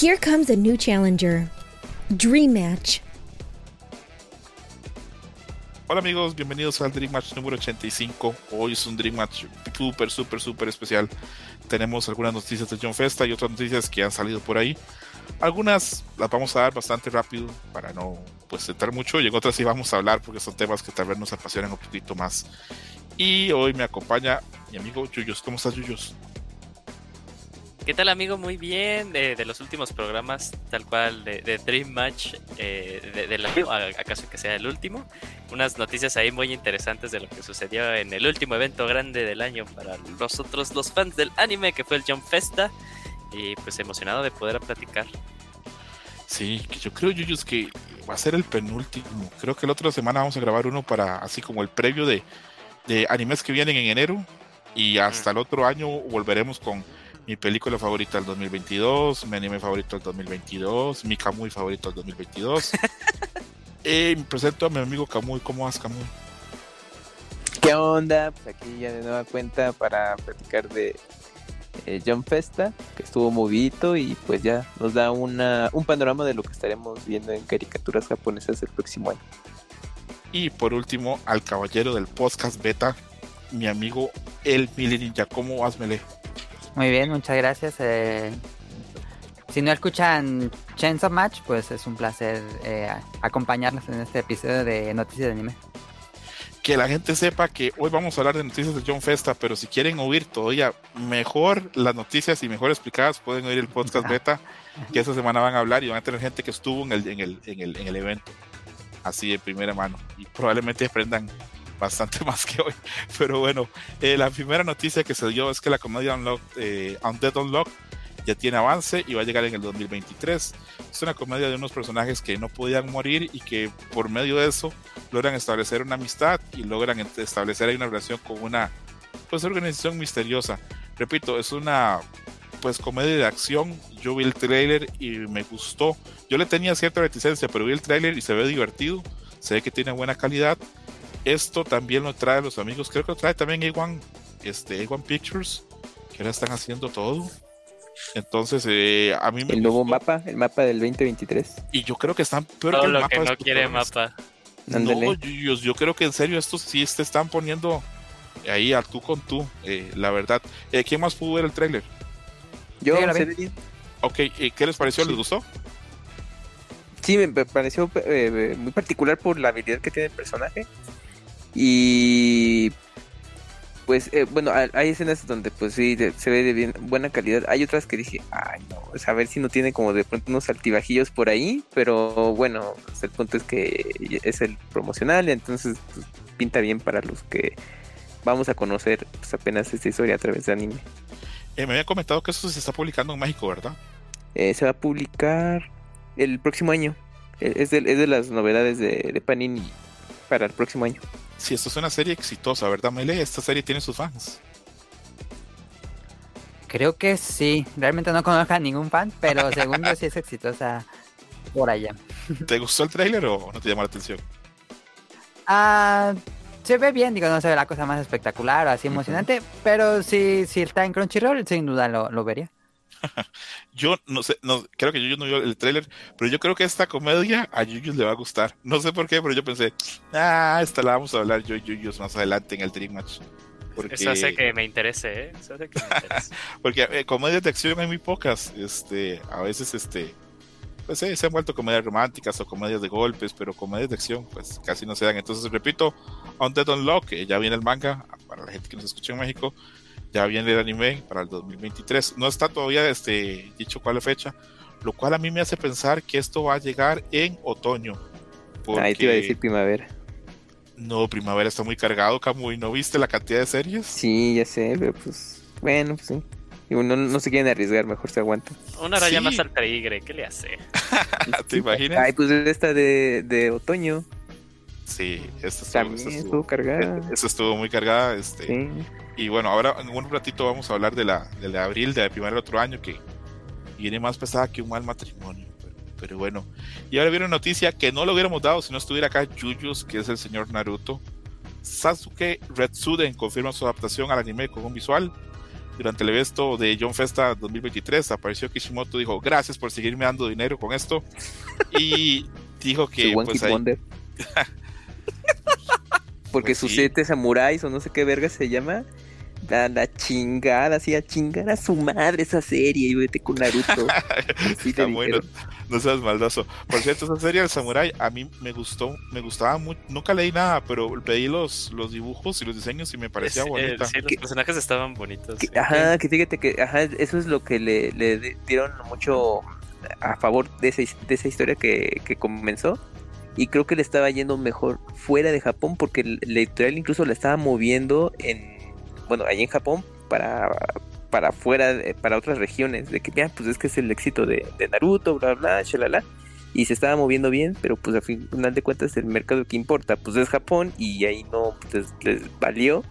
Here comes a new challenger. Dream Match. Hola amigos, bienvenidos al Dream Match número 85. Hoy es un Dream Match súper, súper, súper especial. Tenemos algunas noticias de John Festa y otras noticias que han salido por ahí. Algunas las vamos a dar bastante rápido para no pues entrar mucho y en otras sí vamos a hablar porque son temas que tal vez nos apasionan un poquito más. Y hoy me acompaña mi amigo Yuyos. ¿Cómo estás, Yuyos? ¿Qué tal amigo? Muy bien, de, los últimos programas, tal cual, de, Dream Match, eh, del año, acaso que sea el último. Unas noticias ahí muy interesantes de lo que sucedió en el último evento grande del año para nosotros los fans del anime, que fue el Jump Festa. Y pues emocionado de poder platicar. Sí, que yo creo, Yuyus, que va a ser el penúltimo. Creo que la otra semana vamos a grabar uno para, así como el previo de, de animes que vienen en enero. Y hasta el otro año volveremos con mi película favorita del 2022, mi anime favorito del 2022, mi Kamui favorito del 2022. eh, me presento a mi amigo Kamui, ¿cómo vas Kamui? ¿Qué onda? Pues aquí ya de nueva cuenta para platicar de eh, John Festa, que estuvo movidito y pues ya nos da una, un panorama de lo que estaremos viendo en caricaturas japonesas el próximo año. Y por último, al caballero del podcast beta, mi amigo El Ninja. ¿Cómo vas, Mele? Muy bien, muchas gracias. Eh, si no escuchan Chainsaw Match, pues es un placer eh, acompañarnos en este episodio de Noticias de Anime. Que la gente sepa que hoy vamos a hablar de noticias de John Festa, pero si quieren oír todavía mejor las noticias y mejor explicadas, pueden oír el podcast beta, que esta semana van a hablar y van a tener gente que estuvo en el, en el, en el, en el evento, así de primera mano, y probablemente aprendan bastante más que hoy. Pero bueno, eh, la primera noticia que se dio es que la comedia Unlocked, eh, Undead Unlocked ya tiene avance y va a llegar en el 2023. Es una comedia de unos personajes que no podían morir y que por medio de eso logran establecer una amistad y logran establecer ahí una relación con una pues organización misteriosa. Repito, es una pues comedia de acción. Yo vi el trailer y me gustó. Yo le tenía cierta reticencia, pero vi el trailer y se ve divertido. Se ve que tiene buena calidad esto también lo trae los amigos, creo que lo trae también A1, este, A1 Pictures, que ahora están haciendo todo. Entonces, eh, a mí me. El nuevo mapa, el mapa del 2023. Y yo creo que están peor que el lo mapa. Que no quiere mapa. No, yo, yo, creo que en serio estos sí te están poniendo ahí a tú con tú, eh, la verdad. Eh, ¿Quién más pudo ver el trailer? Yo, sí, Ok, ¿qué les pareció? ¿Les gustó? Sí, me pareció muy particular por la habilidad que tiene el personaje. Y pues eh, bueno, hay escenas donde pues sí se ve de bien, buena calidad. Hay otras que dije, ay no, a ver si no tiene como de pronto unos altibajillos por ahí, pero bueno, pues, el punto es que es el promocional, entonces pues, pinta bien para los que vamos a conocer pues, apenas esta historia a través de anime. Eh, me había comentado que eso se está publicando en México, ¿verdad? Eh, se va a publicar el próximo año. Es de, es de las novedades de, de Panini para el próximo año si esto es una serie exitosa, ¿verdad, Mele? Esta serie tiene sus fans. Creo que sí. Realmente no conozco a ningún fan, pero según yo sí es exitosa por allá. ¿Te gustó el tráiler o no te llamó la atención? Ah, se ve bien, digo, no se ve la cosa más espectacular o así emocionante, pero si, si está en Crunchyroll, sin duda lo, lo vería. yo no sé, no, creo que yo no vio el tráiler, pero yo creo que esta comedia a Yuyos le va a gustar. No sé por qué, pero yo pensé, ah, esta la vamos a hablar yo y Yuyos más adelante en el Dream Match. Porque... Eso hace que me interese, ¿eh? Eso hace que me interese. porque eh, comedias de acción hay muy pocas. Este, a veces, este, pues eh, se han vuelto comedias románticas o comedias de golpes, pero comedias de acción, pues casi no se dan. Entonces, repito, On Dead Unlock, que ya viene el manga, para la gente que nos escucha en México, ya viene el anime para el 2023. No está todavía este, dicho cuál es fecha, lo cual a mí me hace pensar que esto va a llegar en otoño. Ahí te iba a decir primavera. No, primavera está muy cargado, Camuy. ¿No viste la cantidad de series? Sí, ya sé, pero pues, bueno, pues sí. Y uno no se quieren arriesgar, mejor se aguanta. Una raya más al tigre, ¿qué le hace? ¿Te imaginas? Ay, pues esta de, de otoño. Sí, esta estuvo, También estuvo, cargada. Esta estuvo muy cargada. Este, sí. Y bueno, ahora en un ratito vamos a hablar de la, de abril, de la primera otro año, que viene más pesada que un mal matrimonio. Pero, bueno. Y ahora viene una noticia que no lo hubiéramos dado si no estuviera acá Yuyus, que es el señor Naruto. Sasuke Retsuden confirma su adaptación al anime con un visual. durante el evento de John Festa 2023 apareció Kishimoto dijo gracias por seguirme dando dinero con esto y dijo que pues ahí, porque Pues sus sí. siete samuráis o no sé qué verga se llama la, la chingada, así a chingar a su madre esa serie y vete con Naruto. Así Está bueno, no seas maldoso. Por cierto, esa serie del Samurai a mí me gustó, me gustaba mucho. Nunca leí nada, pero leí los, los dibujos y los diseños y me parecía Es- eh, bonita. sí, los Que- personajes estaban bonitos. Que- sí. ajá, que fíjate que ajá, eso es lo que le, dieron mucho a favor de esa, his- de esa historia que, que comenzó. Y creo que le estaba yendo mejor fuera de Japón porque el- la editorial incluso la estaba moviendo en, bueno, allí en Japón para para fuera, de- para otras regiones. De que, pues es que es el éxito de, Naruto, bla, bla, shalala. Y se estaba moviendo bien, pero pues a final de cuentas el mercado que importa pues es Japón y ahí no pues, les, valió.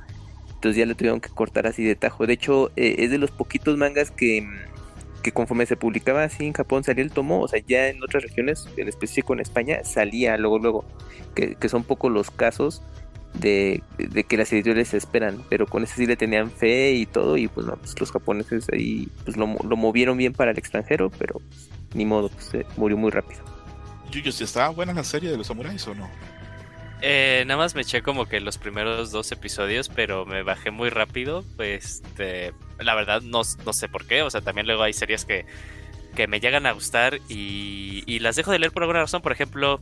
Entonces ya lo tuvieron que cortar así de tajo. De hecho, eh, es de los poquitos mangas que, que conforme se publicaba así en Japón salía el tomo. O sea, ya en otras regiones, en específico en España, salía luego, luego. Que son pocos los casos de, de que las editoriales se esperan. Pero con ese sí le tenían fe y todo. Y pues no, pues los japoneses ahí pues lo, lo movieron bien para el extranjero. Pero pues, ni modo, pues se murió muy rápido. Yuyo, si estaba buena la serie de los samuráis o no? Eh, nada más me eché como que los primeros dos episodios, pero me bajé muy rápido. Pues, este, la verdad, no, no sé por qué. O sea, también luego hay series que, que me llegan a gustar y, y las dejo de leer por alguna razón. Por ejemplo,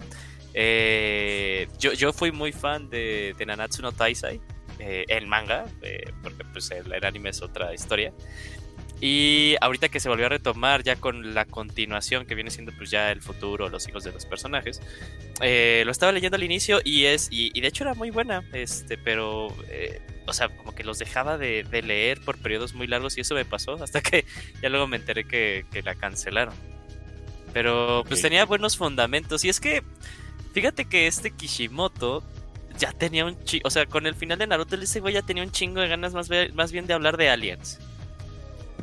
eh, yo, yo fui muy fan de, de Nanatsu no Taisai, eh, el manga, eh, porque pues el, el anime es otra historia. Y ahorita que se volvió a retomar ya con la continuación que viene siendo pues ya el futuro, los hijos de los personajes, eh, lo estaba leyendo al inicio y es y, y de hecho era muy buena, este, pero eh, o sea como que los dejaba de, de leer por periodos muy largos y eso me pasó hasta que ya luego me enteré que, que la cancelaron. Pero pues tenía buenos fundamentos y es que fíjate que este Kishimoto ya tenía un chingo, o sea, con el final de Naruto ese güey ya tenía un chingo de ganas más, be- más bien de hablar de aliens.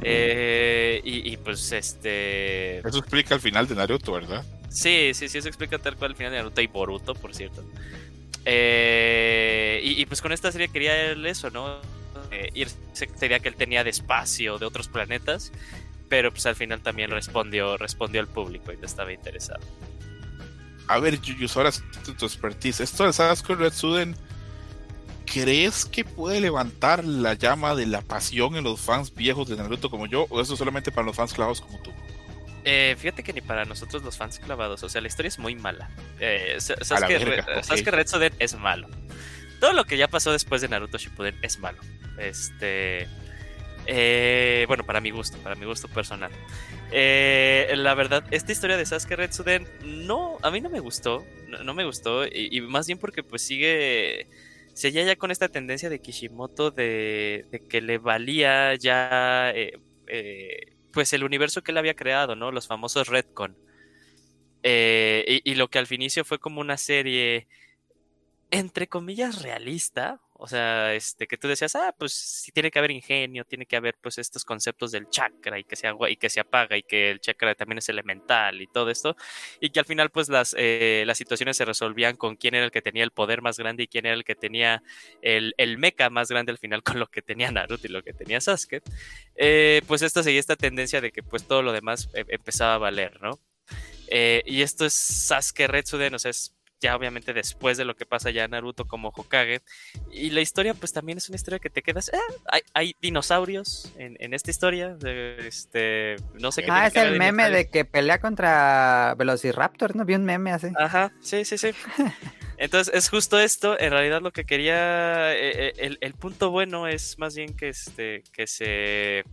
Eh, y, y, pues este... Eso explica el final de Naruto, ¿verdad? Sí, sí, sí, eso explica tal cual el final de Naruto y Boruto, por cierto. Eh, y, y, pues con esta serie quería él eso, ¿no? Eh, irse, sería que él tenía de espacio, de otros planetas, pero pues al final también respondió, respondió al público y no estaba interesado. A ver, Yuyu, ahora tu, expertise. Esto de Sasuke Red Suden, ¿crees que puede levantar la llama de la pasión en los fans viejos de Naruto como yo? ¿O eso solamente para los fans clavos como tú? Eh, fíjate que ni para nosotros los fans clavados, o sea, la historia es muy mala. Eh, verga, Re-. Sasuke Red Suden es malo. Todo lo que ya pasó después de Naruto Shippuden es malo. Este, eh, bueno, para mi gusto, para mi gusto personal. Eh, la verdad, esta historia de Sasuke Red Suden no, a mí no me gustó, no, me gustó y, más bien porque pues sigue seguía ya con esta tendencia de Kishimoto de, de que le valía ya eh, eh, pues el universo que él había creado, ¿no? Los famosos Redcon. Eh, y, y lo que al inicio fue como una serie entre comillas realista, o sea, este que tú decías, ah, pues sí tiene que haber ingenio, tiene que haber pues estos conceptos del chakra y que se y que se apaga y que el chakra también es elemental y todo esto y que al final pues las eh, las situaciones se resolvían con quién era el que tenía el poder más grande y quién era el que tenía el, el mecha más grande al final con lo que tenía Naruto y lo que tenía Sasuke, eh, pues esto seguía esta tendencia de que pues todo lo demás eh, empezaba a valer, ¿no? Y esto es Sasuke Retsuden, o sea, es ya obviamente después de lo que pasa ya Naruto como Hokage. Y la historia pues también es una historia que te quedas, eh, hay, hay, dinosaurios en, en, esta historia, de, este, no sé qué. Ah, es el meme de que pelea contra Velociraptor, ¿no? Vi un meme así. Ajá, sí, sí, sí. Entonces es justo esto, en realidad lo que quería, eh, el, el, punto bueno es más bien que, este, que se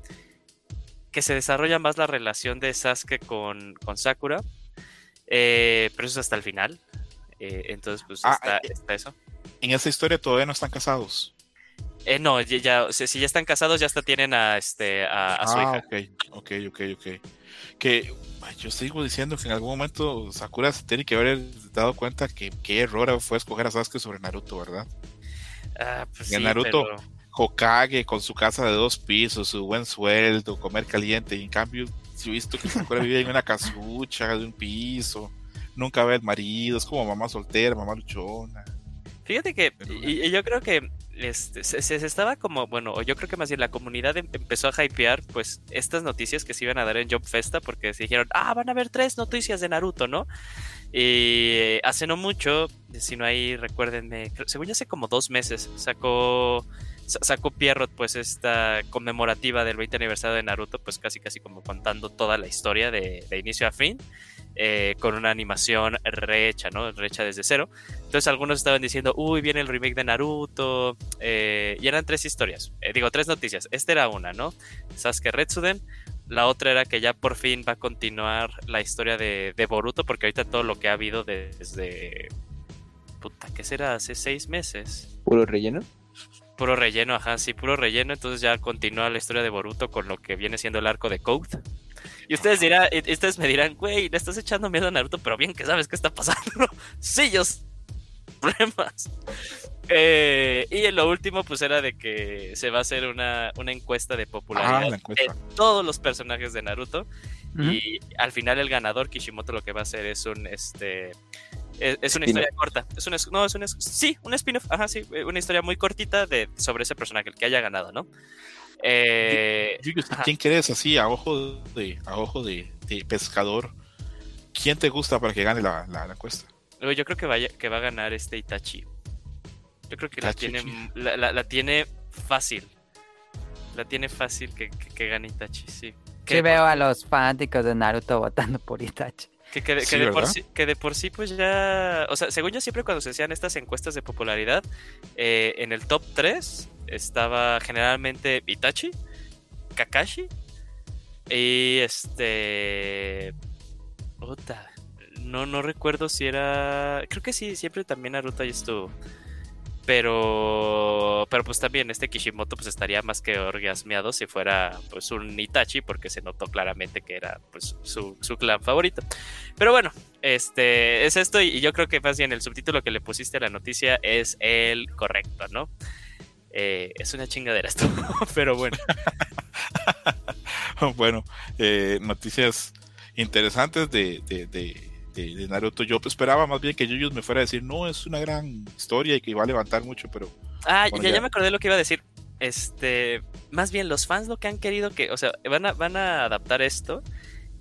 que se desarrolla más la relación de Sasuke con, con Sakura, eh, pero eso es hasta el final. Eh, entonces, pues ah, está, eh, está, eso. En esta historia todavía no están casados. Eh, no, ya, ya sea, si ya están casados, ya hasta tienen a este a, a su ah, hija. Ok, ok, ok, ok. Que yo sigo diciendo que en algún momento Sakura se tiene que haber dado cuenta que qué error fue escoger a Sasuke sobre Naruto, ¿verdad? Ah, pues en sí, Naruto, pero... Hokage con su casa de dos pisos, su buen sueldo, comer caliente, y en cambio, yo he visto que Sakura vive en una casucha de un piso nunca ve al marido, es como mamá soltera, mamá luchona. Fíjate que, y, y, yo creo que este, se, se- estaba como, bueno, yo creo que más bien la comunidad em- empezó a hypear, pues, estas noticias que se iban a dar en Job Festa, porque se dijeron, ah, van a haber tres noticias de Naruto, ¿no? Y hace no mucho, si no hay, recuérdenme, según ya hace como dos meses, sacó, sa- sacó Pierrot, pues, esta conmemorativa del 20 aniversario de Naruto, pues, casi, casi como contando toda la historia de, de inicio a fin. Eh, con una animación rehecha, ¿no? Rehecha desde cero. Entonces algunos estaban diciendo, uy, viene el remake de Naruto. eh, y eran tres historias. eh, digo, tres noticias. Esta era una, ¿no? Sasuke Retsuden. La otra era que ya por fin va a continuar la historia de, de Boruto, porque ahorita todo lo que ha habido desde... Puta, ¿qué será? Hace seis meses. Puro relleno. Puro relleno, ajá, sí, puro relleno. Entonces ya continúa la historia de Boruto con lo que viene siendo el arco de Code. Y ustedes dirán, y ustedes me dirán, güey, le estás echando miedo a Naruto, pero bien que sabes qué está pasando. sí, yo problemas. Eh, y en lo último, pues era de que se va a hacer una, una encuesta de popularidad Ah, encuesta. de todos los personajes de Naruto. Y al final el ganador, Kishimoto, lo que va a hacer es un este. Es, es una historia corta. Es un, no, es un, sí, un spin-off. Ajá, sí. eh, Una historia muy cortita de, sobre ese personaje, el que haya ganado, ¿no? Eh. ¿Quién crees así a ojo de, a ojo de, de pescador? ¿Quién te gusta para que gane la, la- la encuesta? Yo creo que, vaya, que va a ganar este Itachi. Yo creo que la tiene, la, la- la tiene fácil. La tiene fácil que, que, que gane Itachi, sí. Que Sí veo a los fanáticos de Naruto votando por Itachi. Que, que Sí, que de por sí, que de por sí, pues ya. O sea, según yo, siempre cuando se hacían estas encuestas de popularidad, eh, en el top 3 estaba generalmente Itachi, Kakashi y este. Puta. No, no recuerdo si era. Creo que sí, siempre también Naruto ahí estuvo. Pero. Pero pues también este Kishimoto pues estaría más que orgasmeado si fuera pues un Itachi, porque se notó claramente que era pues su, su clan favorito. Pero bueno, este es esto, y, yo creo que más bien el subtítulo que le pusiste a la noticia es el correcto, ¿no? Eh, es una chingadera esto, pero bueno. bueno, eh, noticias interesantes de, de- de- de Naruto. Yo esperaba más bien que Yuyus me fuera a decir, no, es una gran historia y que va a levantar mucho, pero Ah, Bueno, ya, ya. ya me acordé de lo que iba a decir. Este, más bien los fans lo que han querido que, o sea, van a, van a adaptar esto.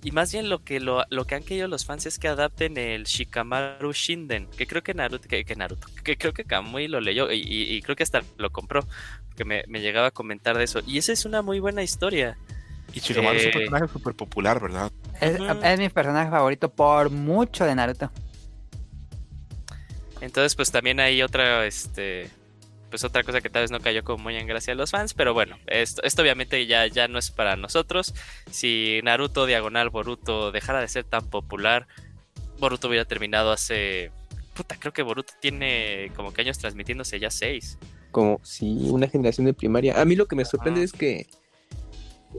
Y más bien lo que lo, lo que han querido los fans es que adapten el Shikamaru Shinden, que creo que Naruto, que, que Naruto, que creo que Kamui lo leyó y, y- y creo que hasta lo compró, que me, me llegaba a comentar de eso. Y esa es una muy buena historia. Y Shikamaru es un Eh. personaje súper popular, ¿verdad? Es, mi personaje favorito por mucho de Naruto. Entonces, pues también hay otra, este, pues otra cosa que tal vez no cayó como muy en gracia a los fans, pero bueno, esto, esto obviamente ya, ya no es para nosotros. Si Naruto Diagonal Boruto dejara de ser tan popular, Boruto hubiera terminado hace... Puta, creo que Boruto tiene como que años transmitiéndose ya seis. Como si una generación de primaria. A mí lo que me sorprende es que,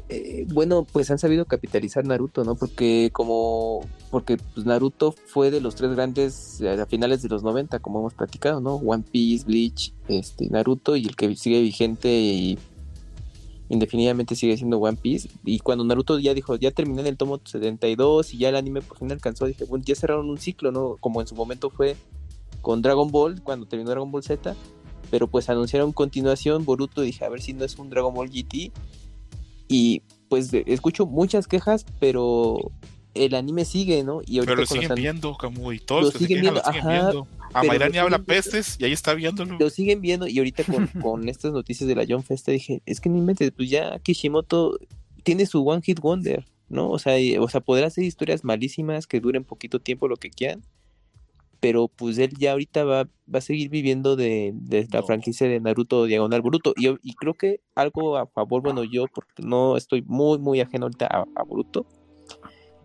eh, bueno, pues han sabido capitalizar Naruto, ¿no? Porque como, porque pues Naruto fue de los tres grandes eh, a finales de los 90, como hemos platicado, ¿no? One Piece, Bleach, este, Naruto y el que sigue vigente y indefinidamente sigue siendo One Piece. Y cuando Naruto ya dijo, ya terminé en el tomo 72 y ya el anime por fin alcanzó, dije, bueno, ya cerraron un ciclo, ¿no? Como en su momento fue con Dragon Ball, cuando terminó Dragon Ball Z, pero pues anunciaron continuación Boruto, dije, a ver si no es un Dragon Ball GT. Y pues escucho muchas quejas, pero el anime sigue, ¿no? Y ahorita Pero lo los siguen viendo, Kamui. Todos Lo siguen quejan lo viendo, siguen ajá, viendo. A Mayrani lo habla siguen pestes y ahí está viéndolo. lo siguen viendo y ahorita con, con estas noticias de la John Festa dije, es que no inventes, pues ya Kishimoto tiene su One Hit Wonder, ¿no? O sea, y- o sea, podrá hacer historias malísimas que duren poquito tiempo, lo que quieran, pero pues él ya ahorita va, va a seguir viviendo de, de la No. franquicia de Naruto Diagonal Boruto. Y, y creo que algo a favor, bueno, yo porque no estoy muy, muy ajeno ahorita a, a Boruto,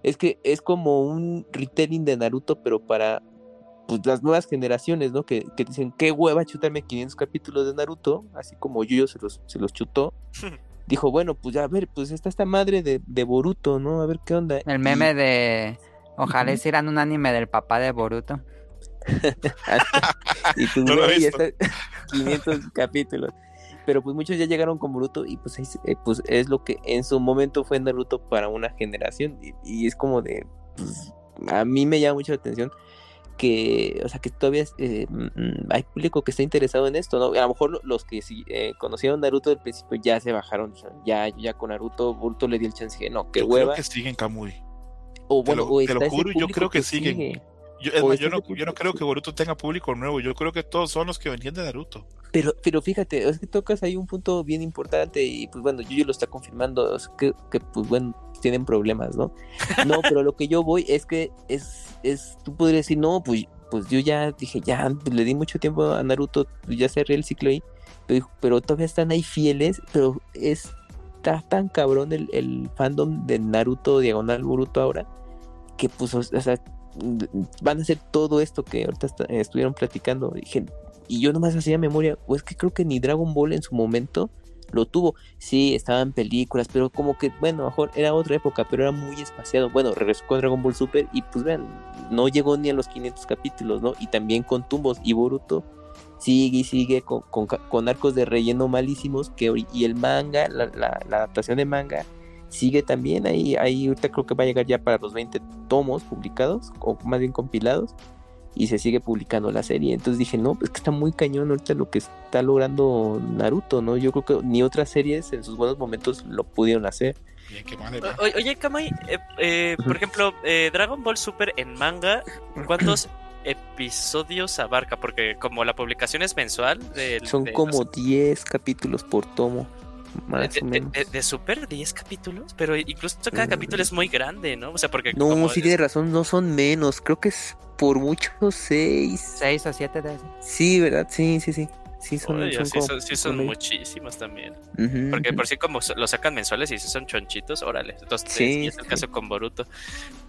es que es como un retelling de Naruto, pero para pues, las nuevas generaciones, ¿no? Que, que dicen, qué hueva chutarme 500 capítulos de Naruto, así como Yuyo se los, se los chutó. Dijo, bueno, pues ya, a ver, pues está esta madre de, de Boruto, ¿no? A ver qué onda. El Y- meme de. Ojalá hicieran un anime del papá de Boruto. y pues, No güey, ya visto. está 500 capítulos. Pero pues muchos ya llegaron con Boruto y pues, es, eh, pues es lo que en su momento fue Naruto para una generación. Y, y es como de, pues, a mí me llama mucho la atención que, o sea, que todavía eh, mm, hay público que está interesado en esto, ¿no? A lo mejor los que sí, eh, conocieron Naruto del principio ya se bajaron, ya, ya con Naruto, Boruto le dio el chance, de, no, que yo hueva. creo que siguen Kamui. o te lo- o te lo está ese juro, yo creo que siguen. sigue. Yo, es O más, está yo no, yo no creo que- Boruto tenga público nuevo. Yo creo que todos son los que venían de Naruto. Pero, pero fíjate, es que tocas ahí un punto bien importante y pues bueno, Yuyo lo está confirmando, es que, que pues bueno, tienen problemas, ¿no? No, pero lo que yo voy es que es, es, tú podrías decir, no, pues, pues yo ya dije, ya pues, le di mucho tiempo a Naruto, pues, ya cerré el ciclo ahí, pero, pero todavía están ahí fieles, pero es, está tan cabrón el, el fandom de Naruto Diagonal Boruto ahora, que pues, o sea, van a hacer todo esto que ahorita está- estuvieron platicando. Dije, y yo nomás hacía memoria, o es que creo que ni Dragon Ball en su momento lo tuvo. Sí, estaban películas, pero como que, bueno, mejor era otra época, pero era muy espaciado. Bueno, regresó con Dragon Ball Super y pues vean, no llegó ni a los 500 capítulos, ¿no? Y también con tumbos y Boruto sigue y sigue con, con, arcos de relleno malísimos que y el manga, la- la adaptación de manga sigue también ahí, ahí ahorita creo que va a llegar ya para los 20 tomos publicados o más bien compilados y se sigue publicando la serie. Entonces dije, no, pues que está muy cañón ahorita lo que está logrando Naruto, ¿no? Yo creo que ni otras series en sus buenos momentos lo pudieron hacer. Bien, qué mal. O- Oye, Kamai, eh, eh, por ejemplo, eh, Dragon Ball Super en manga, ¿cuántos episodios abarca? Porque como la publicación es mensual, del- Son de, como los- 10 capítulos por tomo, más de, o de- menos. de- de Super 10 capítulos, pero incluso cada Mm. capítulo es muy grande, ¿no? O sea, porque No, como sí es- tienes razón, no son menos, creo que es por mucho 6. Seis o siete de esos. Sí, ¿verdad? Sí, sí, sí. Sí, son, Oye, son sí, como- son, sí son son- muchísimos también. Porque por sí como lo sacan mensuales y si son chonchitos, órale. Entonces, Sí, sí, es el caso con Boruto.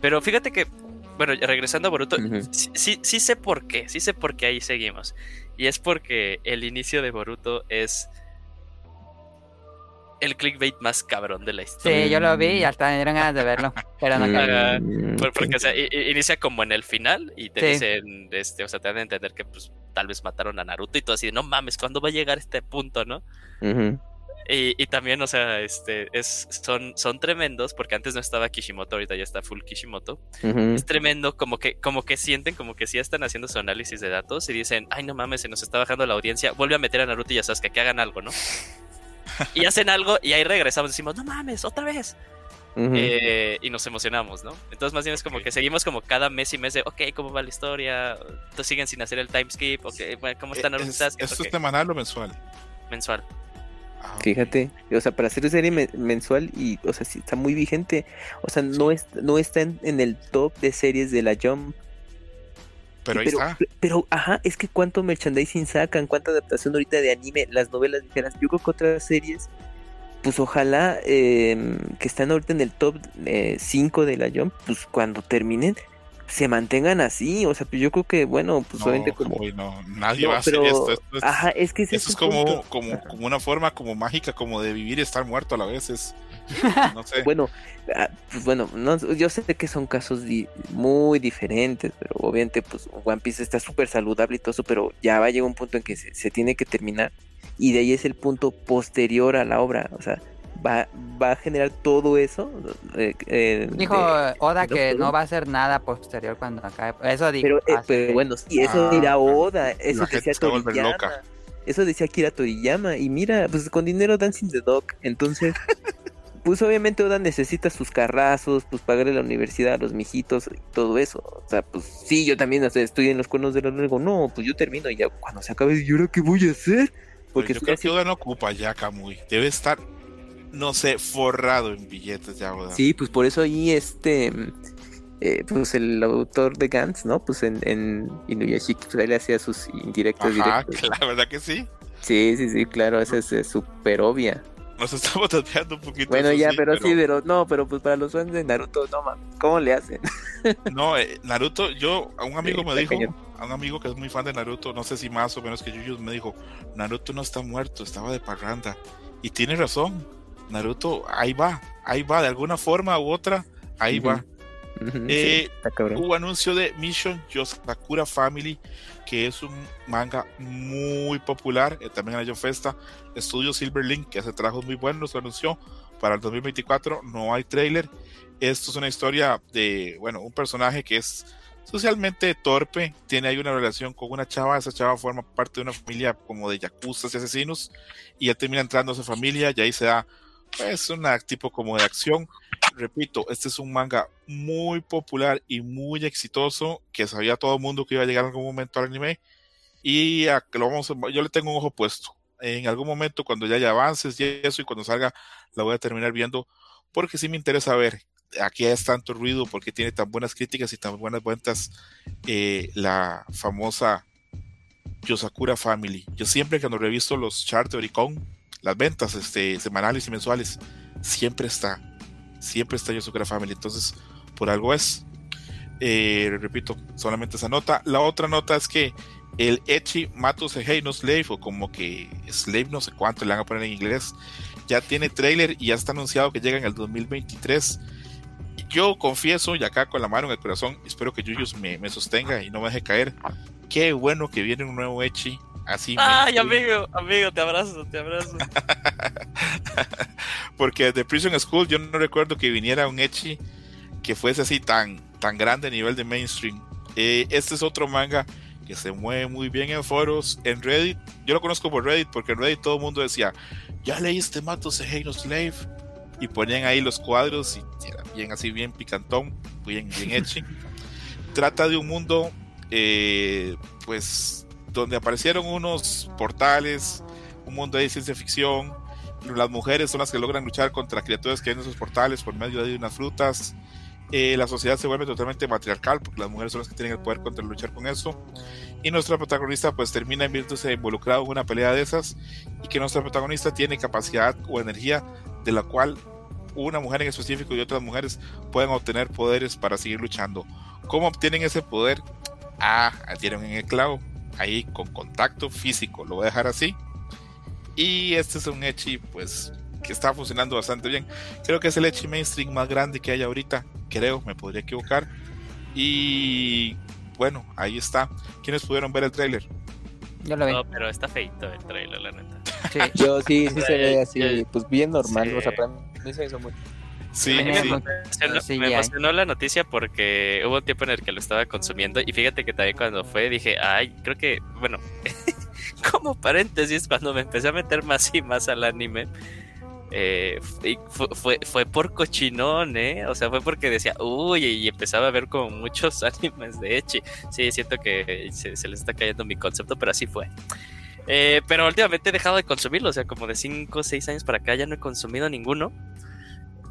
Pero fíjate que, bueno, regresando a Boruto, sí, sí sé por qué, sí sé por qué ahí seguimos. Y es porque el inicio de Boruto es el clickbait más cabrón de la historia. Sí, yo lo vi y hasta me dieron ganas de verlo. Pero no ok. Porque, o sea, inicia como en el final y te Sí. dicen, este, o sea, te dan a entender que pues tal vez mataron a Naruto y todo así, no mames, ¿cuándo va a llegar este punto, no? Y, y también, o sea, este, es, son, son tremendos, porque antes no estaba Kishimoto, ahorita ya está full Kishimoto. Es tremendo, como que, como que sienten, como que sí están haciendo su análisis de datos y dicen, ay no mames, se nos está bajando la audiencia, vuelve a meter a Naruto y ya sabes que, que hagan algo, ¿no? y hacen algo y ahí regresamos, decimos, no mames, otra vez. Eh, y nos emocionamos, ¿no? Entonces más bien es como que seguimos como cada mes y mes de, ok, ¿cómo va la historia? Entonces siguen sin hacer el time skip, ok, bueno, ¿cómo está Eh, Naruto? es-? ¿Esto es semanal o mensual? mensual. Ah. Fíjate, o sea, para hacer serie me- mensual y, o sea, sí está muy vigente. O sea, no, es, no está en, en el top de series de la Jump. Pero ahí pero, está. pero, ajá, es que cuánto merchandising sacan, cuánta adaptación ahorita de anime, las novelas ligeras. Yo creo que otras series, pues ojalá eh, que están ahorita en el top 5 de la Jump, pues cuando terminen, se mantengan así. O sea, pues yo creo que, bueno, pues No, obviamente como. No, nadie No, va a hacer pero- esto. Esto es, Ajá, es que ese esto es punto. como, como, como una forma como mágica, como de vivir y estar muerto a la vez. Es, no sé. Bueno, ah, pues bueno, no, yo sé que son casos di- muy diferentes, pero obviamente pues One Piece está súper saludable y todo eso, pero ya va a llegar un punto en que se, se tiene que terminar y de ahí es el punto posterior a la obra, o sea, va, va a generar todo eso. eh, eh, Dijo de- Oda que no va a hacer nada posterior cuando acabe. Eso dijo. pero, eh, pero bueno, sí, eso Ah, dirá Oda, eso decía Toriyama. loca. Eso decía Akira Toriyama. Y mira, pues con dinero Dancing the Dog. Entonces, pues obviamente Oda necesita sus carrazos, pues pagarle la universidad a los mijitos y todo eso. O sea, pues sí, yo también o sea, estoy en los cuernos de la digo, no, pues yo termino y ya cuando se acabe, ¿y ahora qué voy a hacer? Porque yo creo así- que Oda no ocupa ya Kamui. Debe estar, no sé, forrado en billetes ya, Oda. Sí, pues por eso ahí este. eh, pues el autor de Gantz, ¿no? Pues en, en Inuyashiki, pues ahí le hacía sus indirectos Ajá, directos. la verdad que sí. Sí, sí, sí, claro, esa es súper obvia. Nos estamos desviando un poquito. Bueno, ya, pero, sí, pero no, pero pues para los fans de Naruto, no mames, ¿cómo le hacen? No, eh, Naruto, yo, a un amigo me dijo, cañón. a un amigo que es muy fan de Naruto, no sé si más o menos que Yuyos, me dijo, Naruto no está muerto, estaba de parranda. Y tiene razón, Naruto, ahí va, ahí va, de alguna forma u otra, ahí va. Eh. Hubo anuncio de Mission Yosakura Family, que es un manga muy popular, eh, también en la Yo Festa. Estudio Silverlink, que hace trabajos muy buenos, lo anunció para el 2024. No hay trailer. Esto es una historia de, bueno, un personaje que es socialmente torpe, tiene ahí una relación con una chava, esa chava forma parte de una familia como de yacuzas y asesinos, y él termina entrando a esa familia y ahí se da pues un tipo como de acción. Repito, este es un manga muy popular y muy exitoso, que sabía todo el mundo que iba a llegar en algún momento al anime, y a que lo vamos yo le tengo un ojo puesto. En algún momento, cuando ya haya avances y eso, y cuando salga, la voy a terminar viendo, porque sí me interesa ver aquí es tanto ruido, porque tiene tan buenas críticas y tan buenas ventas eh, la famosa Yosakura Family. Yo siempre cuando revisto los charts de Oricon, las ventas este, semanales y mensuales, siempre está, siempre está Yosakura Family. Entonces, por algo es. Eh, repito, solamente esa nota. La otra nota es que el Echi Mato Sehei no Slave, o como que Slave no sé cuánto le van a poner en inglés, ya tiene trailer y ya está anunciado que llega en el 2023 yo confieso, y acá con la mano en el corazón, espero que Yuyus me, me sostenga y no me deje caer. Qué bueno que viene un nuevo Echi. Así Ay, amigo, amigo, te abrazo, te abrazo. Porque de Prison School yo no recuerdo que viniera un Echi que fuese así tan, tan grande a nivel de mainstream. Eh, este es otro manga que se mueve muy bien en foros, en Reddit. Yo lo conozco por Reddit porque en Reddit todo el mundo decía, ya leíste Matos de No Slave y ponían ahí los cuadros y era bien así, bien picantón, bien, bien hecho. Trata de un mundo, eh, pues, donde aparecieron unos portales, un mundo de ciencia ficción. Las mujeres son las que logran luchar contra criaturas que hay en esos portales por medio de unas frutas. Eh, la sociedad se vuelve totalmente matriarcal porque las mujeres son las que tienen el poder contra luchar con eso. Y nuestra protagonista pues termina viéndose involucrado en una pelea de esas y que nuestra protagonista tiene capacidad o energía de la cual una mujer en específico y otras mujeres pueden obtener poderes para seguir luchando. ¿Cómo obtienen ese poder? Ah, dieron en el clavo, ahí con contacto físico, lo voy a dejar así. Y este es un Echi, pues, que está funcionando bastante bien. Creo que es el Echi mainstream más grande que hay ahorita, creo, me podría equivocar. Y bueno, ahí está. ¿Quiénes pudieron ver el tráiler? Yo lo vi. No, pero está feito el trailer, la neta. Sí. Yo sí, sí se ve así, pues bien normal, sí. o sea, para mí se hizo muy... Sí, A mí Sí, me, sí. emocionó, sí, me emocionó la noticia porque hubo un tiempo en el que lo estaba consumiendo y fíjate que también cuando fue dije, ay, creo que, bueno, como paréntesis, cuando me empecé a meter más y más al anime, eh, y fue, fue, fue por cochinón, ¿eh? O sea, fue porque decía, uy, y empezaba a ver como muchos animes de Echi. Sí, siento que se, se les está cayendo mi concepto, pero así fue. Eh, pero últimamente he dejado de consumirlo, o sea, como de 5 o 6 años para acá ya no he consumido ninguno.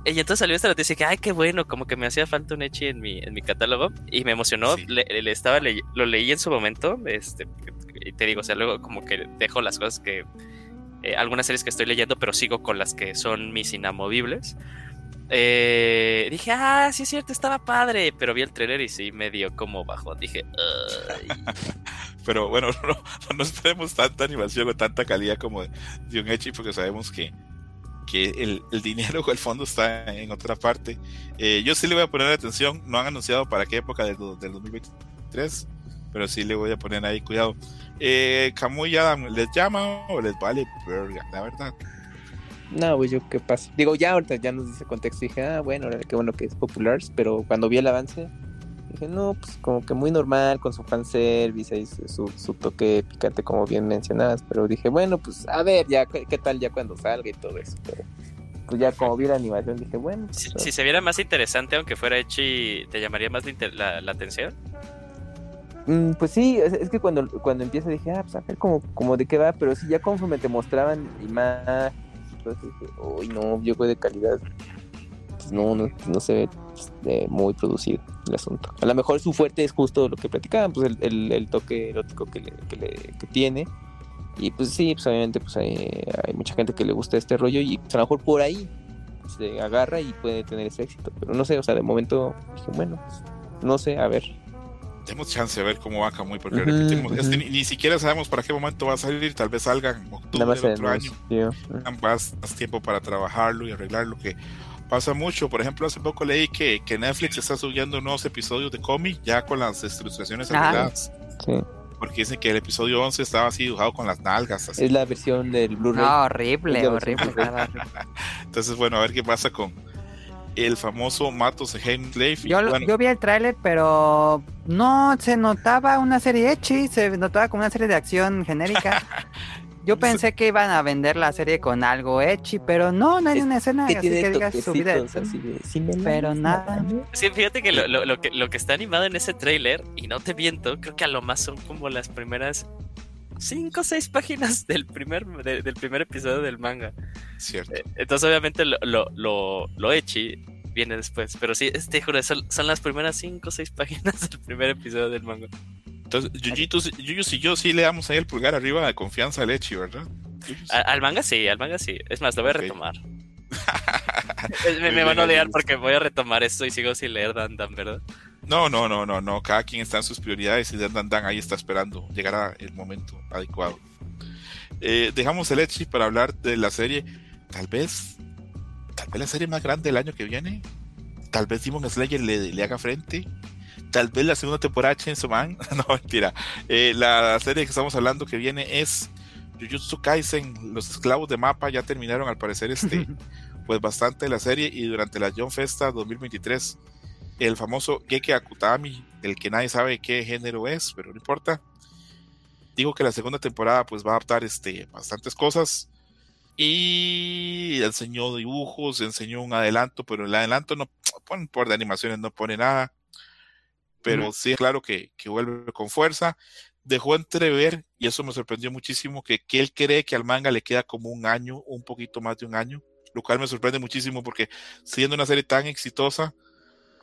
Y entonces salió esta noticia que, ay, qué bueno, como que me hacía falta un Echi en mi, en mi catálogo. Y me emocionó, Sí. le, le estaba lo leí en su momento. Este, y te digo, o sea, luego como que dejo las cosas que. eh, algunas series que estoy leyendo, pero sigo con las que son mis inamovibles. Eh, dije, ah, sí es cierto, estaba padre. Pero vi el trailer y sí me dio como bajo. Dije. Pero bueno, no, no esperemos tanta animación o tanta calidad como de un Echi, porque sabemos que, que el, el dinero o el fondo está en otra parte. Eh, yo sí le voy a poner atención, no han anunciado para qué época del, del 2023, pero sí le voy a poner ahí cuidado. Eh, Camuy y Adam, ¿les llama o les vale verga? La verdad. No, pues yo qué pasa. Digo, ya ahorita ya nos dice contexto y dije, ah, bueno, qué bueno que es popular, pero cuando vi el avance, dije, no, pues como que muy normal, con su fanservice y su, su, toque picante, como bien mencionabas, pero dije, bueno, pues a ver, ya, qué, qué tal ya cuando salga y todo eso, pero pues ya como vi la animación, dije, bueno, Si, pues, si se viera más interesante, aunque fuera Echi, ¿te llamaría más la, la- atención? Mm, pues sí, es, que cuando, cuando empieza dije, ah, pues a ver como, como de qué va, pero sí, ya conforme te mostraban imágenes, entonces dije, uy, no, yo creo de calidad, pues no, no, no se ve pues, de muy producido el asunto. A lo mejor su fuerte es justo lo que platicaban, pues el, el, el toque erótico que, le, que, le, que tiene. Y pues sí, pues obviamente pues hay, hay mucha gente que le gusta este rollo y pues, a lo mejor por ahí se agarra y puede tener ese éxito. Pero no sé, o sea, de momento dije, bueno, pues, no sé, a ver. Tenemos chance de ver cómo va Camuy, porque Ujú, repetimos, ujú. este, ni, ni siquiera sabemos para qué momento va a salir, tal vez salga en octubre del otro año. más, más tiempo para trabajarlo y arreglarlo, que pasa mucho. Por ejemplo, hace poco leí que, que Netflix está subiendo nuevos episodios de cómic ya con las ilustraciones Ajá. arregladas. Sí. Porque dicen que el episodio 11 estaba así dibujado con las nalgas. Así. Es la versión del Blu-ray. No, horrible, horrible. Entonces, bueno, a ver qué pasa con, el famoso Matos Heim Slave. Yo, Bueno, yo vi el tráiler, pero no se notaba una serie Echi, se notaba como una serie de acción genérica. Yo pensé que iban a vender la serie con algo Echi, pero no, no hay Es una escena Que así que digas subida de toquecitos tono. así de, "Sí me la Pero nada. ¿no?". Sí, fíjate que lo, lo- lo que lo que está animado en ese tráiler, y no te miento, creo que a lo más son como las primeras cinco o seis páginas del primer, de- del primer episodio del manga. cierto. Entonces, obviamente, lo, lo, lo, lo viene después. Pero sí, te juro, son, son las primeras cinco o seis páginas del primer episodio del manga. Entonces, Yuyitos, Yuyos y yo sí le damos ahí el pulgar arriba de confianza al Echi, ¿verdad? Al manga sí, al manga sí. Es más, lo voy a retomar. Me, me van a odiar porque voy a retomar esto y sigo sin leer Dan Dan, ¿verdad? No, no, no, no, no. Cada quien está en sus prioridades y Dan Dan Dan ahí está esperando. Llegará el momento adecuado. Eh, dejamos el Echi para hablar de la serie. Tal vez, tal vez la serie más grande del año que viene. Tal vez Demon Slayer le, le haga frente. Tal vez la segunda temporada de Chainsaw Man. no, mentira. Eh, la serie que estamos hablando que viene es Jujutsu Kaisen. Los esclavos de mapa ya terminaron al parecer este, pues bastante la serie y durante la John Festa 2023 el famoso Geke Akutami, el que nadie sabe qué género es, pero no importa. Digo que la segunda temporada pues va a adaptar este, bastantes cosas y enseñó dibujos, enseñó un adelanto, pero el adelanto no pone por de animaciones, no pone nada. Pero sí, claro que, que vuelve con fuerza. Dejó entrever, y eso me sorprendió muchísimo, que, que él cree que al manga le queda como un año, un poquito más de un año, lo cual me sorprende muchísimo porque siendo una serie tan exitosa,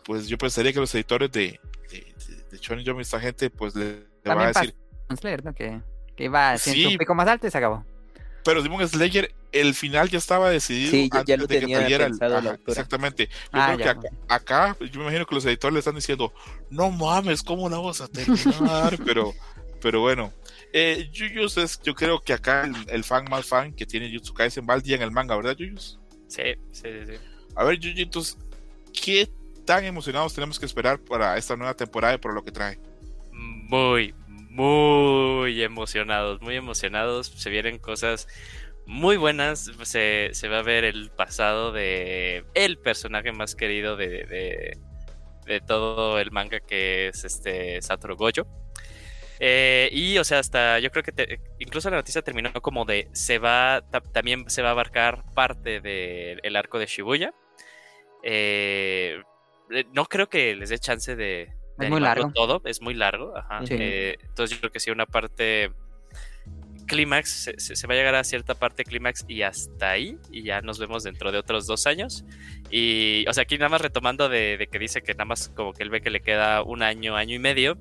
pues yo pensaría que los editores de, de, de, de Shonen Jump, esta gente, pues le, le va a decir, Slayer, ¿no? Que, que iba haciendo Sí. un pico más alto y se acabó. pero Demon Slayer, el final ya estaba decidido Sí, ya- ya antes lo de que saliera el- ajá. Exactamente. Yo Ah, creo que acá, acá, yo me imagino que los editores le están diciendo, no mames, ¿cómo la vas a terminar? pero, pero bueno. Eh, Yuyus es, yo creo que acá el, el fan más fan que tiene Jutsu Kaisen va al día en el manga, ¿verdad, Yuyus? Sí, sí, sí. sí. A ver, Yuyitos, ¿qué tan emocionados tenemos que esperar para esta nueva temporada y por lo que trae? Muy, muy emocionados, muy emocionados. Se vienen cosas muy buenas. Se, se va a ver el pasado de el personaje más querido de, de, de todo el manga que es este Satoru Gojo. Eh, y, o sea, hasta yo creo que te- incluso la noticia terminó como de se va, ta- también se va a abarcar parte del arco de Shibuya. Eh, no creo que les dé chance de, de Es muy largo. todo, es muy largo. ajá. Sí. Eh, entonces yo creo que sí, una parte clímax, se, va a llegar a cierta parte clímax y hasta ahí, y ya nos vemos dentro de otros dos años. Y, o sea, aquí nada más retomando de, de que dice que nada más como que él ve que le queda un año, año y medio,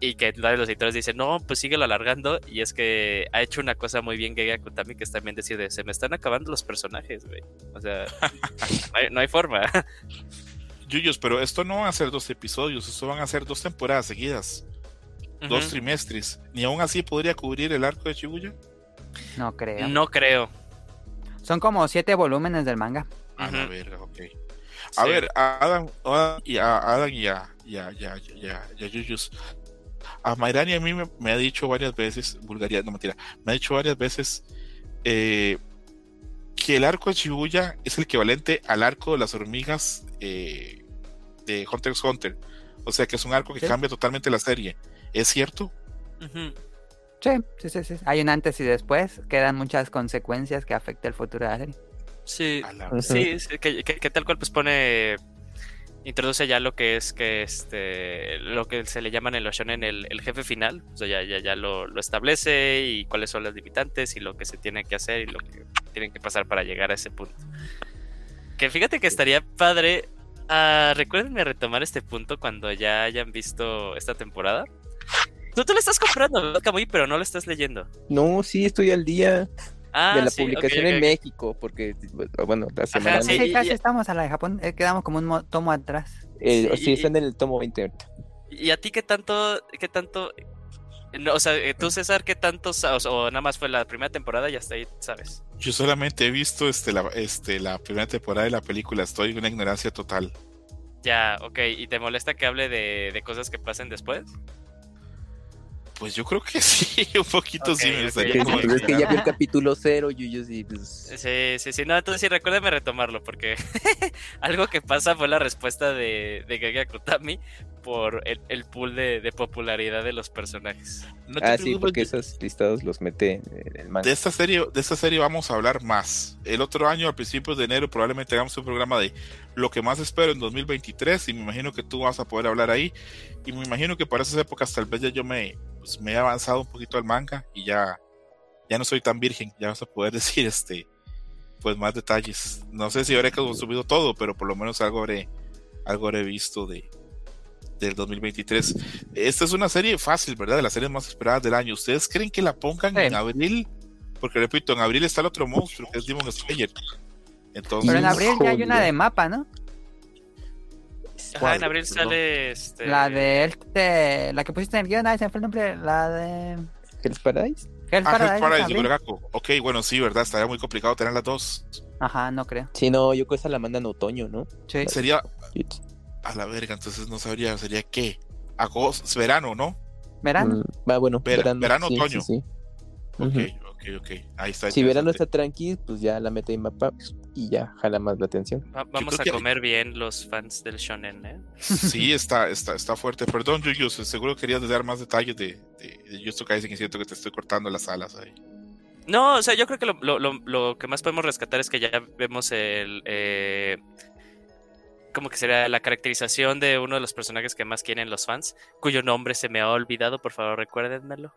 y que los editores dicen, no, pues síguelo alargando, y es que ha hecho una cosa muy bien Gege Akutami, que es también decir, de, se me están acabando los personajes, güey. O sea, no hay, no hay forma. Yuyos, pero esto no van a ser dos episodios, esto van a ser dos temporadas seguidas, dos trimestres. Ni aún así podría cubrir el arco de Shibuya. No creo. No creo. Son como siete volúmenes del manga. A la Ujú. verga, ok. A Sí. ver, a Adam, y a Adam y a, y a, y a- y a- y a Yuyos. A Mayrani a mí me, me ha dicho varias veces, vulgaridad, no mentira, me ha dicho varias veces eh, que el arco de Shibuya es el equivalente al arco de las hormigas eh, de Hunter x Hunter. O sea que es un arco que Sí. cambia totalmente la serie. ¿Es cierto? Sí, sí, sí, sí. Hay un antes y después. Quedan muchas consecuencias que afectan el futuro de la serie. Sí, la-. Sí, sí, que, que- que tal cual pues pone introduce ya lo que es que este lo que se le llama en el shonen el, el jefe final, o sea, ya, ya, ya lo, lo establece y cuáles son las limitantes y lo que se tiene que hacer y lo que tienen que pasar para llegar a ese punto. Que fíjate que estaría padre. ah, recuérdenme retomar este punto cuando ya hayan visto esta temporada. Tú te lo estás comprando, ¿verdad, Kamui? Pero no lo estás leyendo. No, sí, estoy al día Ah, de la sí, publicación en. México, porque, bueno, la semana... sí, Sí, casi estamos a la de Japón. eh, quedamos como un mo- tomo atrás. eh, sí, sí, y- están en el tomo 20 ahorita. ¿Y a ti qué tanto, qué tanto, no, o sea, eh, tú César, qué tanto, sa- o, o nada más fue la primera temporada y hasta ahí, sabes? Yo solamente he visto este, la, este, la primera temporada de la película, estoy en una ignorancia total. Ya, ok, ¿y te molesta que hable de, de cosas que pasen después? Pues yo creo que sí, un poquito Ok, sí me ok. gustaría Que- como pues es que ya vi el capítulo cero, Yuyos, y pues... Sí, sí, sí. No, entonces sí, recuérdame retomarlo, porque algo que pasa fue la respuesta de, de Gege Akutami por el, el pool de, de popularidad de los personajes. No te Ah, sí, porque yo- esos listados los mete en el manga. de esta serie, de esta serie vamos a hablar más. El otro año, a principios de enero, probablemente hagamos un programa de lo que más espero en 2023 y me imagino que tú vas a poder hablar ahí. Y me imagino que para esas épocas tal vez ya yo me, pues, me he avanzado un poquito al manga y ya, ya no soy tan virgen. Ya vas a poder decir este, pues más detalles. No sé si habré consumido todo, pero por lo menos algo habré, algo habré visto de del 2023. Esta es una serie fácil, ¿verdad? De las series más esperadas del año. ¿Ustedes creen que la pongan Sí. en abril? Porque repito, en abril está el otro monstruo, que es Demon Slayer. Entonces, Pero en abril ya hay una de mapa, ¿no? Ajá, en abril sale este. La de este, la que pusiste en el guion, ahí se me fue el nombre, la de ¿Hell's Paradise? Hell Ah, Paradise. Hell's ¿es Paradise de. Ok, bueno, sí, ¿verdad? Estaría muy complicado tener las dos. Ajá, no creo. Sí, no, yo creo que esa la mandan en otoño, ¿no? Sí. Sería Yuts. A la verga, entonces no sabría, sería qué? Agosto, verano, ¿no? Verano. Mm, va, bueno, Vera- verano. verano, sí, otoño. Sí, sí. Ok, ok, ok. Ahí está. Si verano está tranqui, pues ya la mete en mapa y ya jala más la atención. Va- vamos a comer bien los fans del shonen, ¿eh? Sí, está, está, está fuerte. Perdón, Yuyu, seguro querías dar más detalles de, de, de Kaisen y siento que te estoy cortando las alas ahí. No, o sea, yo creo que lo, lo- lo- lo que más podemos rescatar es que ya vemos el. Eh, como que sería la caracterización de uno de los personajes que más quieren los fans, cuyo nombre se me ha olvidado, por favor recuérdenmelo.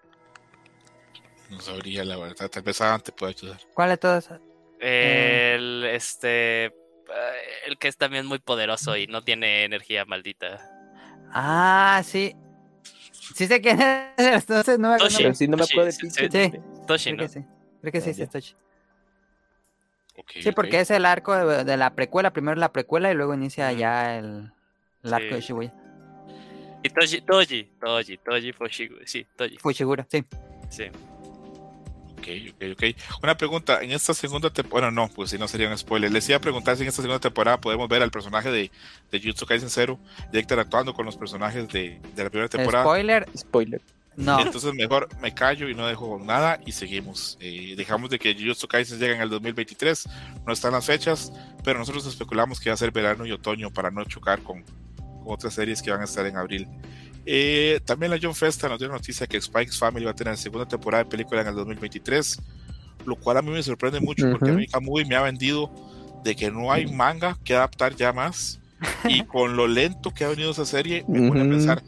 No sabría, la verdad. Tal vez Adam te pueda ayudar. ¿Cuál de todos? El, este, eh, el que es también muy poderoso y no tiene energía maldita. Ah, sí. Sí sé quién es, entonces no me acuerdo. Toshi. Pero si no me sí, acuerdo de sí, sí. Creo ¿no? que sí. Creo que sí, Ah, sí, es Toshi. Sí, porque es el arco de, de la precuela, primero la precuela y luego inicia ya el, el arco Sí. de Shibuya. Y Toji, Toji, Toji, Toji Fushigu, sí, Toji, Fushiguro, sí. sí. Ok, ok, ok. Una pregunta, en esta segunda temporada, bueno, no, pues si no sería un spoiler. Les iba a preguntar si en esta segunda temporada podemos ver al personaje de, de Jujutsu Kaisen Zero ya interactuando con los personajes de, de la primera temporada. Spoiler, Spoiler. No. Entonces mejor me callo y no dejo nada y seguimos. Eh, dejamos de que Jujutsu Kaisen llegue en el 2023, no están las fechas, pero nosotros especulamos que va a ser verano y otoño para no chocar con, con otras series que van a estar en abril. Eh, también la John Festa nos dio noticia que Spike's Family va a tener segunda temporada de película en el 2023, lo cual a mí me sorprende mucho porque a mí Kamui me ha vendido de que no hay manga que adaptar ya más y con lo lento que ha venido esa serie me pone a Ujú. pensar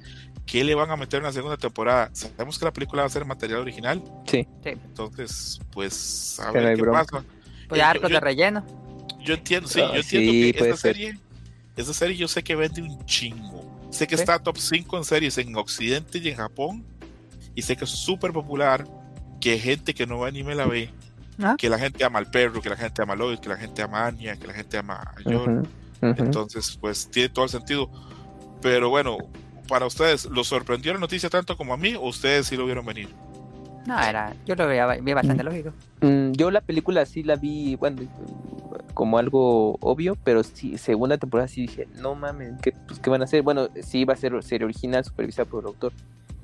¿Qué le van a meter en la segunda temporada? Sabemos que la película va a ser material original. Sí. Sí. Entonces, pues, a no ver qué bronca. pasa. Pues Eh, arcos yo- de relleno. Yo entiendo, sí, Ah, yo entiendo sí, que esa ser. serie, esa serie yo sé que vende un chingo. Sé que Sí. está top 5 en series en Occidente y en Japón. Y sé que es súper popular, que gente que no ve anime la ve. Ah. Que la gente ama al perro, que la gente ama a Lois, que la gente ama a Anya, que la gente ama a Yor. Ujú, ujú. Entonces, pues tiene todo el sentido. Pero bueno, para ustedes, ¿los sorprendió la noticia tanto como a mí o ustedes sí lo vieron venir? No, era, yo lo veía, bastante lógico. Mm, yo la película sí la vi, bueno, como algo obvio, pero sí, segunda temporada sí dije, no mames, ¿qué, pues, ¿qué van a hacer? Bueno, sí va a ser serie original, supervisada por el autor,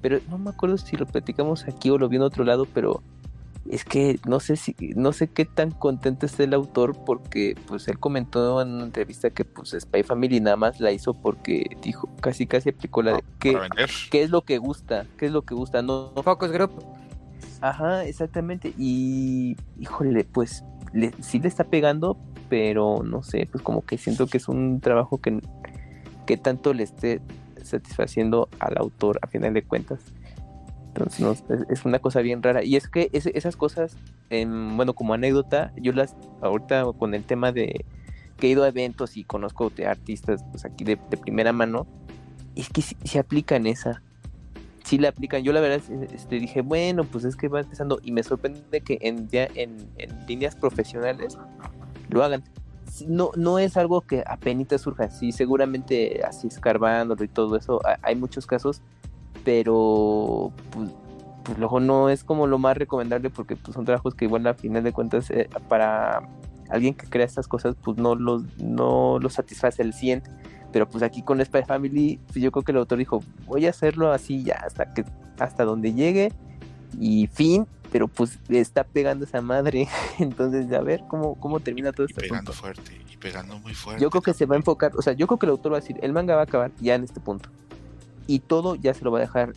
pero no me acuerdo si lo platicamos aquí o lo vi en otro lado, pero es que no sé si, no sé qué tan contento esté el autor porque pues él comentó en una entrevista que pues Spy Family nada más la hizo porque dijo, casi casi aplicó la de, ¿qué, Para vender. ¿qué es lo que gusta? ¿Qué es lo que gusta? No, no Focus Group. Ajá, exactamente. Y, híjole, pues le, sí le está pegando, pero no sé, pues como que siento que es un trabajo que, que tanto le esté satisfaciendo al autor a final de cuentas. Entonces, no, es, es una cosa bien rara. Y es que es- esas cosas, em, bueno, como anécdota, yo las, ahorita con el tema de que he ido a eventos y conozco de artistas, pues aquí de, de primera mano, es que sí- se aplican esa sí la aplican. Yo la verdad este, dije, bueno, pues es que va empezando y me sorprende que en, ya en, en líneas profesionales lo hagan. No, no es algo que apenas surja, sí, seguramente así escarbándolo y todo eso, ha- hay muchos casos, pero pues, pues luego no es como lo más recomendable porque pues, son trabajos que igual a final de cuentas eh, para alguien que crea estas cosas pues no los, no los satisface el 100 Pero pues aquí con Spy Family, pues, yo creo que el autor dijo, voy a hacerlo así ya hasta que hasta donde llegue y fin, pero pues está pegando esa madre. Entonces, a ver cómo, cómo termina todo esto. pegando fuerte, y pegando muy fuerte. Yo creo que se va a enfocar, o sea, yo creo que el autor va a decir, el manga va a acabar ya en este punto. Y todo ya se lo va a dejar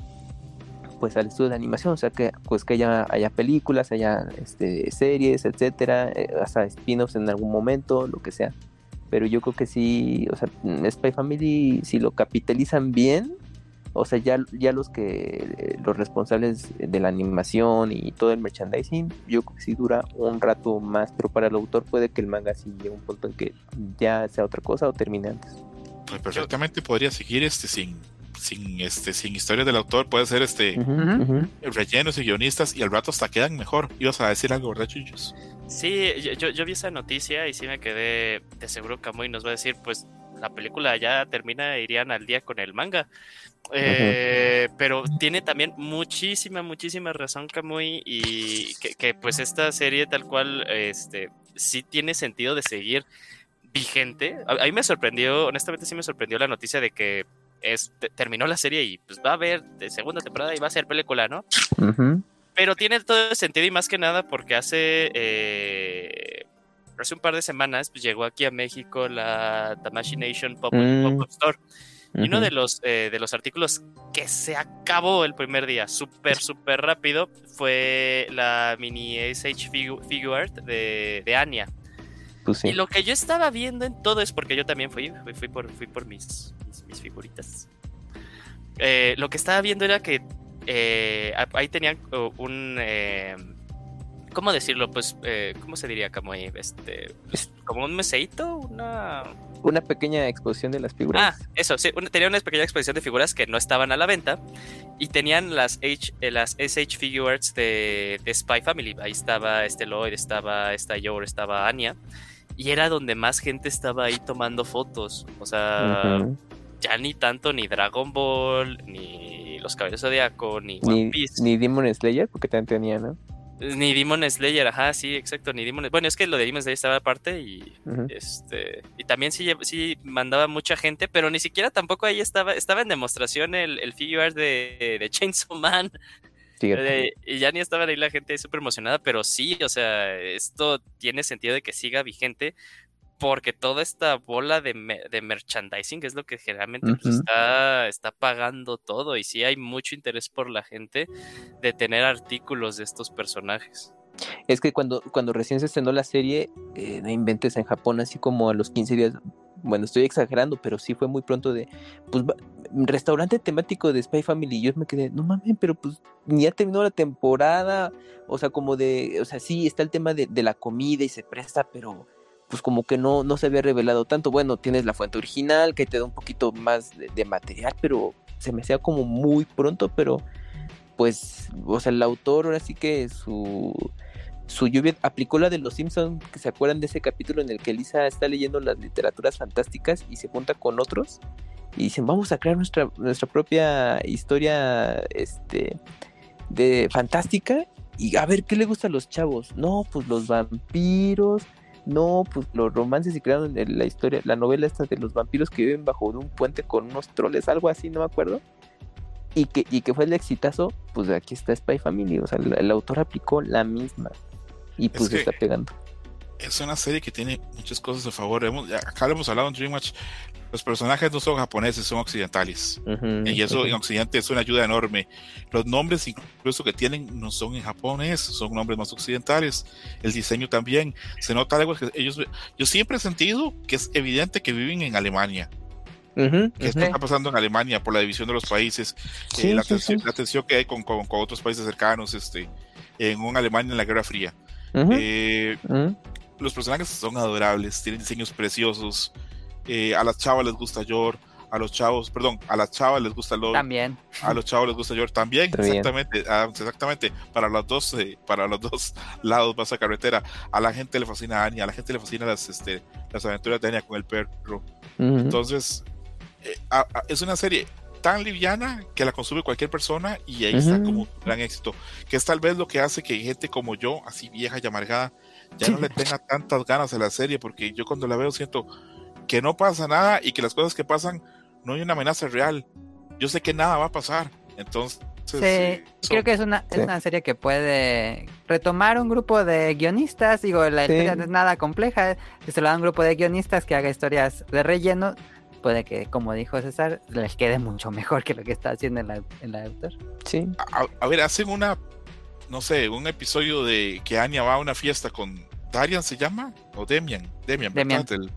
pues al estudio de animación, o sea que pues que haya, haya películas, haya este, series, etcétera, eh, hasta spin-offs en algún momento, lo que sea. Pero yo creo que sí, o sea, Spy Family, si lo capitalizan bien, o sea, ya, ya los que eh, los responsables de la animación y todo el merchandising, yo creo que sí dura un rato más, pero para el autor puede que el manga sí llegue a un punto en que ya sea otra cosa o termine antes. Pues perfectamente podría seguir este sin, sin este, sin historias del autor, puede ser este ujú. rellenos y guionistas y al rato hasta quedan mejor. Ibas a decir algo, ¿verdad, Chuyos? Sí, yo, yo, yo vi esa noticia y sí me quedé, de seguro Kamui nos va a decir, pues la película ya termina, irían al día con el manga. Eh, Pero tiene también muchísima, muchísima razón Kamui y que, que, pues esta serie tal cual, este, sí tiene sentido de seguir vigente. A, a mí me sorprendió, honestamente sí me sorprendió la noticia de que es, te- terminó la serie y pues va a haber de segunda temporada y va a ser película, ¿no? Ujú. Pero tiene todo el sentido y más que nada porque hace, eh, hace un par de semanas pues, llegó aquí a México la Tamashi Nation Pop Mm. Pop-Up Store. Y uno de los, eh, de los artículos que se acabó el primer día, súper, súper rápido, fue la mini SH Figu- Figure de, de Anya. Pues sí. Y lo que yo estaba viendo en todo es porque yo también fui, fui, por, fui por mis, mis, mis figuritas. Eh, lo que estaba viendo era que eh, ahí tenían un... eh, ¿Cómo decirlo? Pues, ¿cómo se diría? Como, eh, este, pues, como un meseito, una... Una pequeña exposición de las Ah, figuras. eso, sí, una- tenían una pequeña exposición de figuras que no estaban a la venta y tenían las, H, las SH Figure Arts de, de Spy Family. Ahí estaba este Lloyd, estaba esta Yor, estaba Anya. Y era donde más gente estaba ahí tomando fotos. O sea, ya ni tanto ni Dragon Ball, ni Los Caballeros Zodiaco, ni One ni, Piece, ni Demon Slayer, porque también tenía, ¿no? ni Demon Slayer. Ajá, sí, exacto, ni Demon Bueno, es que lo de Demon Slayer estaba aparte y este y también sí, sí mandaba mucha gente, pero ni siquiera tampoco ahí estaba estaba en demostración el, el figure de, de Chainsaw Man Fíjate. eh, y ya ni estaba ahí la gente súper emocionada, pero sí, o sea, esto tiene sentido de que siga vigente porque toda esta bola de, me- de merchandising es lo que generalmente pues, está, está pagando todo y sí hay mucho interés por la gente de tener artículos de estos personajes. Es que cuando, cuando recién se estrenó la serie, eh, inventes en Japón, así como a los 15 días, bueno, estoy exagerando, pero sí fue muy pronto de, pues, restaurante temático de Spy Family. Y yo me quedé, no mames, pero pues ya terminó la temporada. O sea, como de, o sea, sí está el tema de, de la comida y se presta, pero pues como que no, no se había revelado tanto. Bueno, tienes la fuente original que te da un poquito más de, de material, pero se me hacía como muy pronto, pero pues, o sea, el autor ahora sí que su su lluvia aplicó la de los Simpsons, que se acuerdan de ese capítulo en el que Lisa está leyendo las literaturas fantásticas y se junta con otros y dicen, vamos a crear nuestra, nuestra propia historia este de fantástica y a ver qué le gusta a los chavos. No, pues los vampiros, no, pues los romances y crearon la historia, la novela esta de los vampiros que viven bajo de un puente con unos troles, algo así, no me acuerdo. Y que, y que fue el exitazo, pues aquí está Spy Family, o sea, el, el autor aplicó la misma y pues que- está pegando. Es una serie que tiene muchas cosas a favor. Hemos- acá lo hemos hablado en Dream Match. Los personajes no son japoneses, son occidentales. Ujú, Y eso en ujú. Occidente es una ayuda enorme. Los nombres incluso que tienen no son en japonés, son nombres más occidentales. El diseño también. Se nota algo que ellos... Yo siempre he sentido que es evidente que viven en Alemania. Ujú, Que esto está pasando en Alemania por la división de los países. eh, Sí, la, sí, tensión, sí. la tensión que hay con, con- con otros países cercanos. este En un Alemania en la Guerra Fría. Eh, los personajes son adorables, tienen diseños preciosos. eh, a las chavas les gusta Yor, a los chavos, perdón, a las chavas les gusta Love, También. a los chavos les gusta Yor también, exactamente, ah, exactamente, para los dos, eh, para los dos lados vas a carretera. A la gente le fascina Anya, a la gente le fascina las, este, las aventuras de Anya con el perro. Entonces, eh, a- a- es una serie tan liviana que la consume cualquier persona y ahí está Ujú. como un gran éxito. Que es tal vez lo que hace que gente como yo, así vieja y amargada, ya no le tenga tantas ganas a la serie, porque yo cuando la veo siento, que no pasa nada y que las cosas que pasan no hay una amenaza real. Yo sé que nada va a pasar. Entonces, Sí, eh, creo que es una, es Sí. una serie que puede retomar un grupo de guionistas. Digo, la Sí. historia no es nada compleja. Si se lo da a un grupo de guionistas que haga historias de relleno, puede que, como dijo César, les quede mucho mejor que lo que está haciendo el, el autor. Sí. a, a ver, hacen una, no sé, un episodio de que Anya va a una fiesta con Darian, ¿se llama? O Demian. Demian, Demian. El-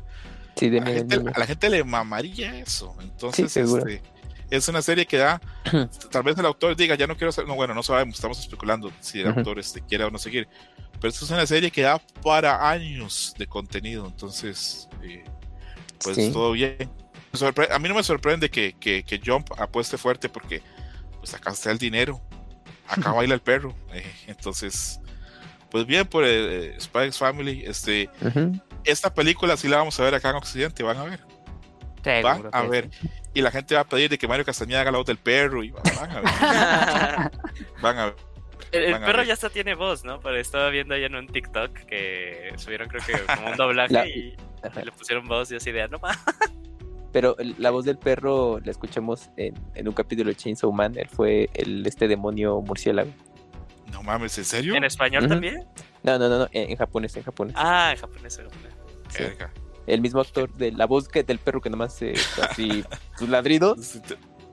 Sí, de a, la gente, a la gente le mamaría eso. Entonces, Sí, seguro. este, es una serie que da, tal vez el autor diga, ya no quiero hacer, no, bueno, no sabemos, estamos especulando si el Ujú. autor este, quiera o no seguir. Pero esto es una serie que da para años de contenido. Entonces, eh, pues Sí. todo bien. A mí no me sorprende que, que, que Jump apueste fuerte porque pues acá está el dinero, acá baila el perro. eh, entonces, pues bien por eh, Spy X Family. Este, esta película sí la vamos a ver acá en Occidente, van a ver. Van Seguro a que ver. sí. Y la gente va a pedir de que Mario Castañeda haga la voz del perro y van a ver. Van a ver. El, el Van a perro ver. ya hasta tiene voz, ¿no? Pero estaba viendo ya en un TikTok que subieron creo que como un doblaje La- y, Ajá. y le pusieron voz y así de, "Ah, no más. Pero el- la voz del perro la escuchamos en, en un capítulo de Chainsaw Man. Él fue el, este demonio murciélago. No mames, ¿en serio? ¿En español también? No, no, no, no, en, en japonés, en japonés. Ah, en japonés. en japonés. sí. El mismo actor de la voz que del perro que nomás eh, así sus ladridos.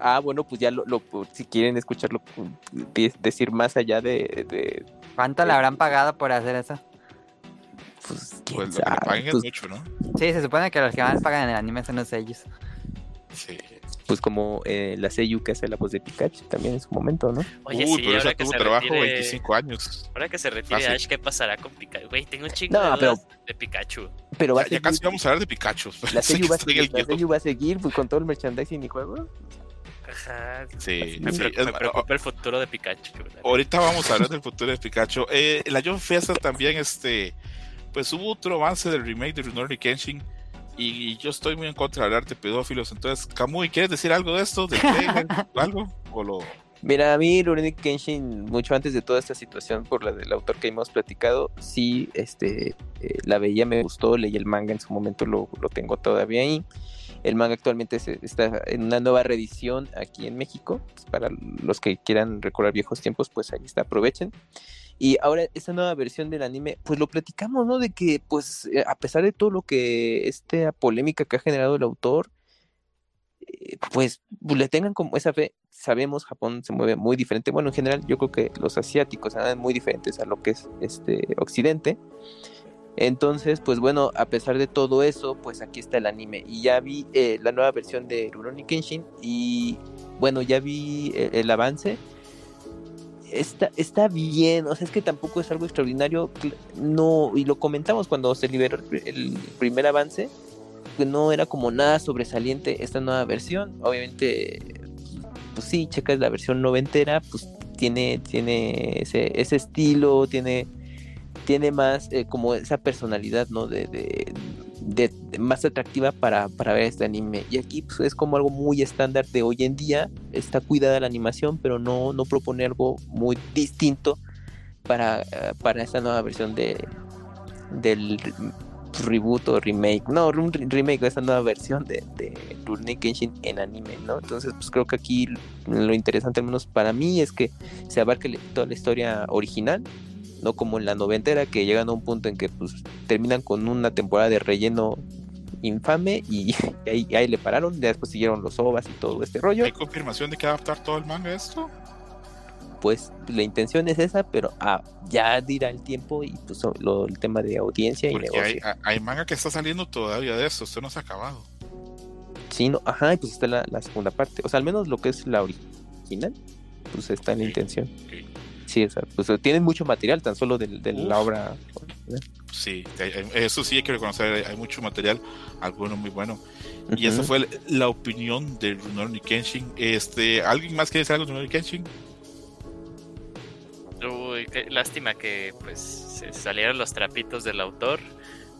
Ah, bueno, pues ya lo, lo- si quieren escucharlo de- decir más allá de, de ¿Cuánto le habrán pagado por hacer eso? Pues quién Pues lo que le paguen es pues, mucho, ¿no? Sí, se supone que los que más pagan en el anime son los sellos. Sí. pues como eh, la Seiyu que hace la voz de Pikachu también en su momento, ¿no? Oye, Uy, sí, pero esa ahora que tuvo se trabajo retire... 25 años. Ahora que se retire Fácil. Ash, ¿qué pasará con Pikachu? Güey, tengo un chingo No, de pero- de Pikachu. Pero va Ya, a ya seguir, casi vamos a hablar de Pikachu. la Seiyu va, a seguir, va a pues, con todo el merchandising y juego. Ajá. Sí, Me, sí, pre- es- me preocupa el futuro de Pikachu. Ahorita vamos a hablar del futuro de Pikachu. Eh, la John Fiesta también, este, pues hubo otro avance del remake de Rurouni Kenshin. Y yo estoy muy en contra de hablar de pedófilos. Entonces, Kamui, ¿quieres decir algo de esto? ¿Del? ¿O algo? ¿O lo.? Mira, a mí Rurouni Kenshin, mucho antes de toda esta situación por la del autor que hemos platicado, sí, este, eh, la veía, me gustó, leí el manga en su momento, lo, lo tengo todavía ahí. El manga actualmente se- está en una nueva reedición aquí en México. pues, para los que quieran recordar viejos tiempos, pues ahí está, aprovechen. Y ahora esta nueva versión del anime, pues lo platicamos, ¿no? De que, pues, eh, a pesar de todo lo que, esta polémica que ha generado el autor, eh, pues le tengan como esa fe. Sabemos, Japón se mueve muy diferente. Bueno, en general, yo creo que los asiáticos andan muy diferentes a lo que es este Occidente. Entonces, pues bueno, a pesar de todo eso, pues aquí está el anime. Y ya vi eh, la nueva versión de Rurouni Kenshin. Y bueno, ya vi el avance. Está, está bien, o sea, es que tampoco es algo extraordinario. No, y lo comentamos cuando se liberó el primer avance que no era como nada sobresaliente esta nueva versión. Obviamente, pues sí, checas la versión noventera, pues tiene, tiene ese, ese estilo, tiene, tiene más eh, como esa personalidad, ¿no? De, de, más atractiva para, para ver este anime. Y aquí pues, es como algo muy estándar de hoy en día. Está cuidada la animación, pero no, no propone algo muy distinto para, eh, para esta nueva versión de, del reboot o remake, no, remake esta nueva versión de, de Rurouni Kenshin en anime, ¿no? Entonces, pues creo que aquí lo interesante, al menos para mí, es que se abarque toda la historia original, no como en la noventera, que llegan a un punto en que pues terminan con una temporada de relleno infame y, y ahí, ahí le pararon, después siguieron los ovas y todo este rollo. ¿Hay confirmación de que va a adaptar todo el manga a esto? Pues la intención es esa, pero ah, ya dirá el tiempo y pues lo- el tema de audiencia y negocio. hay, hay manga que está saliendo todavía de esto. Esto no se ha acabado. Sí, no, ajá, y pues está la, la segunda parte. O sea, al menos lo que es la original, pues está en la intención. Sí, o sea, pues tienen mucho material tan solo de, de la obra. Sí, eso sí hay que reconocer. Hay, mucho material, alguno muy bueno. Y esa Ujú. fue el- la opinión de Rurouni Kenshin. Este, ¿Alguien más quiere decir algo de Rurouni Kenshin? Uy, qué lástima que pues se salieron los trapitos del autor.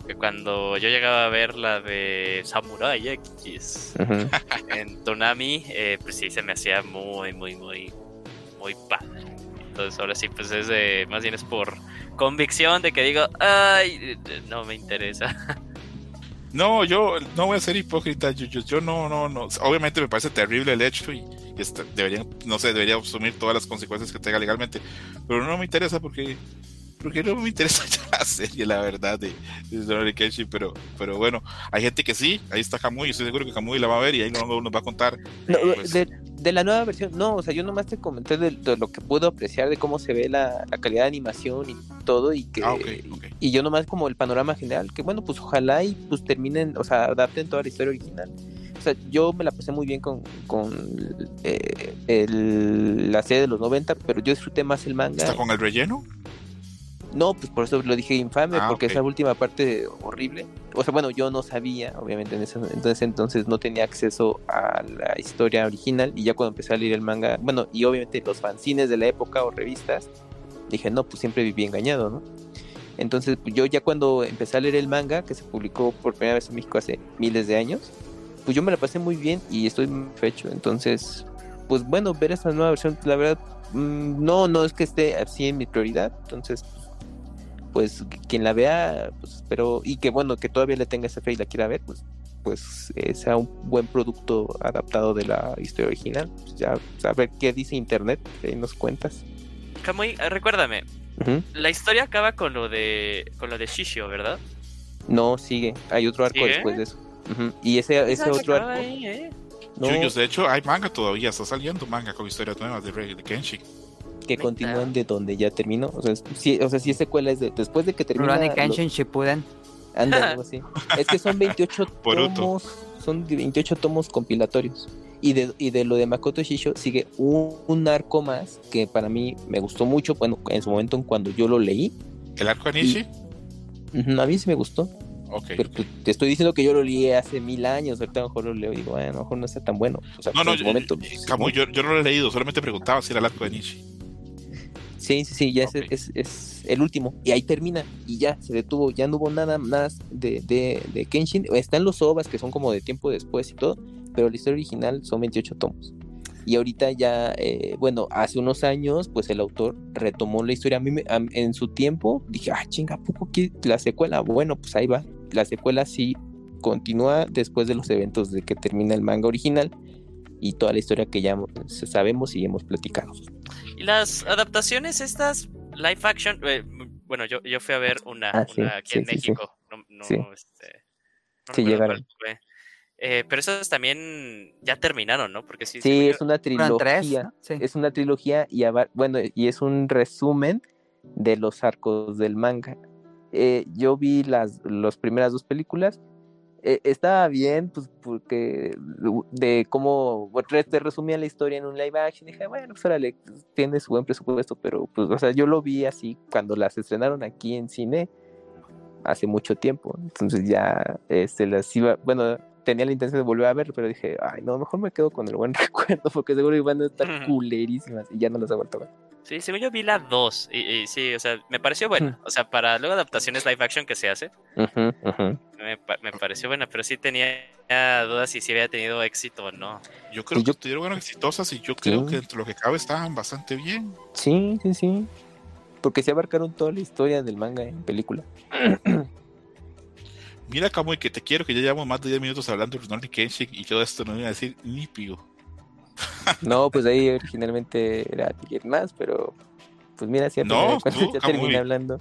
Que cuando yo llegaba a ver la de Samurai X Ujú. en Tonami, eh, pues sí se me hacía muy, muy, muy, muy padre. Entonces ahora sí, pues es de, más bien es por convicción de que digo, ay, no me interesa. No, yo no voy a ser hipócrita, yo, yo, no, no, no. Obviamente me parece terrible el hecho y, y este, deberían, no sé, debería asumir todas las consecuencias que tenga legalmente, pero no me interesa porque porque no me interesa la serie, la verdad, de, de Kenshin, pero, pero bueno, hay gente que sí, ahí está Kamui, estoy seguro que Kamui la va a ver y ahí nos, nos va a contar. No, pues, de, de la nueva versión, no, o sea, yo nomás te comenté de, de lo que puedo apreciar de cómo se ve la, la calidad de animación y todo, y que Ah, ok, ok. y yo nomás como el panorama general, que bueno, pues ojalá y pues terminen, o sea, adapten toda la historia original. O sea, yo me la pasé muy bien con, con eh, el- la serie de los 90, pero yo disfruté más el manga. ¿Está con el relleno? No, pues por eso lo dije infame, Ah, porque esa última parte horrible. O sea, bueno, yo no sabía, obviamente, en ese entonces, entonces no tenía acceso a la historia original. Y ya cuando empecé a leer el manga, bueno, y obviamente los fanzines de la época o revistas, dije, no, pues siempre viví engañado, ¿no? Entonces, pues, yo ya cuando empecé a leer el manga, que se publicó por primera vez en México hace miles de años, pues yo me la pasé muy bien y estoy muy fecho. Entonces, pues bueno, ver esta nueva versión, la verdad, mm, no, no es que esté así en mi prioridad. Entonces, pues quien la vea, pues espero, y que bueno, que todavía le tenga esa fe y la quiera ver, pues, pues eh, sea un buen producto adaptado de la historia original. Pues, ya saber qué dice internet, ahí nos cuentas. Kamui, eh, recuérdame, Ujú. la historia acaba con lo de con lo de Shishio, ¿verdad? No, sigue, hay otro arco ¿Sigue? después de eso. Ujú. Y ese, ese se otro arco. ahí, ¿eh? No, Yuyos, de hecho, hay manga todavía, está saliendo manga con historias nuevas de, Rey- de Kenshin. Que Neta. continúan de donde ya terminó. O sea, sí, o sea, si es secuela es de, después de que termina. Rurouni lo- Kenshin Shippuden. Anda, algo así. Es que son 28 Boruto. tomos, son 28 tomos compilatorios. Y de, y de lo de Makoto Shisho sigue un, un arco más que para mí me gustó mucho, bueno, en su momento cuando yo lo leí. ¿El arco de Nishi? Ujú, A mí sí me gustó, pero pues, te estoy diciendo que yo lo leí hace mil años, ahorita a lo mejor lo leo y digo, bueno, a lo mejor no está tan bueno. O sea, No, no, en su yo, momento, pues, yo, yo no lo he leído, solamente preguntaba si era el arco de Nishi. Sí, sí, sí, ya es- es, es el último. Y ahí termina. Y ya se detuvo. Ya no hubo nada más de, de, de Kenshin. Están los ovas que son como de tiempo después y todo. Pero la historia original son 28 tomos. Y ahorita ya, eh, bueno, hace unos años, pues el autor retomó la historia. A mí me- a- en su tiempo dije, ah, chinga, ¿a poco que la secuela? Bueno, pues ahí va. La secuela sí continúa después de los eventos de que termina el manga original. Y toda la historia que ya sabemos y hemos platicado. Y las adaptaciones estas live action, eh, bueno, yo, yo fui a ver una, Ah, sí, una aquí sí, en sí, sí. México. No, no, Sí. este, no Sí, llegaron. cuál. Eh, pero esas también ya terminaron, ¿no? Porque sí, Sí, es una trilogía. Es una trilogía y bueno, y es un resumen de los arcos del manga. Eh, yo vi las, las primeras dos películas. Eh, estaba bien, pues porque de cómo te resumía la historia en un live action. Dije, bueno, pues órale, tiene su buen presupuesto, pero pues, o sea, yo lo vi así cuando las estrenaron aquí en cine hace mucho tiempo. Entonces ya este, las iba, bueno, tenía la intención de volver a ver, pero dije, ay, no, mejor me quedo con el buen recuerdo, porque seguro iban a estar culerísimas y ya no las he vuelto a ver. Sí, según yo vi la 2. Y, y sí, o sea, me pareció buena. O sea, para luego adaptaciones live action que se hace, me, pa- me pareció buena, pero sí tenía dudas si sí había tenido éxito o no. Yo creo que estuvieron exitosas y yo creo que entre lo que cabe estaban bastante bien. Sí, sí, sí. Porque se abarcaron toda la historia del manga en película. Mira, Kamui, que te quiero, que ya llevamos más de 10 minutos hablando de Rurouni Kenshin y todo esto no iba a decir ni pigo. No, pues ahí originalmente era alguien más, pero pues mira, si No, tú, ya terminé hablando.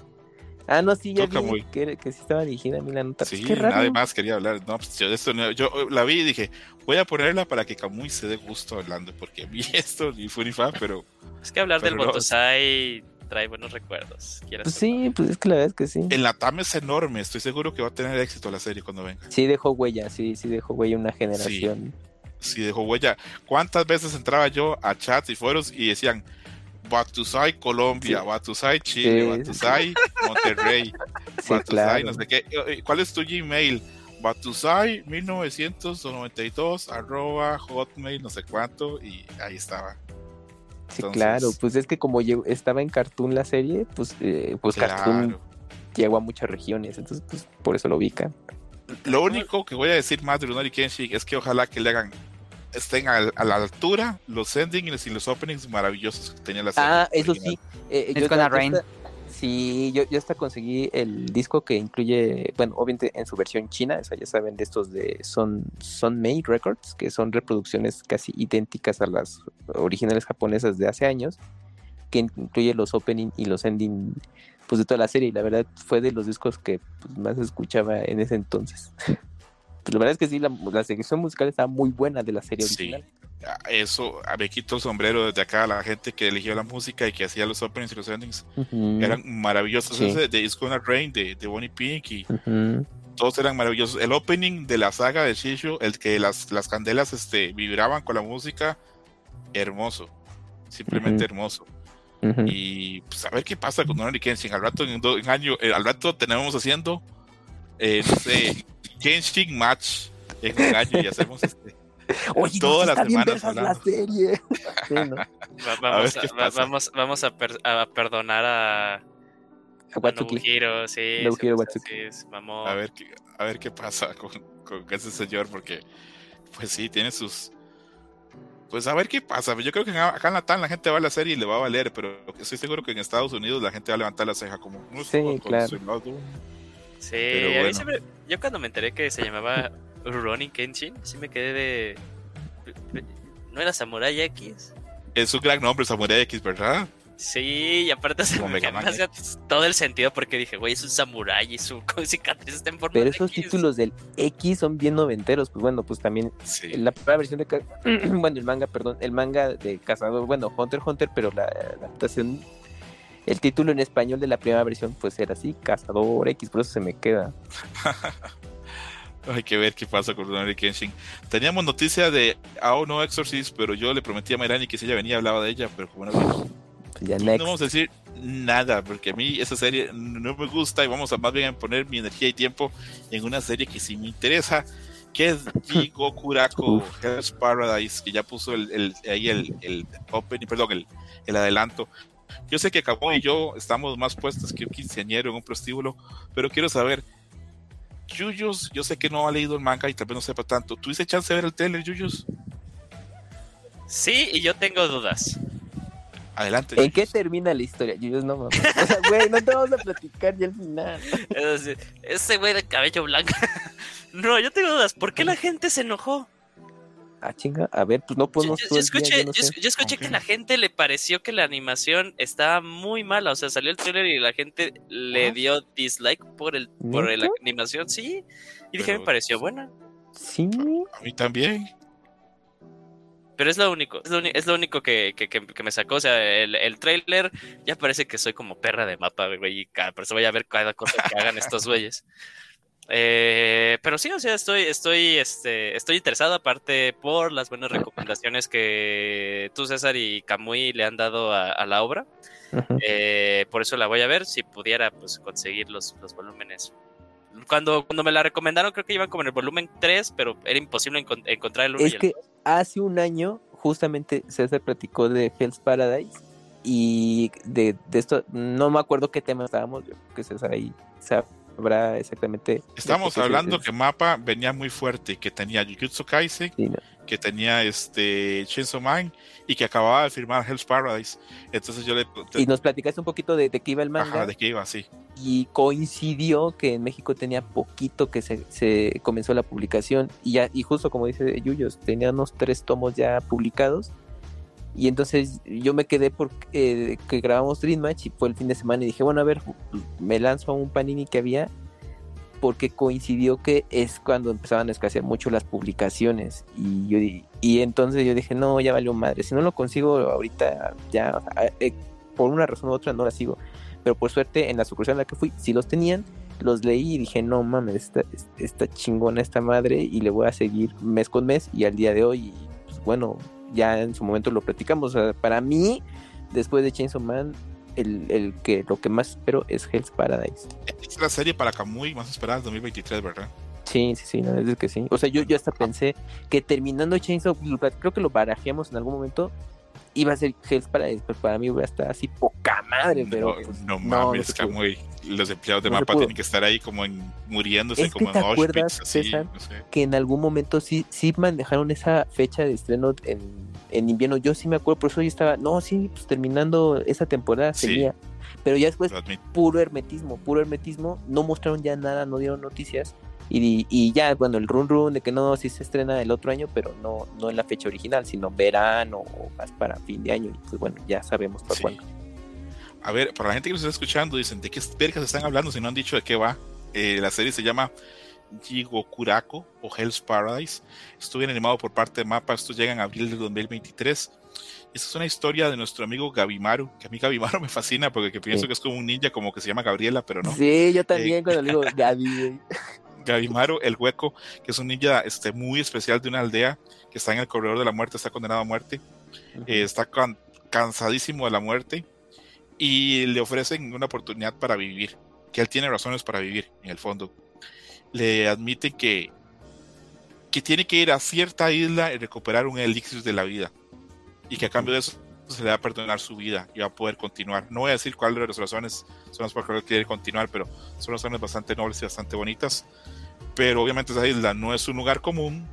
Ah, no, sí, ya Tú, vi que, que sí estaba dirigida a mí la nota. Pues Sí, qué raro. nadie más quería hablar. No, pues yo, de esto yo la vi y dije, voy a ponerla para que Kamui se dé gusto hablando, porque mí esto ni fue ni fa, pero Es que hablar del no, Botosai trae buenos recuerdos. Pues sí, pues es que la verdad es que sí. el Latam es enorme. Estoy seguro que va a tener éxito la serie cuando venga. Sí dejó huella, sí, sí dejó huella una generación. Si dejó huella. ¿Cuántas veces entraba yo a chats y foros y decían Batusai Colombia, Sí. Batusai Chile, Sí. Batusai Monterrey, Sí, Batusai claro. no sé qué? Eh, ¿Cuál es tu Gmail? Batusai 1992 arroba hotmail no sé cuánto y ahí estaba. Sí, claro, pues es que como estaba en Cartoon la serie, pues, eh, pues Cartoon Claro. llegó a muchas regiones, entonces pues por eso lo ubican. Lo único que voy a decir más de Runori Kenshin es que ojalá que le hagan estén a, la altura los endings y los openings maravillosos que tenía la serie. Ah, eso original. sí. eh, yo Rain. esta- Sí, yo, yo hasta conseguí el disco que incluye, bueno, obviamente en su versión china, o sea, ya saben de estos de Son, Son Made Records, que son reproducciones casi idénticas a las originales japonesas de hace años, que incluye los opening y los ending pues de toda la serie, y la verdad fue de los discos que pues, más escuchaba en ese entonces. pues la verdad es que sí, la, la selección musical estaba muy buena de la serie Sí. original. Eso, me quito el sombrero desde acá a la gente que eligió la música y que hacía los openings y los endings. Ujú, Eran maravillosos. Sí. Ese de It's Gonna Rain, de, de Bonnie Pink y ujú. todos eran maravillosos. El opening de la saga de Shishu, el que las, las candelas este, vibraban con la música, hermoso. Simplemente Ujú. hermoso. Y pues a ver qué pasa con Donald Kenshin. Al rato, en, do- en año, eh, al rato tenemos haciendo, eh, no sé, Kenshin Match en un año y hacemos este. Oye, todas las semanas la serie. Sí, ¿no? Va- A vamos, a, va- pasa. vamos, vamos a, per- a perdonar a. Nobuhiro, sí. Nobuhiro. A ver, qué, a ver qué pasa con, con ese señor, porque, pues sí, tiene sus. Pues a ver qué pasa. Yo creo que acá en Latam la gente va a la serie y le va a valer, pero estoy seguro que en Estados Unidos la gente va a levantar la ceja como. No Sí, claro. soy lado". Sí, a mí siempre- yo cuando me enteré que se llamaba Ronin Kenshin, sí me quedé de... ¿No era Samurai X? Es un gran nombre, Samurai X, ¿verdad? Sí, y aparte se me, me hacía todo el sentido porque dije, güey, es un samurái y su cicatriz está en forma Pero de esos X. títulos del X son bien noventeros. Pues bueno, pues también Sí. la primera versión de. bueno, el manga, perdón. El manga de Cazador. Bueno, Hunter x Hunter, pero la, adaptación. El título en español de la primera versión, pues era así: Cazador X. Por eso se me queda. Hay que ver qué pasa con Rurouni Kenshin. Teníamos noticia de Ao no Exorcist, pero yo le prometí a Mayrani que si ella venía hablaba de ella, pero como Pues ya no next. vamos a decir nada, porque a mí esa serie no me gusta y vamos a más bien poner mi energía y tiempo en una serie que sí me interesa, que es Jigo Kurako Hell's Paradise, que ya puso el, el- ahí el, el opening, perdón, el, el adelanto. Yo sé que Cabo y yo estamos más puestos que un quinceañero en un prostíbulo, pero quiero saber, Yuyos, yo sé que no ha leído el manga y tal vez no sepa tanto. ¿Tuviste chance de ver el trailer, Yuyos? Sí, y yo tengo dudas. Adelante. ¿En qué Yuyos. termina la historia? Yo no mames. O sea, güey, no te vamos a platicar ya al final. Es decir, ese güey de cabello blanco. no, yo tengo dudas. ¿Por qué la gente se enojó? Ah, chinga. A ver, pues no podemos. yo- yo el día, escuché, yo no sé. escuché que la gente le pareció que la animación estaba muy mala. O sea, salió el trailer y la gente le ¿Ah? dio dislike por el por la animación, sí. Y dije, Pero- me pareció buena. Sí. A mí también. Pero es lo único, es lo, uni- es lo único que, que- que- que me sacó. O sea, el, el trailer ya parece que soy como perra de mapa, güey. Y cada, por eso voy a ver cada cosa que hagan estos güeyes. Eh, pero sí, o sea, estoy, estoy, este, estoy interesado aparte por las buenas recomendaciones que tú, César y Camuy le han dado a, a la obra. Eh, por eso la voy a ver, si pudiera pues conseguir los, los volúmenes. Cuando, cuando me la recomendaron creo que iban como en el volumen 3, pero era imposible encon- encontrar el 1 Es y el que hace un año, justamente César platicó de Hell's Paradise y de, de esto, no me acuerdo qué tema estábamos, yo creo que César ahí sabrá exactamente. Estamos hablando que Mapa venía muy fuerte y que tenía Jujutsu Kaisen, Sí, ¿no? Que tenía este Chainsaw Man y que acababa de firmar Hell's Paradise. Entonces yo le Y nos platicaste un poquito de, de qué iba el manga. Ajá, de qué iba así. y coincidió que en México tenía poquito que se, se comenzó la publicación. Y ya y justo como dice Yuyos, tenía unos tres tomos ya publicados. Y entonces yo me quedé porque que grabamos Dream Match y fue el fin de semana. Y dije, bueno, a ver, me lanzo a un panini que había porque coincidió que es cuando empezaban a escasear mucho las publicaciones. Y yo y entonces yo dije, no, ya valió madre, si no lo consigo ahorita ya, sea, eh, por una razón u otra no la sigo pero por suerte en la sucursal en la que fui, sí los tenían, los leí y dije, no mames, está, está chingona esta madre y le voy a seguir mes con mes y al día de hoy, pues bueno, ya en su momento lo platicamos, o sea, para mí, después de Chainsaw Man, el, el que lo que más espero es Hell's Paradise. Es la serie para Kamui más esperada en 2023, ¿verdad? Sí, sí, sí, la verdad es que sí. O sea, yo, yo hasta pensé que terminando Chainsaw, creo que lo barajeamos en algún momento, iba a ser Hell's Paradise, pero para mí hubiera estado así poca madre, pero... no, pues, no mames, no. Kamui. Los empleados de No Mapa tienen que estar ahí como en muriéndose, Es que como te en acuerdas, Auschwitz, así, César, sé. que en algún momento sí, sí manejaron esa fecha de estreno en en invierno. Yo sí me acuerdo, por eso yo estaba, no, sí, pues terminando esa temporada Sí. seguía. Pero ya después, puro hermetismo, puro hermetismo, no mostraron ya nada, no dieron noticias. Y, y ya, bueno, el run run de que no, sí se estrena el otro año, pero no, no en la fecha original, sino verano o más para fin de año. Y pues bueno, ya sabemos para Sí. cuándo. A ver, para la gente que nos está escuchando, dicen, ¿de qué vergas están hablando si no han dicho de qué va? Eh, la serie se llama Jigokurako o Hell's Paradise. Estuvo bien animado por parte de Mapa. Estos llegan en abril de 2023. Esta es una historia de nuestro amigo Gabimaru, que a mí Gabimaru me fascina porque que pienso Sí. que es como un ninja, como que se llama Gabriela, pero no. Sí, yo también cuando le digo güey. Gabimaru, el hueco, que es un ninja este, muy especial de una aldea que está en el corredor de la muerte, está condenado a muerte, eh, está can- cansadísimo de la muerte y le ofrecen una oportunidad para vivir, que él tiene razones para vivir en el fondo. Le admiten que, que tiene que ir a cierta isla y recuperar un elixir de la vida y que a cambio de eso se le va a perdonar su vida y va a poder continuar. No voy a decir cuáles de las razones son las por las que quiere continuar, pero son razones bastante nobles y bastante bonitas. Pero obviamente esa isla no es un lugar común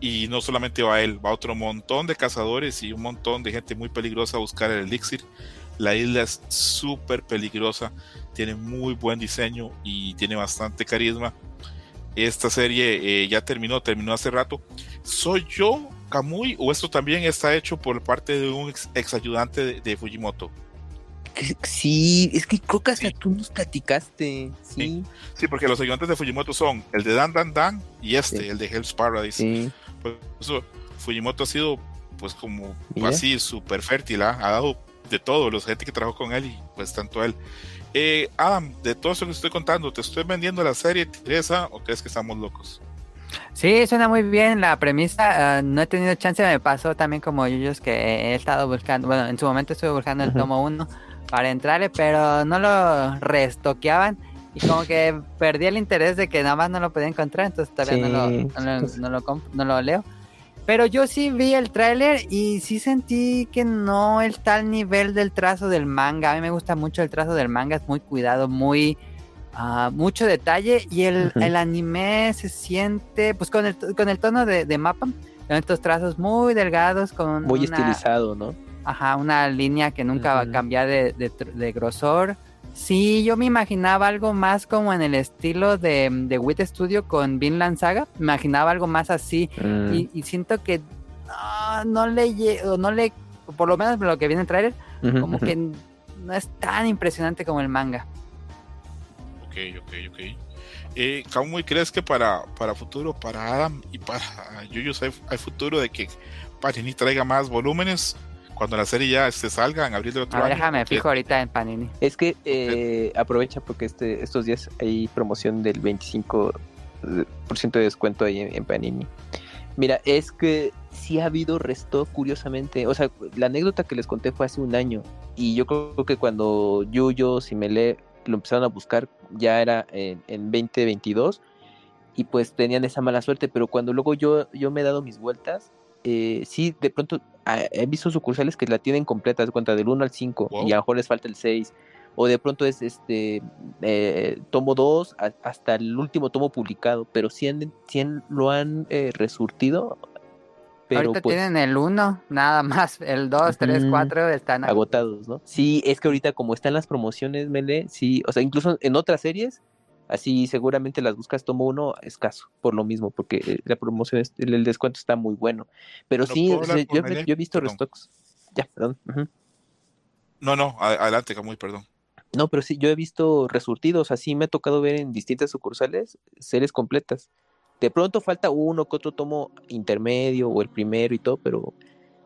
y no solamente va él, va otro montón de cazadores y un montón de gente muy peligrosa a buscar el elixir. La isla es súper peligrosa, tiene muy buen diseño y tiene bastante carisma. Esta serie eh, ya terminó, terminó hace rato. ¿Soy yo, Kamui, o esto también está hecho por parte de un ex, ex ayudante de, de Fujimoto? Sí, es que creo que hasta tú nos platicaste. Sí, Sí, porque los ayudantes de Fujimoto son el de Dan Dan Dan y este, Sí. el de Hell's Paradise. sí. Por eso Fujimoto ha sido pues como Mira. así súper fértil, ha dado de todo, los gente que trabajó con él y pues tanto él. Eh, Adam, de todo eso que estoy contando, ¿te estoy vendiendo la serie? ¿Te interesa o crees que estamos locos? Sí, suena muy bien la premisa. ah, no he tenido chance, me pasó también como Yuyos que he estado buscando, bueno, en su momento estuve buscando el tomo 1 para entrarle, pero no lo restoqueaban y como que perdí el interés de que nada más no lo podía encontrar, entonces todavía no, lo, Sí, no, lo, pues- no lo no lo leo. Pero yo sí vi el tráiler y sí sentí que no está al nivel del trazo del manga. A mí me gusta mucho el trazo del manga, es muy cuidado, muy ah, mucho detalle y el, el anime se siente pues con el, con el tono de, de mapa, con estos trazos muy delgados, con Muy una, estilizado, ¿no? ajá, una línea que nunca va a cambiar de, de grosor. Sí, yo me imaginaba algo más como en el estilo de, de Wit Studio con Vinland Saga. Me imaginaba algo más así. Mm, Y, y siento que no, no le no le, por lo menos lo que viene en el trailer, ujú, como ujú. que no es tan impresionante como el manga. Ok, ok, ok. Eh, ¿Cómo crees que para, para futuro, para Adam y para Yuyos hay, hay futuro de que Panini traiga más volúmenes cuando la serie ya este, salga en abril del otro A ver, año? déjame fijo ahorita en Panini. Es que eh, aprovecha porque este, estos días hay promoción del 25% de descuento ahí en, en Panini. Mira, es que sí ha habido resto, curiosamente. O sea, la anécdota que les conté fue hace un año. Y yo creo que cuando Yuyo, Simele lo empezaron a buscar, ya era en, en 2022. Y pues tenían esa mala suerte. Pero cuando luego yo, yo me he dado mis vueltas, eh, sí, de pronto ah, he visto sucursales que la tienen completa, de cuenta, del 1 al 5. Wow. Y a lo mejor les falta el 6. O de pronto es este eh, tomo 2 a- hasta el último tomo publicado. Pero sí, han- sí han- lo han eh, resurtido. Pero ahorita pues tienen el 1, nada más. El 2, 3, Ujú. 4 están ag- agotados, ¿no? Sí, es que ahorita como están las promociones, Mele, sí, o sea, incluso en otras series, así seguramente las buscas tomo uno escaso, por lo mismo, porque eh, la promoción, es- el, el descuento está muy bueno. Pero ¿No sí, o sea, con yo, he visto Perdón. restocks. Ya, perdón. No, no, adelante, Camuy, perdón. No, pero sí, yo he visto resurtidos, así me ha tocado ver en distintas sucursales series completas. De pronto falta uno que otro tomo intermedio o el primero y todo, pero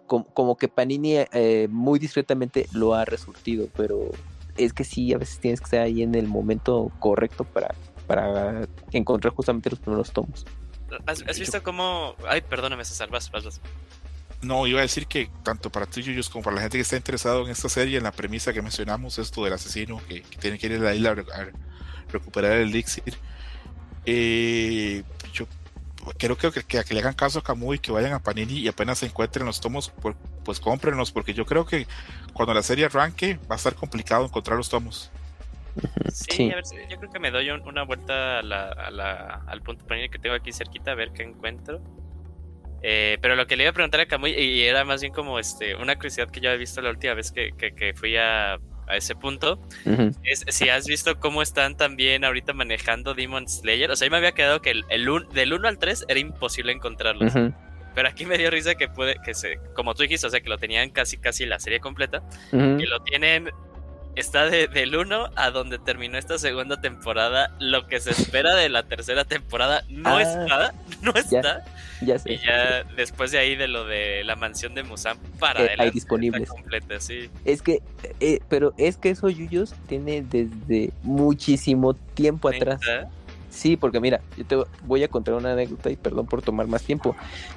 como, como que Panini eh, muy discretamente lo ha resurtido, pero es que sí, a veces tienes que estar ahí en el momento correcto para, para encontrar justamente los primeros tomos. ¿Has, has visto cómo.? Ay, perdóname, César, vas, vas, vas. No, iba a decir que tanto para tú, Yuyos, como para la gente que está interesado en esta serie, en la premisa que mencionamos, esto del asesino que, que tiene que ir a la isla a, re- a recuperar el elixir, eh, creo que, que, que le hagan caso a Camuy, que vayan a Panini y apenas se encuentren los tomos, pues, pues cómprenlos, porque yo creo que cuando la serie arranque va a estar complicado encontrar los tomos. Sí, Sí. a ver, si- yo creo que me doy un- una vuelta a la, a la- al punto panini que tengo aquí cerquita a ver qué encuentro. Eh, pero lo que le iba a preguntar a Camuy, y era más bien como este una curiosidad que yo había visto la última vez que, que, que fui a, a ese punto, Ujú. es si has visto cómo están también ahorita manejando Demon Slayer. O sea, yo me había quedado que el, el un- del 1 al 3 era imposible encontrarlos. Ujú. Pero aquí me dio risa que puede, que se, como tú dijiste, o sea, que lo tenían casi casi la serie completa. Ujú. Que lo tienen, está de- del 1 a donde terminó esta segunda temporada. Lo que se espera de la tercera temporada no Ah, está, no está. Ya sé. Y ya después de ahí de lo de la mansión de Musan para Eh, hay adelante, disponibles. completa, sí. Es que, eh, pero es que eso Yuyos tiene desde muchísimo tiempo atrás. Sí, porque mira, yo te voy a contar una anécdota y perdón por tomar más tiempo.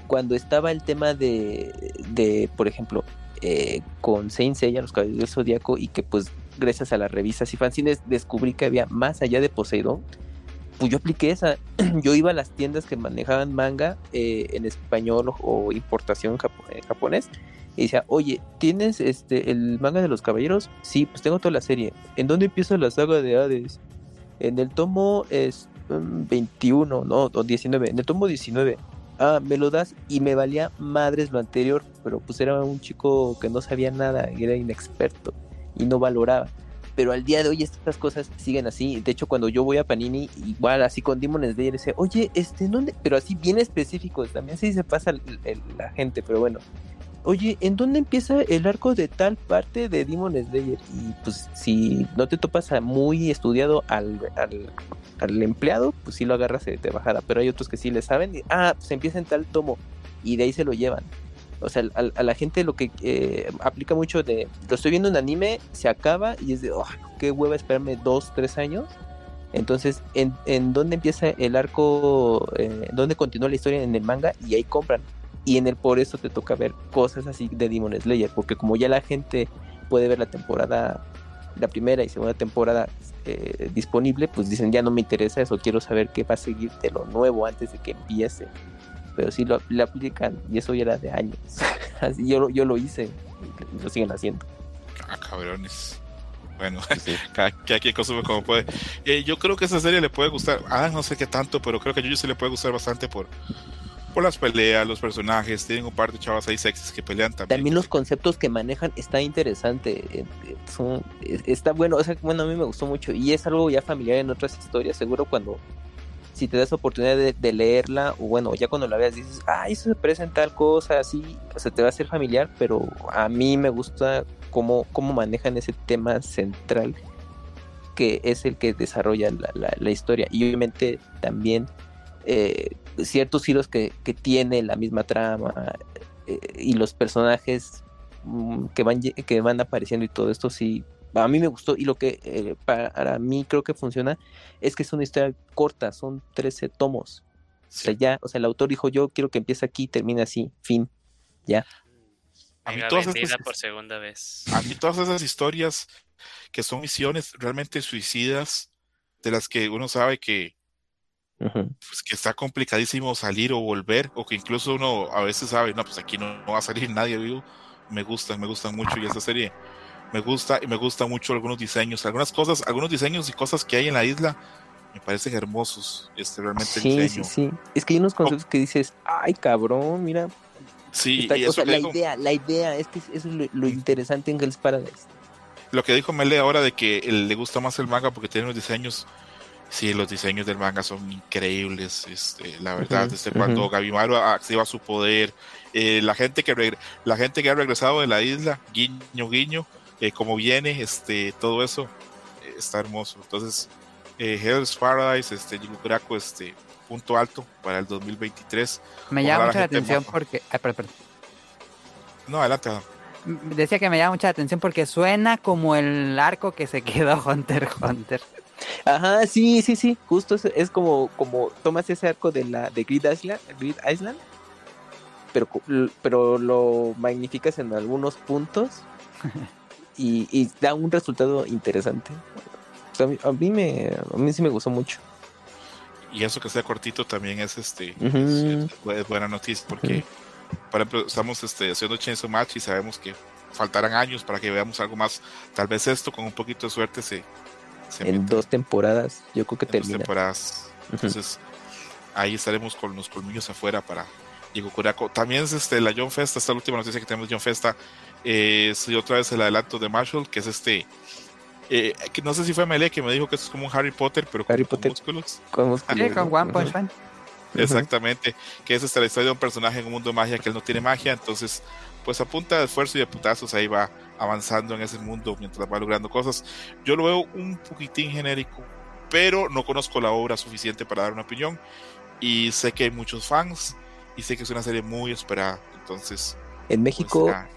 Cuando estaba el tema de, de por ejemplo, eh, con Saint Seiya, los Caballeros del Zodíaco, y que pues gracias a las revistas y fanzines descubrí que había más allá de Poseidón, pues yo apliqué esa. Yo iba a las tiendas que manejaban manga eh, en español o, importación japo- en japonés y decía, oye, ¿tienes este el manga de los caballeros? Sí, pues tengo toda la serie. ¿En dónde empieza la saga de Hades? En el tomo es mm, 21, no, o 19. En el tomo 19. Ah, me lo das y me valía madres lo anterior, pero pues era un chico que no sabía nada, y era inexperto y no valoraba. Pero al día de hoy estas cosas siguen así. De hecho, cuando yo voy a Panini, igual así con Demon Slayer, dice, oye, este, ¿dónde? Pero así bien específicos, también así se pasa la gente, pero bueno. Oye, ¿en dónde empieza el arco de tal parte de Demon Slayer? Y pues si no te topas a muy estudiado al, al, al empleado, pues sí lo agarras de, de bajada. Pero hay otros que sí le saben. y, ah, pues empieza en tal tomo. Y de ahí se lo llevan. O sea, a, la gente lo que eh, aplica mucho de, lo estoy viendo en anime, se acaba y es de, qué hueva esperarme dos, tres años. Entonces, ¿en, en dónde empieza el arco? Eh, ¿Dónde continúa la historia en el manga? Y ahí compran. Y en el por eso te toca ver cosas así de Demon Slayer, porque como ya la gente puede ver la temporada, la primera y segunda temporada eh, disponible, pues dicen ya no me interesa eso, quiero saber qué va a seguir de lo nuevo antes de que empiece. Pero sí lo, lo aplican y eso ya era de años. Así yo, yo lo hice y lo siguen haciendo. Ah, cabrones. Bueno, Sí. cada, cada quien consume como puede. Eh, yo creo que esa serie le puede gustar. Ah, no sé qué tanto, pero creo que a Yuyu sí le puede gustar bastante por, por las peleas, los personajes. Tienen un par de chavas ahí sexys que pelean también. También los conceptos que manejan está interesante. eh, eh, son- está bueno, o sea, bueno, a mí me gustó mucho y es algo ya familiar en otras historias. Seguro cuando, si te das oportunidad de, leerla, o bueno, ya cuando la veas dices, ah, eso se parece en tal cosa, así, o sea, te va a ser familiar, pero a mí me gusta cómo, cómo manejan ese tema central que es el que desarrolla la, historia. Y obviamente también eh, ciertos hilos que, que tiene la misma trama eh, y los personajes mm, que van, que van apareciendo y todo esto, sí, a mí me gustó. Y lo que eh, para mí creo que funciona es que es una historia corta, son 13 tomos. O sea, ya, o sea, el autor dijo, yo quiero que empiece aquí, termine así, fin. A mí todas estas- por segunda vez. a mí todas esas historias que son misiones realmente suicidas, de las que uno sabe que, pues, que está complicadísimo salir o volver, o que incluso uno a veces sabe, no, pues aquí no, no va a salir nadie vivo. Me gustan, me gustan mucho y esta serie me gusta y me gustan mucho algunos diseños, algunas cosas, algunos diseños y cosas que hay en la isla me parecen hermosos. Este realmente Sí, sí, diseño. sí. Es que hay unos conceptos que dices, ay, cabrón, mira. Sí, está- y o sea, la idea, la idea, es que eso es lo, lo interesante en Hell's Paradise. lo que dijo Mele ahora de que él- le gusta más el manga porque tiene los diseños. Sí, los diseños del manga son increíbles. Este, la verdad, Ujú, desde cuando. Gabimaru activa su poder, eh, la gente que la gente que ha regresado de la isla, guiño guiño, eh, como viene, este, todo eso eh, está hermoso. Entonces, eh, Hell's Paradise, este, Yuguraku, este, punto alto para el 2023. Me llama la mucho la atención porque... ay, perdón, perdón. No, adelante. Decía que me llama mucha atención porque suena como el arco que se quedó Hunter x Hunter. Ajá, sí, sí, sí. Justo es, es como, como tomas ese arco de la de Grid Island, Grid Island pero, pero lo magnificas en algunos puntos y, y da un resultado interesante. O sea, a, mí, a mí me, a mí sí me gustó mucho. Y eso que sea cortito también es este Ujú. es, es buena noticia porque, por ejemplo, estamos este, haciendo Chainsaw Match y sabemos que faltarán años para que veamos algo más. Tal vez esto, con un poquito de suerte, se, se En meta dos temporadas, yo creo que en dos termina. temporadas. Ujú. Entonces, ahí estaremos con los colmillos afuera para, y Gokurako. También es este, la John Festa, esta última noticia que tenemos John Festa, eh, es otra vez el adelanto de Marshall, que es este, eh, que no sé si fue Mele que me dijo que esto es como un Harry Potter, pero Harry con, Potter. músculos. Con, músculos, Sí, con ¿no? One Punch. Man. Exactamente, que es esta la historia de un personaje en un mundo de magia que él no tiene magia, entonces pues a punta de esfuerzo y de putazos ahí va avanzando en ese mundo mientras va logrando cosas. Yo lo veo un poquitín genérico, pero no conozco la obra suficiente para dar una opinión y sé que hay muchos fans y sé que es una serie muy esperada, entonces En pues, México ya,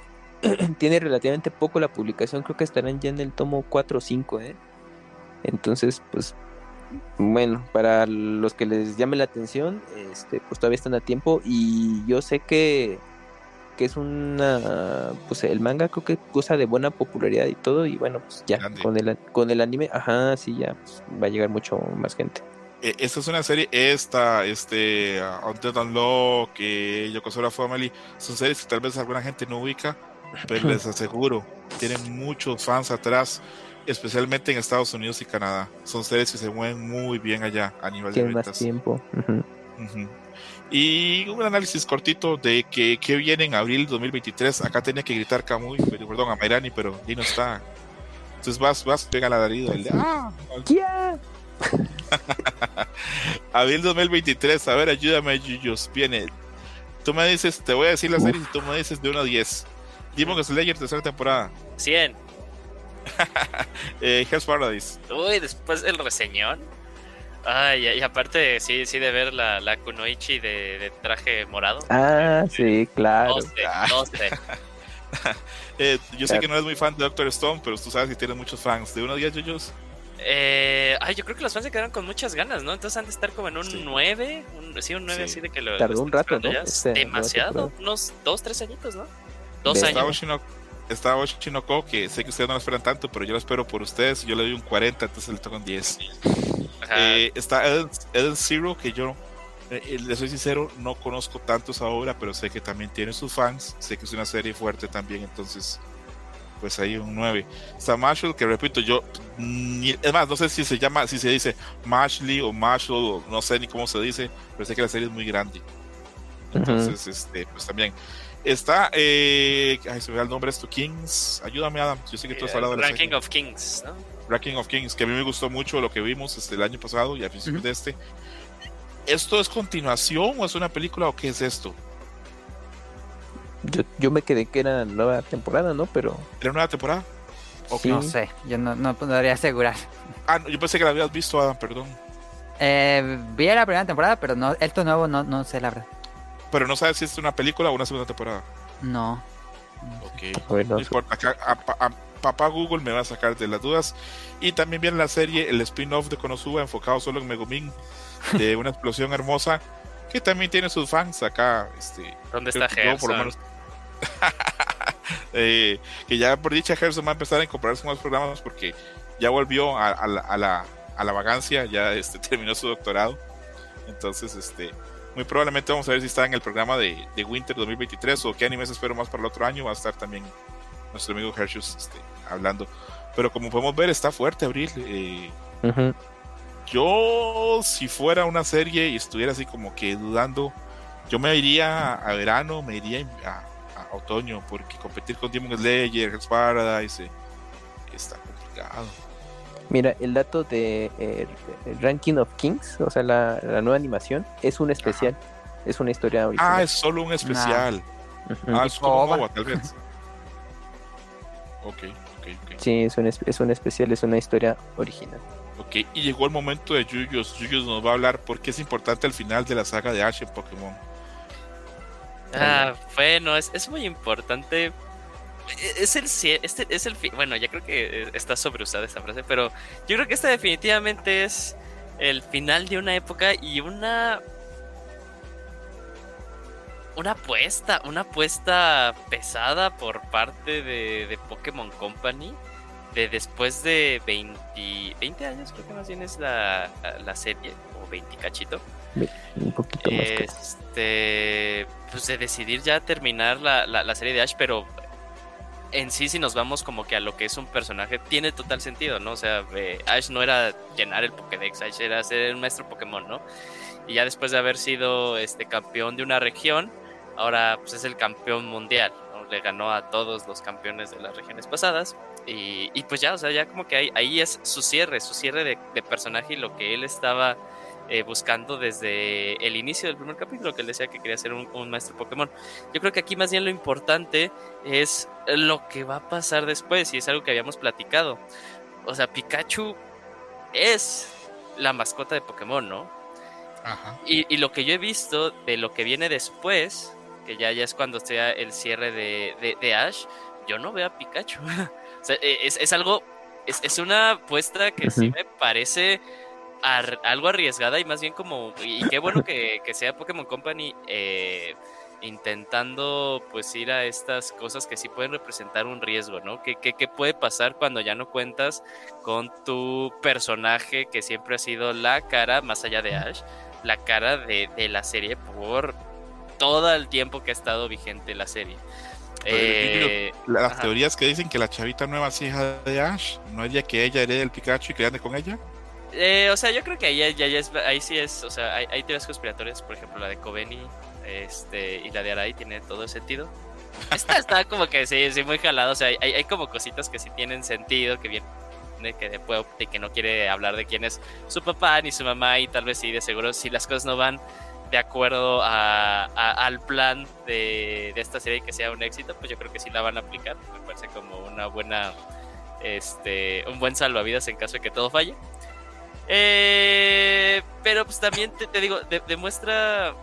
tiene relativamente poco la publicación, creo que estarán ya en el tomo 4 o 5, ¿eh? Entonces, pues, bueno, para los que les llame la atención, este, pues todavía están a tiempo y yo sé que, que es una, pues el manga creo que goza de buena popularidad y todo y bueno, pues ya, Grande. con el, con el anime, ajá, sí, ya, pues, va a llegar mucho más gente. eh, esta es una serie, esta, este, uh, Undead Unlock, que Yokozora Family, son series que tal vez alguna gente no ubica, pero les aseguro, tienen muchos fans atrás, especialmente en Estados Unidos y Canadá. Son series que se mueven muy bien allá a nivel de más ventas. tiempo. Y un análisis cortito de que, que viene en abril 2023. Acá tenía que gritar Kamui, pero, perdón, a Mairani, pero ahí no está. Entonces vas, vas, pega la alarido. El de, ¡Ah! ¡Ya! Abril 2023, a ver, ayúdame, Yuyos. Viene. Tú me dices, te voy a decir la serie y tú me dices de 1 a 10. Demon Slayer, tercera temporada. 100. Eh, Hell's Paradise. Uy, después el reseñón. Ay, y aparte, sí, sí, de ver la, la Kunoichi de, de traje morado. Ah, sí, claro. 12, Ah. 12. Eh, yo sé Claro. que no eres muy fan de Doctor Stone, pero tú sabes que tienes muchos fans. ¿De 1 a 10, Yuyos? Eh, ay, yo creo que los fans se quedaron con muchas ganas, ¿no? Entonces han de estar como en un Sí. 9. Un, sí, un 9 Sí. así de que lo. Tardó un rato, ¿no? Este, Demasiado. Unos 2, 3 añitos, ¿no? Dos Está años. Está Oshinoko, que sé que ustedes no lo esperan tanto, pero yo lo espero por ustedes. Yo le doy un 40, entonces le toco un 10. Ajá. Eh, está Eden, Eden Zero, que yo, eh, eh, le soy sincero, no conozco tanto esa obra, pero sé que también tiene sus fans. Sé que es una serie fuerte también, entonces, pues ahí un 9. Está Marshall, que repito, yo, ni- es más, no sé si se llama, si se dice Mashley o Marshall, o no sé ni cómo se dice, pero sé que la serie es muy grande. Entonces, este, pues también. Está, eh, ay, se me da el nombre esto, Kings. Ayúdame, Adam. Yo sé que tú has Eh, hablado de la Ranking of Kings, ¿no? Ranking of Kings, que a mí me gustó mucho lo que vimos este, el año pasado y a principios Ujú. de este. ¿Esto es continuación o es una película o qué es esto? Yo, yo me quedé que era nueva temporada, ¿no? Pero ¿Era nueva temporada? No sé, yo no, no podría asegurar. Ah, no, yo pensé que la habías visto, Adam, perdón. Eh, vi la primera temporada, pero no, esto nuevo no, no sé la verdad. Pero no sabes si es una película o una segunda temporada. No. Ok. bueno, No importa, acá a, a- papá Google me va a sacar de las dudas. Y también viene la serie, el spin-off de Konosuba, enfocado solo en Megumin, de una explosión hermosa, que también tiene sus fans acá. Este, ¿Dónde está yo, por lo Gerson? menos. Eh, que ya por dicha Gerson va a empezar a incorporarse más programas porque ya volvió a, a la, a, la, a la vagancia, ya este, terminó su doctorado. Entonces, este, muy probablemente vamos a ver si está en el programa de, de Winter 2023 o qué animes espero más para el otro año. Va a estar también nuestro amigo Hershus este, hablando. Pero como podemos ver, está fuerte abril. Eh, ujú. yo, si fuera una serie y estuviera así como que dudando, yo me iría a verano, me iría a, a otoño, porque competir con Demon Slayer, Hell's Paradise, eh, está complicado. Mira, el dato de eh, el Ranking of Kings, o sea, la, la nueva animación, es un especial. Es una historia Ah, original. es solo un especial. Ujú. Ah, es como OVA. OVA, tal vez. Ok, ok, ok. Sí, es un, es, es un especial, es una historia original. Ok, y llegó el momento de Yuyos. Yuyos nos va a hablar por qué es importante el final de la saga de Ash en Pokémon. Ah, bueno, es, es muy importante. E- Es el, este es el fin. Bueno, ya creo que eh, está sobreusada esta frase, pero yo creo que este definitivamente es el final de una época y una. Una apuesta, una apuesta pesada por parte de, de Pokémon Company. De después de 20, 20 años, creo que más bien es la, la serie, o 20 cachito Un poquito más. este pues de decidir ya terminar la, la- la serie de Ash pero en sí si nos vamos como que a lo que es un personaje tiene total sentido no o sea eh, Ash no era llenar el Pokédex Ash era ser un maestro Pokémon no y ya después de haber sido este campeón de una región ahora pues es el campeón mundial, le ganó a todos los campeones de las regiones pasadas y, y pues ya, o sea, ya como que ahí, ahí es su cierre, su cierre de, de personaje y lo que él estaba eh, buscando desde el inicio del primer capítulo, que él decía que quería ser un, un, maestro Pokémon. Yo creo que aquí más bien lo importante es lo que va a pasar después, y es algo que habíamos platicado. O sea, Pikachu es la mascota de Pokémon, ¿no? Ajá. Y, y, lo que yo he visto de lo que viene después, que ya, ya es cuando sea el cierre de, de, de Ash, yo no veo a Pikachu. o sea, es, es algo, es, es, una apuesta que uh -huh. sí me parece algo arriesgada y más bien como y qué bueno que, que sea Pokémon Company eh, intentando pues ir a estas cosas que sí pueden representar un riesgo, ¿no? ¿Qué, qué, qué puede pasar cuando ya no cuentas con tu personaje que siempre ha sido la cara, más allá de Ash, la cara de, de la serie por todo el tiempo que ha estado vigente la serie? Eh, las ajá. teorías que dicen que la chavita nueva es hija de Ash, ¿no es ya que ella herede el Pikachu y que ande con ella? Eh, o sea, yo creo que ahí, ya es, ahí sí es, o sea, hay, hay, teorías conspiratorias, por ejemplo, la de Coveni este, y la de Arai tiene todo sentido. Esta está como que sí, sí, muy jalado, o sea, hay, hay como cositas que sí tienen sentido, que viene que de, que no quiere hablar de quién es su papá ni su mamá y tal vez sí, de seguro, si las cosas no van de acuerdo a, al plan de, de, esta serie que sea un éxito, pues yo creo que sí la van a aplicar, me parece como una buena, este, un buen salvavidas en caso de que todo falle. Eh, pero pues también te, te digo, de, demuestra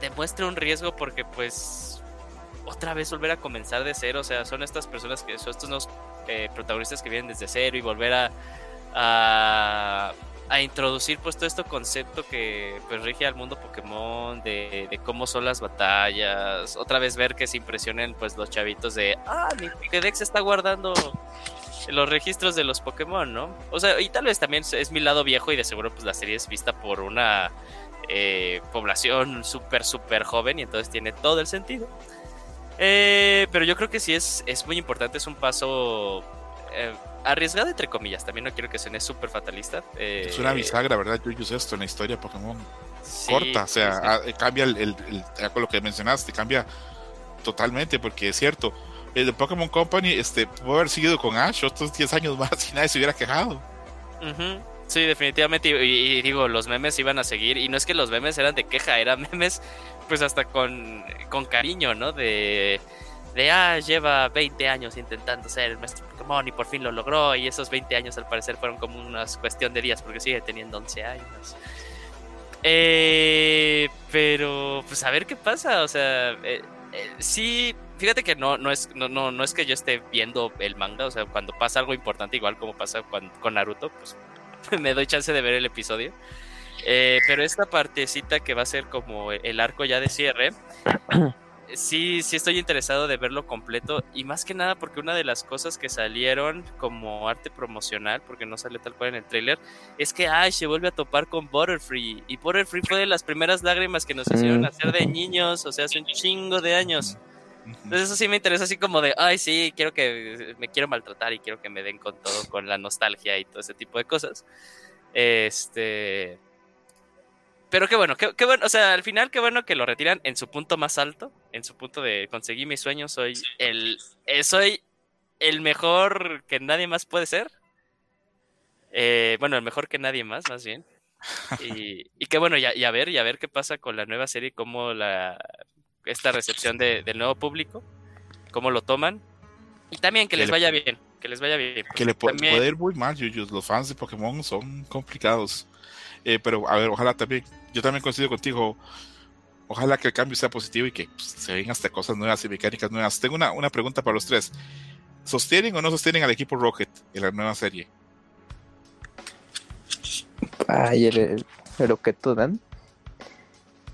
demuestra un riesgo porque pues otra vez volver a comenzar de cero, o sea, son estas personas que son estos nuevos eh, protagonistas que vienen desde cero y volver a, a, a introducir pues todo este concepto que pues rige al mundo Pokémon, de, de, cómo son las batallas, otra vez ver que se impresionen pues los chavitos de, ah, mi Pokédex está guardando los registros de los Pokémon, ¿no? O sea, y tal vez también es mi lado viejo y de seguro pues la serie es vista por una eh, población súper, súper joven y entonces tiene todo el sentido. Eh, pero yo creo que sí es, es muy importante, es un paso eh, arriesgado entre comillas, también no quiero que suene súper fatalista. Eh, es una bisagra, ¿verdad? Yo uso esto en la historia Pokémon sí, corta, o sea, sí, sí. cambia el, el, el, con lo que mencionaste, cambia totalmente porque es cierto el de Pokémon Company este, pudo haber seguido con Ash otros 10 años más y nadie se hubiera quejado. Sí, definitivamente. Y, digo, los memes iban a seguir. Y no es que los memes eran de queja, eran memes, pues hasta con, con cariño, ¿no? De, de, ah, lleva 20 años intentando ser el maestro Pokémon y por fin lo logró. Y esos 20 años al parecer fueron como una cuestión de días porque sigue teniendo 11 años. Eh, pero, pues a ver qué pasa. O sea, eh, eh, sí fíjate que no, no, es, no, no, no es que yo esté viendo el manga, o sea, cuando pasa algo importante, igual como pasa con, con Naruto, pues me doy chance de ver el episodio. Eh, pero esta partecita que va a ser como el arco ya de cierre, sí, sí estoy interesado de verlo completo y más que nada porque una de las cosas que salieron como arte promocional, porque no sale tal cual en el trailer, es que Ash se vuelve a topar con Butterfree y Butterfree fue de las primeras lágrimas que nos hicieron hacer de niños, o sea, hace un chingo de años. Entonces eso sí me interesa así como de, ay sí, quiero que me quiero maltratar y quiero que me den con todo, con la nostalgia y todo ese tipo de cosas. Este... Pero qué bueno, qué, qué, bueno, o sea, al final qué bueno que lo retiran en su punto más alto, en su punto de conseguir mis sueños, soy el, eh, soy el mejor que nadie más puede ser. Eh, bueno, el mejor que nadie más, más bien. Y, y qué bueno, y a, y a, ver, y a ver qué pasa con la nueva serie, cómo la esta recepción de, del nuevo público, cómo lo toman. Y también que, que les vaya bien, que les vaya bien. Que le puede, también... puede ir muy mal, Yuyus. Los fans de Pokémon son complicados. Eh, pero a ver, ojalá también, yo también coincido contigo. Ojalá que el cambio sea positivo y que pues, se vengan hasta cosas nuevas y mecánicas nuevas. Tengo una, una pregunta para los tres. ¿Sostienen o no sostienen al equipo Rocket en la nueva serie? Ay, el, el, el Rocket Dan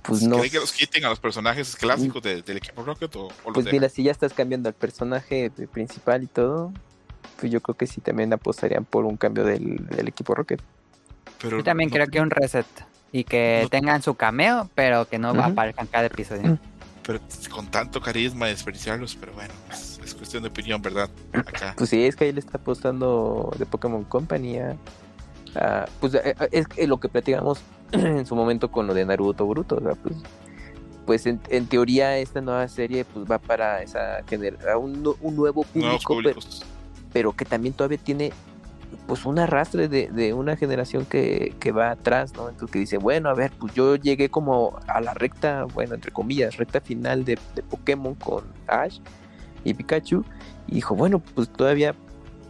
pues no. ¿Creen que los quiten a los personajes clásicos de, del equipo Rocket o, o Pues mira, si ya estás cambiando al personaje principal y todo, pues yo creo que sí también apostarían por un cambio del, del equipo Rocket. Pero yo también no, creo que un reset y que no, tengan su cameo, pero que no uh -huh. aparezcan cada episodio. Uh -huh. Pero con tanto carisma desperdiciarlos, pero bueno, es, es, cuestión de opinión, ¿verdad? Acá. Pues sí, es que ahí le está apostando de Pokémon Company a, pues es, es lo que platicamos en su momento con lo de Naruto Bruto, o sea, pues pues en, en teoría esta nueva serie pues va para esa gener- a un, nu- un nuevo público, pero, que también todavía tiene pues un arrastre de, de una generación que, que va atrás, ¿no? Entonces que dice, bueno, a ver, pues yo llegué como a la recta, bueno, entre comillas, recta final de, de Pokémon con Ash y Pikachu, y dijo, bueno, pues todavía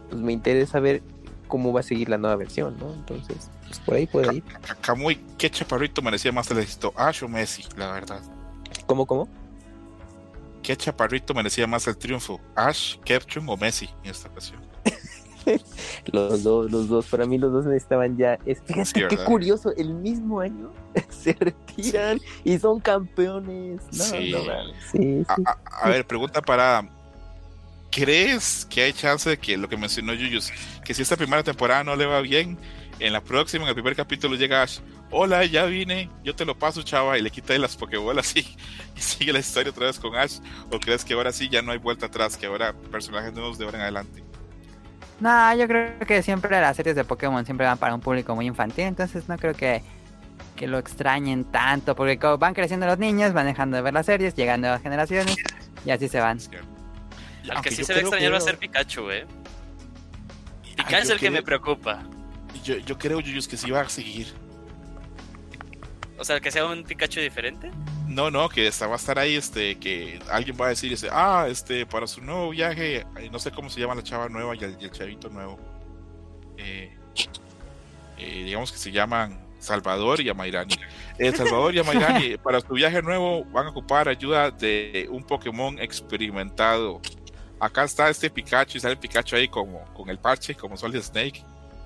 pues me interesa ver cómo va a seguir la nueva versión, ¿no? Entonces, pues por ahí puede ir. Ca- Camuy, ¿qué chaparrito merecía más el éxito? Ash o Messi, la verdad. ¿Cómo, cómo? ¿Qué chaparrito merecía más el triunfo? ¿Ash, Kepchun o Messi en esta ocasión? Los dos, los dos, para mí los dos estaban ya. Es, fíjate Sí, qué curioso, el mismo año se retiran y son campeones. No, Sí. no A, sí. a- a ver, pregunta para. ¿Crees que hay chance de que lo que mencionó Yuyus, que si esta primera temporada no le va bien, en la próxima, en el primer capítulo llega Ash, hola, ya vine, yo te lo paso, chava, y le quita de las pokebolas y, y sigue la historia otra vez con Ash? ¿O crees que ahora sí ya no hay vuelta atrás, que ahora personajes nuevos de ahora en adelante? No, yo creo que siempre las series de Pokémon siempre van para un público muy infantil, entonces no creo que, que lo extrañen tanto, porque como van creciendo los niños, van dejando de ver las series, llegan nuevas generaciones y así se van. Al que sí se va a extrañar va a ser Pikachu, ¿eh? Pikachu es el que me preocupa. Yo, yo creo, Yuyus, que sí va a seguir. O sea, que sea un Pikachu diferente. No, no, que esta va a estar ahí, este, que alguien va a decir, este, ah, este, para su nuevo viaje, eh, no sé cómo se llama la chava nueva y el, y el chavito nuevo. Eh, eh, digamos que se llaman Salvador y Amairani. Salvador y Amairani, para su viaje nuevo, van a ocupar ayuda de un Pokémon experimentado. Acá está este Pikachu y sale Pikachu ahí como con el parche, como Solid Snake.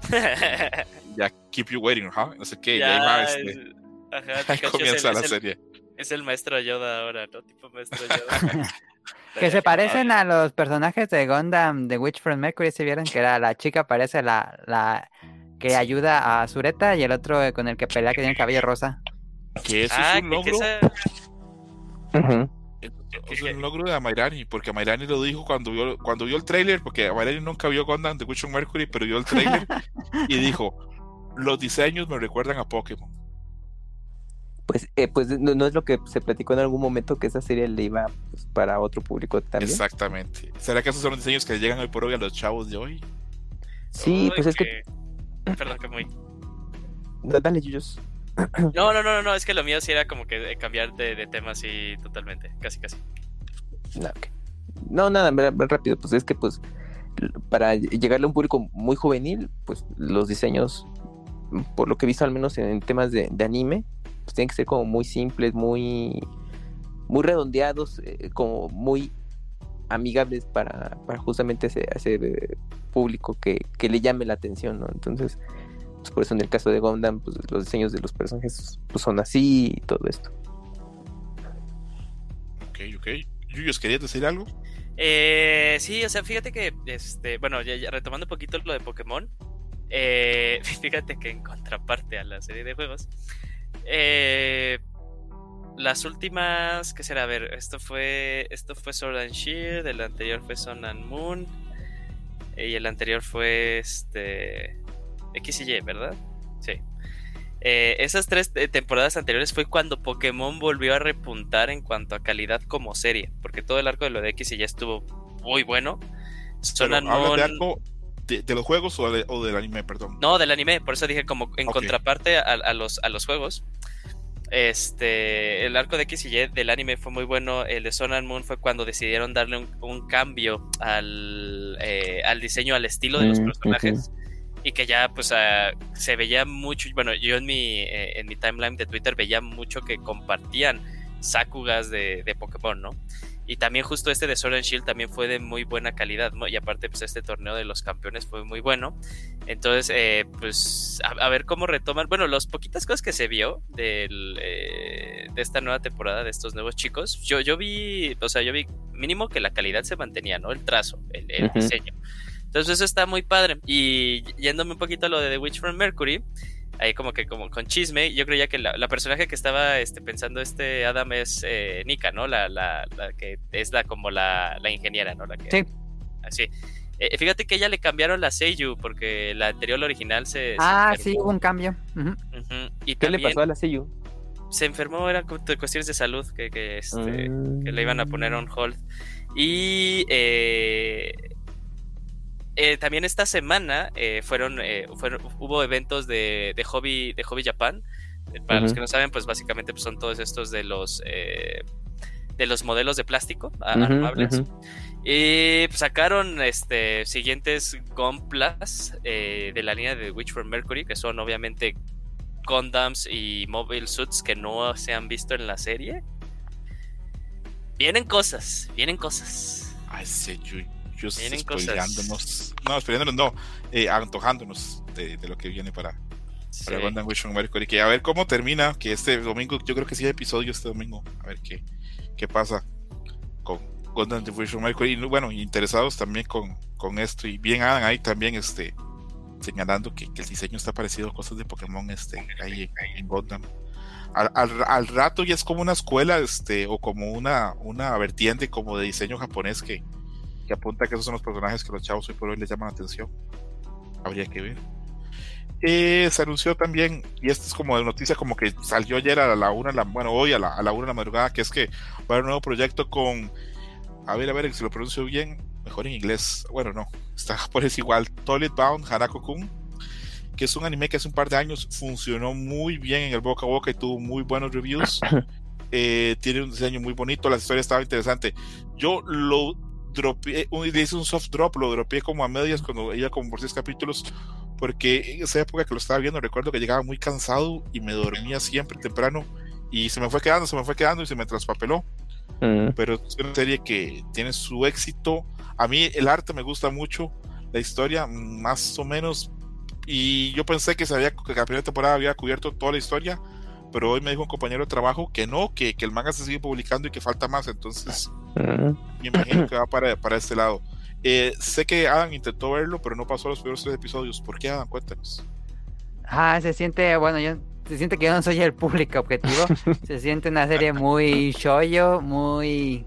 Ya, keep you waiting, ¿huh? No sé qué, y ahí va, Ya, este, Ajá, ahí comienza el, la es el- serie. es el maestro Yoda ahora, ¿no? Tipo maestro Yoda. Que se parecen a los personajes de Gundam de Witch from Mercury, si vieron que era la chica parece la, la que ayuda a Sureta y el otro eh, con el que pelea que tiene el cabello rosa. Que eso Ah, es un que- que logro. esa- Es un logro de Amairani, porque Amairani lo dijo cuando vio, cuando vio el trailer, porque Amairani nunca vio Gundam de Witch Mercury, pero vio el trailer y dijo, los diseños me recuerdan a Pokémon. Pues, eh, pues no, no es lo que se platicó en algún momento que esa serie le iba pues, para otro público también. Exactamente. ¿Será que esos son los diseños que llegan hoy por hoy a los chavos de hoy? Sí, Uy, pues es que. Perdón, que muy. Dale, Yuyos. No, no, no, no, es que lo mío sí era como que cambiar de, de tema así totalmente, casi, casi. No, ok. No, nada, rápido, pues es que pues para llegarle a un público muy juvenil, pues los diseños, por lo que he visto al menos en, temas de, de anime, pues tienen que ser como muy simples, muy muy redondeados, eh, como muy amigables para, para justamente ese, ese eh, público que, que le llame la atención, ¿no? Entonces, por eso en el caso de Gundam, pues los diseños de los personajes pues, son así y todo esto. Ok, ok. Yuyos, ¿querías decir algo? Eh, sí, o sea, fíjate que, este, bueno, ya, ya retomando un poquito lo de Pokémon, eh, fíjate que en contraparte a la serie de juegos, eh, las últimas, ¿qué será? A ver, esto fue, esto fue Sword and Shield, el anterior fue Sun and Moon, y el anterior fue, este, X y Y, ¿verdad? Sí. Eh, esas tres eh, temporadas anteriores fue cuando Pokémon volvió a repuntar en cuanto a calidad como serie, porque todo el arco de lo de X y ya estuvo muy bueno. And ¿Hablas de Moon- algo de, de los juegos o, de- o del anime, perdón? no, del anime, por eso dije como en contraparte a, a los, a los juegos. Este, el arco de X y Y del anime fue muy bueno. El de Sun and Moon fue cuando decidieron darle un, un cambio al, eh, al diseño, al estilo de los Mm, personajes. Y que ya, pues, ah, se veía mucho. Bueno, yo en mi, eh, en mi timeline de Twitter veía mucho que compartían Sakugas de, de Pokémon, ¿no? Y también justo este de Sword and Shield también fue de muy buena calidad, ¿no? Y aparte, pues este torneo de los campeones fue muy bueno. Entonces, eh, pues a, a ver cómo retoman. Bueno, las poquitas cosas que se vio del, eh, de esta nueva temporada de estos nuevos chicos, yo, yo vi, o sea, yo vi mínimo que la calidad se mantenía, ¿no? El trazo, el, diseño. Entonces eso está muy padre. Y yéndome un poquito a lo de The Witch from Mercury, ahí como que como con chisme, yo creía que la, la personaje que estaba este, pensando este Adam es eh, Nika, ¿no? La, la, la que es la como la, la ingeniera, ¿no? La que, Sí. Así. Eh, fíjate que ella le cambiaron la Seiyu porque la anterior la original se... Ah, sí, hubo un cambio. Y ¿Qué le pasó a la Seiyu? se enfermó, era cu- de cuestiones de salud que, que, este, Mm. que le iban a poner on hold. Y eh, eh, también esta semana eh, fueron, eh, fueron, hubo eventos de, de hobby, de hobby Japan. Para los que no saben, pues básicamente pues, son todos estos de los eh, de los modelos de plástico Ujú, armables. Y pues, sacaron este siguientes Gunplas eh, de la línea de Witch from Mercury, que son obviamente Gundams y Mobile Suits que no se han visto en la serie. Vienen cosas, vienen cosas. Ay, sí, yo, cosas. spoileándonos. No, spoileándonos, no, eh, antojándonos de, de lo que viene para, para Sí. Gundam Wish on Mercury. Que a ver cómo termina, que este domingo, yo creo que sí hay episodio este domingo. A ver qué, qué pasa con Gundam Wish on Mercury. Y bueno, interesados también con, con esto. Y bien Adam ahí también este, señalando que, que el diseño está parecido a cosas de Pokémon este, ahí, ahí en Gundam. Al, al- al rato ya es como una escuela este, o como una, una vertiente como de diseño japonés que, que apunta que esos son los personajes que los chavos hoy por hoy les llaman la atención. Habría que ver. Eh, se anunció también, y esto es como de noticia como que salió ayer a la una, la, bueno, hoy a la, a la una de la madrugada, que es que va a haber un nuevo proyecto con, a ver, a ver, si lo pronuncio bien, mejor en inglés, bueno, no, está por es igual, Toilet Bound Hanako-kun, que es un anime que hace un par de años funcionó muy bien en el boca a boca y tuvo muy buenos reviews. Eh, tiene un diseño muy bonito, la historia estaba interesante. Yo lo dropeé, un- hice un soft drop, lo dropeé como a medias cuando iba como por seis capítulos, porque en esa época que lo estaba viendo recuerdo que llegaba muy cansado y me dormía siempre temprano y se me fue quedando, se me fue quedando y se me traspapeló Mm. pero es una serie que tiene su éxito. A mí el arte me gusta mucho, la historia más o menos. Y yo pensé que, se había, que la primera temporada había cubierto toda la historia, pero hoy me dijo un compañero de trabajo que no, que, que el manga se sigue publicando y que falta más. Entonces Me imagino que va para, para este lado. Eh, sé que Adam intentó verlo, pero no pasó los primeros tres episodios. ¿Por qué, Adam? Cuéntanos. Ah, se siente, bueno, yo se siente que yo no soy el público objetivo. se siente una serie muy shoyo, muy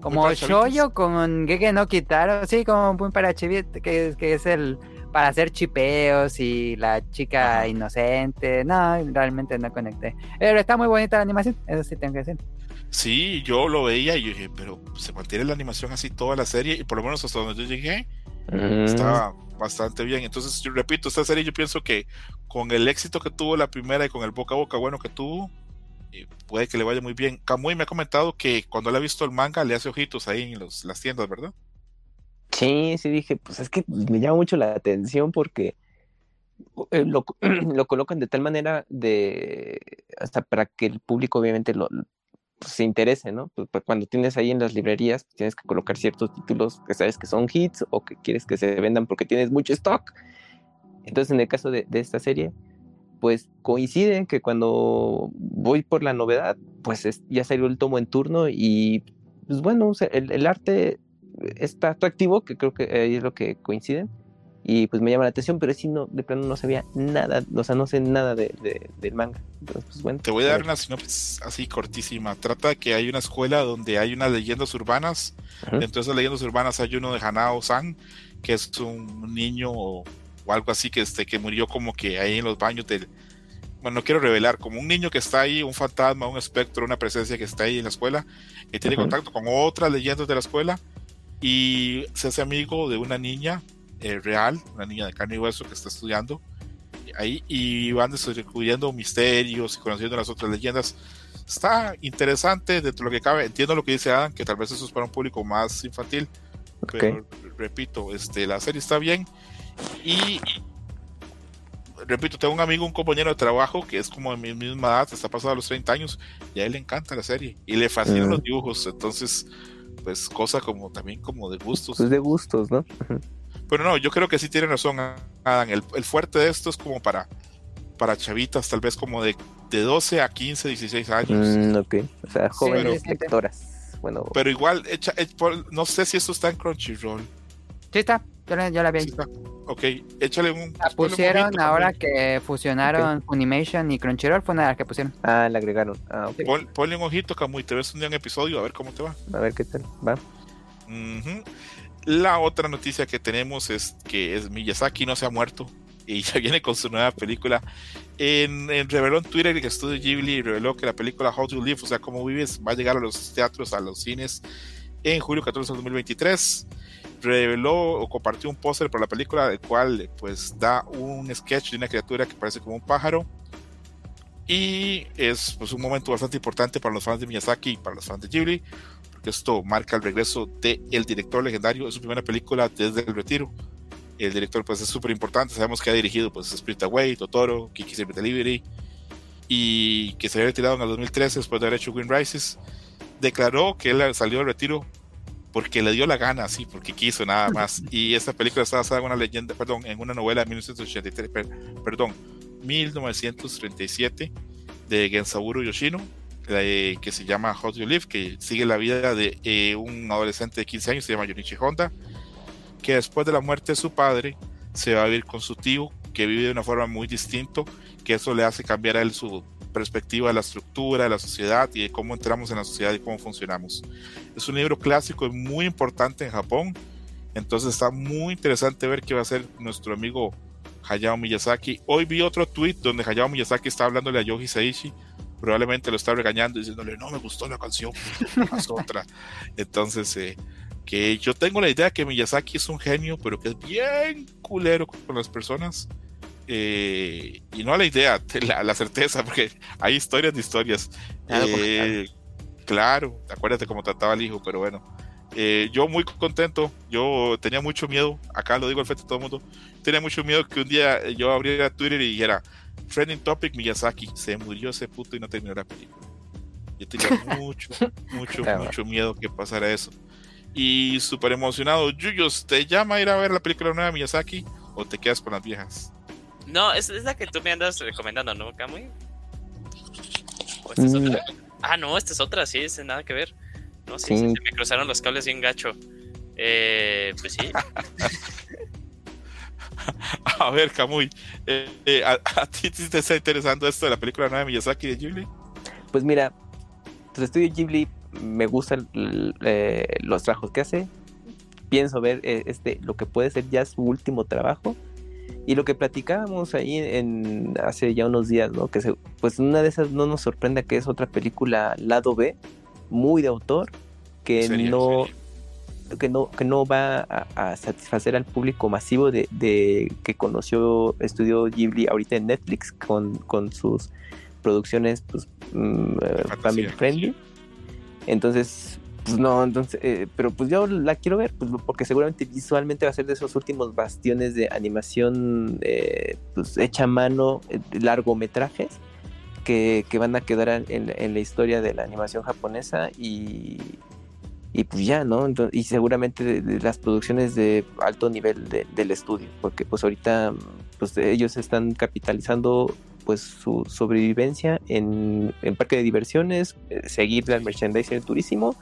como shoyo con Gege no Kitaro, sí, como muy para chivit, que, que es el para hacer chipeos y la chica Ajá. inocente. No, realmente no conecté. Pero está muy bonita la animación, eso sí tengo que decir. Sí, yo lo veía y yo dije, pero se mantiene la animación así toda la serie, y por lo menos hasta donde yo llegué, estaba bastante bien. Entonces, yo repito, esta serie yo pienso que con el éxito que tuvo la primera y con el boca a boca bueno que tuvo, eh, puede que le vaya muy bien. Kamui me ha comentado que cuando le ha visto el manga le hace ojitos ahí en los, las tiendas, ¿verdad? Sí, sí dije, pues es que me llama mucho la atención porque eh, lo, lo colocan de tal manera de hasta para que el público obviamente lo pues, se interese, ¿no? Pues, pues, cuando tienes ahí en las librerías, pues, tienes que colocar ciertos títulos que sabes que son hits o que quieres que se vendan porque tienes mucho stock. Entonces, en el caso de, de esta serie, pues coincide que cuando voy por la novedad, pues es- ya salió el tomo en turno y pues bueno, el, el arte está atractivo, que creo que es lo que coinciden. Y pues me llama la atención, pero sí no, de plano no sabía nada, o sea, no sé nada de, de- del manga. Entonces, pues bueno. Te voy a dar una sinopsis así cortísima. Trata que hay una escuela donde hay unas leyendas urbanas. Ujú. Dentro de esas leyendas urbanas hay uno de Hanao-san, que es un niño o, o algo así que, este, que murió como que ahí en los baños del... Bueno, no quiero revelar, como un niño que está ahí, un fantasma, un espectro, una presencia que está ahí en la escuela, que tiene contacto con otras leyendas de la escuela y se hace amigo de una niña eh, real, una niña de carne y hueso que está estudiando ahí y van descubriendo misterios y conociendo las otras leyendas. Está interesante dentro de lo que cabe. Entiendo lo que dice Adam, que tal vez eso es para un público más infantil, pero repito, este, la serie está bien y repito, tengo un amigo, un compañero de trabajo que es como de mi misma edad, está pasado a los 30 años y a él le encanta la serie y le fascinan Mm. los dibujos, entonces pues cosa como también como de gustos. Pues de gustos, ¿no? Pero no, yo creo que sí tiene razón Adam, el, el fuerte de esto es como para para chavitas, tal vez como de, de 12 a 15, 16 años. Mm, ok. O sea, jóvenes sí, lectoras. Bueno, Pero igual, echa, echa- por- no sé si esto está en Crunchyroll. Sí está, yo la, yo la vi. Sí está. Ok, échale un. La un pusieron ahora ponle- que fusionaron Funimation y Crunchyroll, fue una de las que pusieron. ah, le agregaron. Ah, ok. pon- Ponle un ojito, Camuy, te ves un día en episodio, a ver cómo te va. A ver qué tal. Va. Ujú. La otra noticia que tenemos es que Miyazaki no se ha muerto. y ya viene con su nueva película. En, reveló en Twitter que Estudio Ghibli reveló que la película How to Live, o sea, cómo vives, va a llegar a los teatros, a los cines en julio 14 de 2023. Reveló o compartió un póster para la película, el cual pues da un sketch de una criatura que parece como un pájaro. Y es pues, un momento bastante importante para los fans de Miyazaki y para los fans de Ghibli, porque esto marca el regreso del el director legendario de su primera película desde el retiro. El director pues es súper importante, sabemos que ha dirigido pues Spirit Away, Totoro, Kiki Secret Delivery y que se había retirado en el 2013 después de haber hecho Green Rises. Declaró que él salió del retiro porque le dio la gana, sí, porque quiso nada más. Y esta película está basada en una leyenda, perdón, en una novela de 1983, perdón, 1937 de Gensaburo Yoshino, que se llama How You Live, que sigue la vida de eh, un adolescente de 15 años, se llama Yonichi Honda, que después de la muerte de su padre se va a vivir con su tío, que vive de una forma muy distinta, que eso le hace cambiar a él su perspectiva de la estructura, de la sociedad y de cómo entramos en la sociedad y cómo funcionamos. Es un libro clásico y muy importante en Japón, entonces está muy interesante ver qué va a hacer nuestro amigo Hayao Miyazaki. Hoy vi otro tweet donde Hayao Miyazaki está hablándole a Yoji Seishi, probablemente lo está regañando diciéndole no me gustó la canción, haz otra. Entonces, eh, que yo tengo la idea que Miyazaki es un genio, pero que es bien culero con las personas. Eh, y no la idea, la, certeza, porque hay historias de historias. Claro, eh, claro, acuérdate cómo trataba al hijo, pero bueno. Eh, yo muy contento, yo tenía mucho miedo, acá lo digo al frente de todo el mundo, tenía mucho miedo que un día yo abriera Twitter y dijera, trending topic Miyazaki, se murió ese puto y no terminó la película. Yo tenía mucho, mucho, mucho miedo que pasara eso. Y súper emocionado, Yuyos, ¿te llama a ir a ver la película nueva de Miyazaki o te quedas con las viejas? No, es, es la que tú me andas recomendando, ¿no, Kamui? esta es otra? Mm. Ah, no, esta es otra, sí, es nada que ver. No, sí, me cruzaron los cables bien gacho. Eh, pues sí. a ver, Kamui, eh, eh, ¿a, ti te está interesando esto de la película nueva de Miyazaki de Ghibli? Pues mira, el estudio Ghibli me gustan los trabajos que hace. Pienso ver este lo que puede ser ya su último trabajo y lo que platicábamos ahí en, hace ya unos días, ¿no? Que se, pues una de esas no nos sorprenda que es otra película lado B, muy de autor, que no que no que no va a, satisfacer al público masivo de, que conoció Estudio Ghibli ahorita en Netflix con, con sus producciones pues mm, eh, family friendly. Entonces, pues no, entonces, eh, pero pues yo la quiero ver, pues porque seguramente visualmente va a ser de esos últimos bastiones de animación eh, pues hecha a mano, eh, largometrajes, que, que, van a quedar en, la historia de la animación japonesa y, y pues ya, ¿no? y seguramente de, las producciones de alto nivel del estudio, porque pues ahorita pues ellos están capitalizando pues su sobrevivencia en, en parque de diversiones, seguir el merchandising turísimo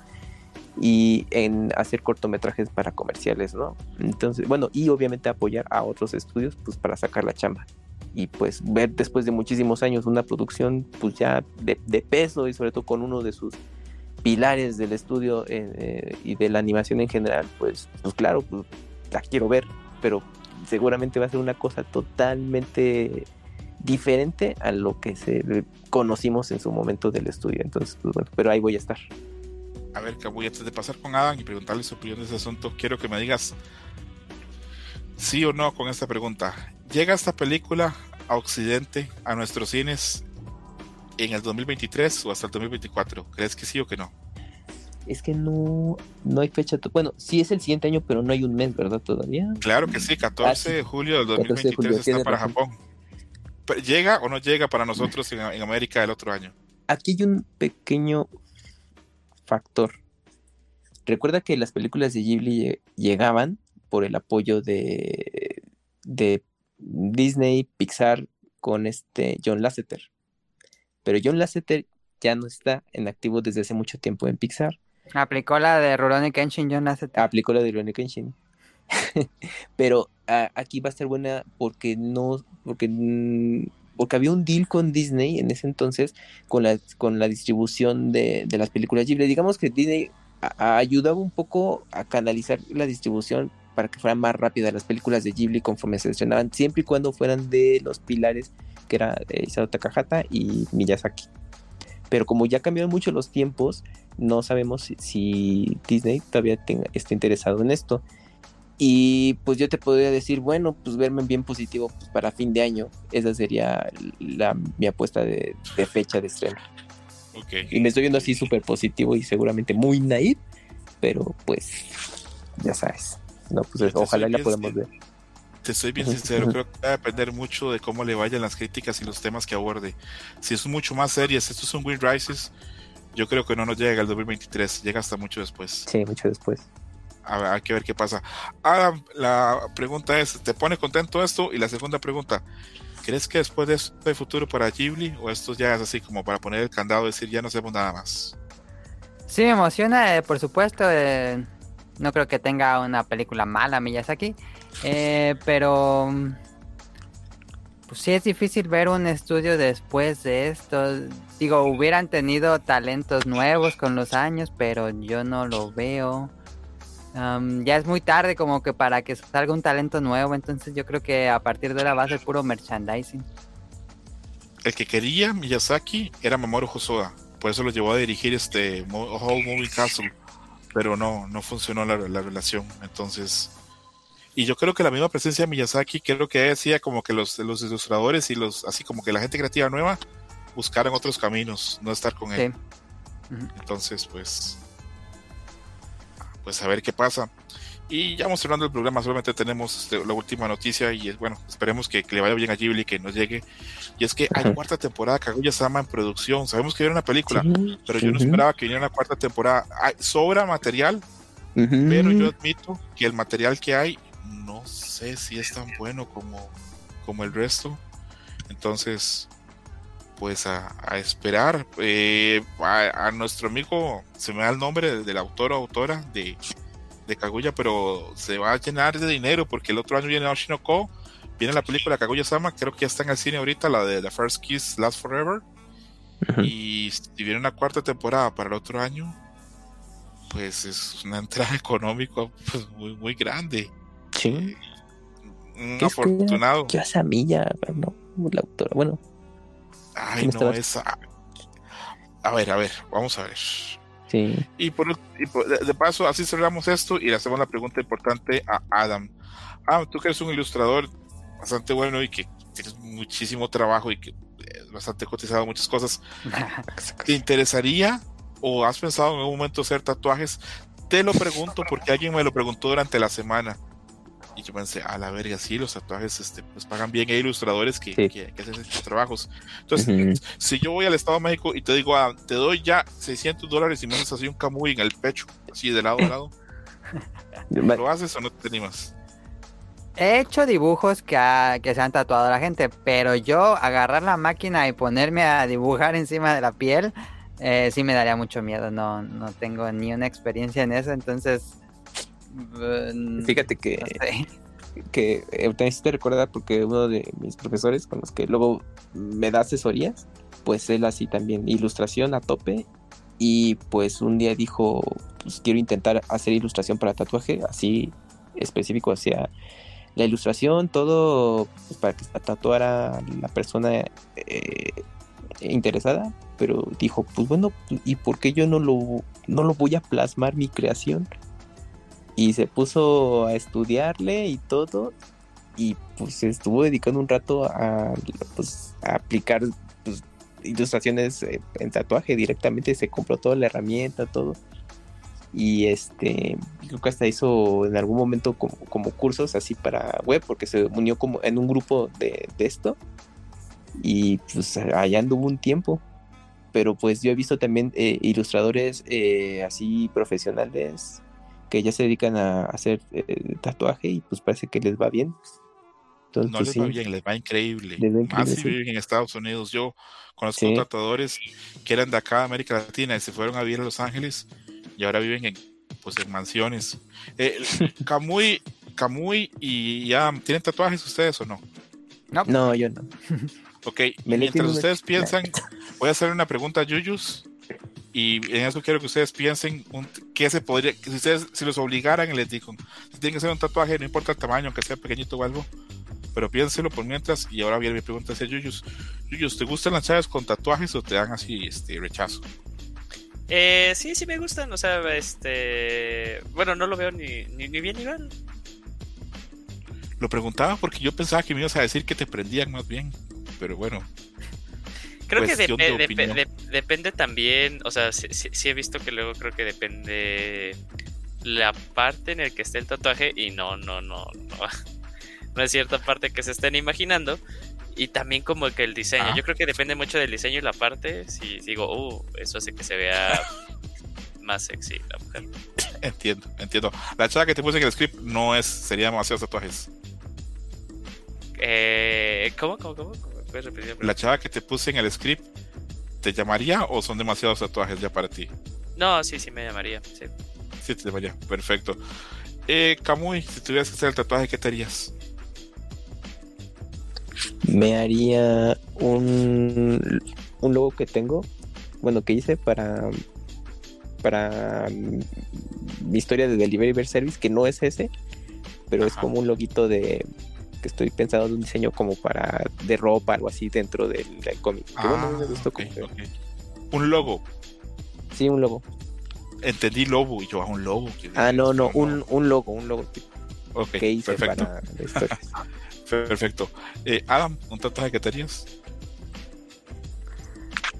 y en hacer cortometrajes para comerciales, ¿no? Entonces, bueno, y obviamente apoyar a otros estudios pues para sacar la chamba. Y pues ver después de muchísimos años una producción pues ya de, peso y sobre todo con uno de sus pilares del estudio eh, y de la animación en general, pues, pues claro, pues, la quiero ver, pero seguramente va a ser una cosa totalmente diferente a lo que conocimos en su momento del estudio. Entonces, pues bueno, pero ahí voy a estar a ver, voy antes de pasar con Adam y preguntarle su opinión de ese asunto, quiero que me digas sí o no con esta pregunta. ¿Llega esta película a Occidente, a nuestros cines, en el 2023 o hasta el 2024? ¿Crees que sí o que no? Es que no, no hay fecha. Bueno, sí es el siguiente año, pero no hay un mes, ¿verdad? Todavía. Claro que sí, 14 de julio del 2023 está para Japón. ¿Llega o no llega para nosotros en, en América el otro año? Aquí hay un pequeño factor. Recuerda que las películas de Ghibli llegaban por el apoyo de, de Disney, Pixar con este John Lasseter. Pero John Lasseter ya no está en activo desde hace mucho tiempo en Pixar. Aplicó la de Rurouni Kenshin, John Lasseter. Aplicó la de Rurouni Kenshin. Pero aquí va a ser buena porque no, porque porque había un deal con Disney en ese entonces con la, con la distribución de, las películas Ghibli. Digamos que Disney ayudaba un poco a canalizar la distribución para que fueran más rápidas las películas de Ghibli conforme se estrenaban, siempre y cuando fueran de los pilares que era eh, Isao Takahata y Miyazaki. Pero como ya cambiaron mucho los tiempos, no sabemos si, si Disney todavía tenga, está interesado en esto. Y pues yo te podría decir, bueno, pues verme bien positivo pues, para fin de año. Esa sería la, mi apuesta de, de fecha de estreno. Ok. Y me estoy viendo así súper positivo y seguramente muy naive, pero pues ya sabes. No, pues ojalá la podamos ver. Te soy bien sincero, creo que va a depender mucho de cómo le vayan las críticas y los temas que aborde. Si es mucho más serias, esto es un Wind Rises, yo creo que no nos llega al 2023, llega hasta mucho después. Sí, mucho después. A ver, hay que ver qué pasa. Adam, la pregunta es, ¿te pone contento esto? Y la segunda pregunta, ¿crees que después de esto hay futuro para Ghibli? ¿O esto ya es así como para poner el candado y decir ya no hacemos nada más? Sí, me emociona, eh, por supuesto. eh, no creo que tenga una película mala Miyazaki. Eh, pero. Pues sí, es difícil ver un estudio después de esto. Digo, hubieran tenido talentos nuevos con los años, pero yo no lo veo. Ya es muy tarde como que para que salga un talento nuevo, entonces yo creo que a partir de ahora va a ser puro merchandising. El que quería Miyazaki era Mamoru Hosoda, por eso lo llevó a dirigir este Whole Moving Castle, pero no, no funcionó la, la relación, entonces... Y yo creo que la misma presencia de Miyazaki, creo que decía como que los, los ilustradores y los, así como que la gente creativa nueva, buscaran otros caminos, no estar con él. Sí. Entonces, pues, pues a ver qué pasa. Y ya vamos cerrando el programa, solamente tenemos este, la última noticia y es bueno, esperemos que, que le vaya bien a Ghibli, que nos llegue. Y es que hay Ajá. cuarta temporada de Kaguya-sama en producción. Sabemos que viene una película, Sí, pero yo no esperaba que viniera una cuarta temporada. Hay, sobra material, pero yo admito que el material que hay no sé si es tan bueno como, como el resto. Entonces, pues a, a esperar. Eh, a, a nuestro amigo, se me da el nombre del autor o autora de, de Kaguya, pero se va a llenar de dinero porque el otro año viene Oshinoko, viene la película Kaguya-sama, creo que ya está en el cine ahorita, la de The First Kiss Last Forever. Y si viene una cuarta temporada para el otro año, pues es una entrada económica pues, muy, muy grande. Sí. Un ¿Qué afortunado. ¿Qué hace a Milla? No, la autora. Bueno, Ay, ¿Qué me no, esa. A ver, a ver, vamos a ver. sí. Y por, y por- de, de paso, así cerramos esto y le hacemos la pregunta importante a Adam. Adam, tú que eres un ilustrador bastante bueno y que tienes muchísimo trabajo y que es bastante cotizado en muchas cosas, ¿te interesaría o has pensado en algún momento hacer tatuajes? Te lo pregunto porque alguien me lo preguntó durante la semana. Y yo pensé, a la verga, sí, los tatuajes este, pues pagan bien. Hay ilustradores que, Sí. que, que hacen estos trabajos. Entonces, si yo voy al Estado de México y te digo, ah, te doy ya 600 dólares y me haces así un camuy en el pecho, así de lado a lado, ¿lo haces o no te animas? He hecho dibujos que, ha- que se han tatuado a la gente, pero yo agarrar la máquina y ponerme a dibujar encima de la piel, eh, sí me daría mucho miedo. No, no tengo ni una experiencia en eso, entonces... mm, Fíjate que, no sé. que eh, también sí te recuerda porque uno de mis profesores con los que luego me da asesorías, pues él así también, ilustración a tope. Y pues un día dijo, pues quiero intentar hacer ilustración para tatuaje, así específico hacia la ilustración, todo pues, para que tatuara la persona eh, interesada. Pero dijo, pues bueno, ¿y por qué yo no lo, no lo voy a plasmar mi creación? Y se puso a estudiarle y todo y pues estuvo dedicando un rato a, pues, a aplicar pues, ilustraciones eh, en tatuaje directamente se compró toda la herramienta todo. Y este creo que hasta hizo en algún momento como, como cursos así para web porque se unió como en un grupo de, de esto. Y pues allá anduvo un tiempo. Pero pues yo he visto también eh, ilustradores eh, así profesionales que ya se dedican a hacer eh, tatuaje y pues parece que les va bien. Entonces, No les sí, va bien, les va increíble. Les va Más increíble, si sí. viven en Estados Unidos. Yo conozco Sí. tatuadores que eran de acá de América Latina y se fueron a vivir a Los Ángeles y ahora viven en, pues, en mansiones. Eh, Camuy, Camuy y Adam, ¿tienen tatuajes ustedes o no? No, yo no. Ok, Me mientras ustedes piensan, voy a hacer una pregunta a Yuyus Y en eso quiero que ustedes piensen un, qué se podría, si ustedes, si los obligaran, les digo, si tienen que hacer un tatuaje, no importa el tamaño, aunque sea pequeñito o algo, pero piénselo por mientras. Y ahora viene mi pregunta hacia Yuyus. Yuyus, ¿te gustan las chaves con tatuajes o te dan así este rechazo? Eh, sí, sí me gustan, o sea, este... Bueno, no lo veo ni, ni, ni bien ni mal. Lo preguntaba porque yo pensaba que me ibas a decir que te prendían más bien, pero bueno. Creo que de opinión. de- depende también, o sea, sí, sí- he visto que luego creo que depende la parte en el que esté el tatuaje y no, no, no, no, no es cierta parte que se estén imaginando y también como que el diseño, Ah. yo creo que depende mucho del diseño y la parte, si digo, uh, eso hace que se vea más sexy la mujer. Entiendo, entiendo. La chava que te puse en el script no es, sería demasiados tatuajes. Eh, ¿Cómo, cómo, cómo? ¿Cómo? ¿Puedes repetir la? La chava que te puse en el script, ¿te llamaría o son demasiados tatuajes ya para ti? No, sí, sí me llamaría, sí. Sí, te llamaría. Perfecto. Eh, Kamui, si tuvieras que hacer el tatuaje, ¿qué te harías? Me haría un, un logo que tengo, bueno, que hice para para mi historia de Delivery Service, que no es ese, pero es como un loguito de que estoy pensando en un diseño como para de ropa, algo así dentro del, del cómic. Bueno, me gustó Ah, como. Un logo. Sí, un logo. Entendí lobo y yo a un logo. Ah, no, no, un, un logo, un logo tipo Ok, que hice perfecto. para la. Perfecto. Eh, Adam, ¿un tatuaje que te harías?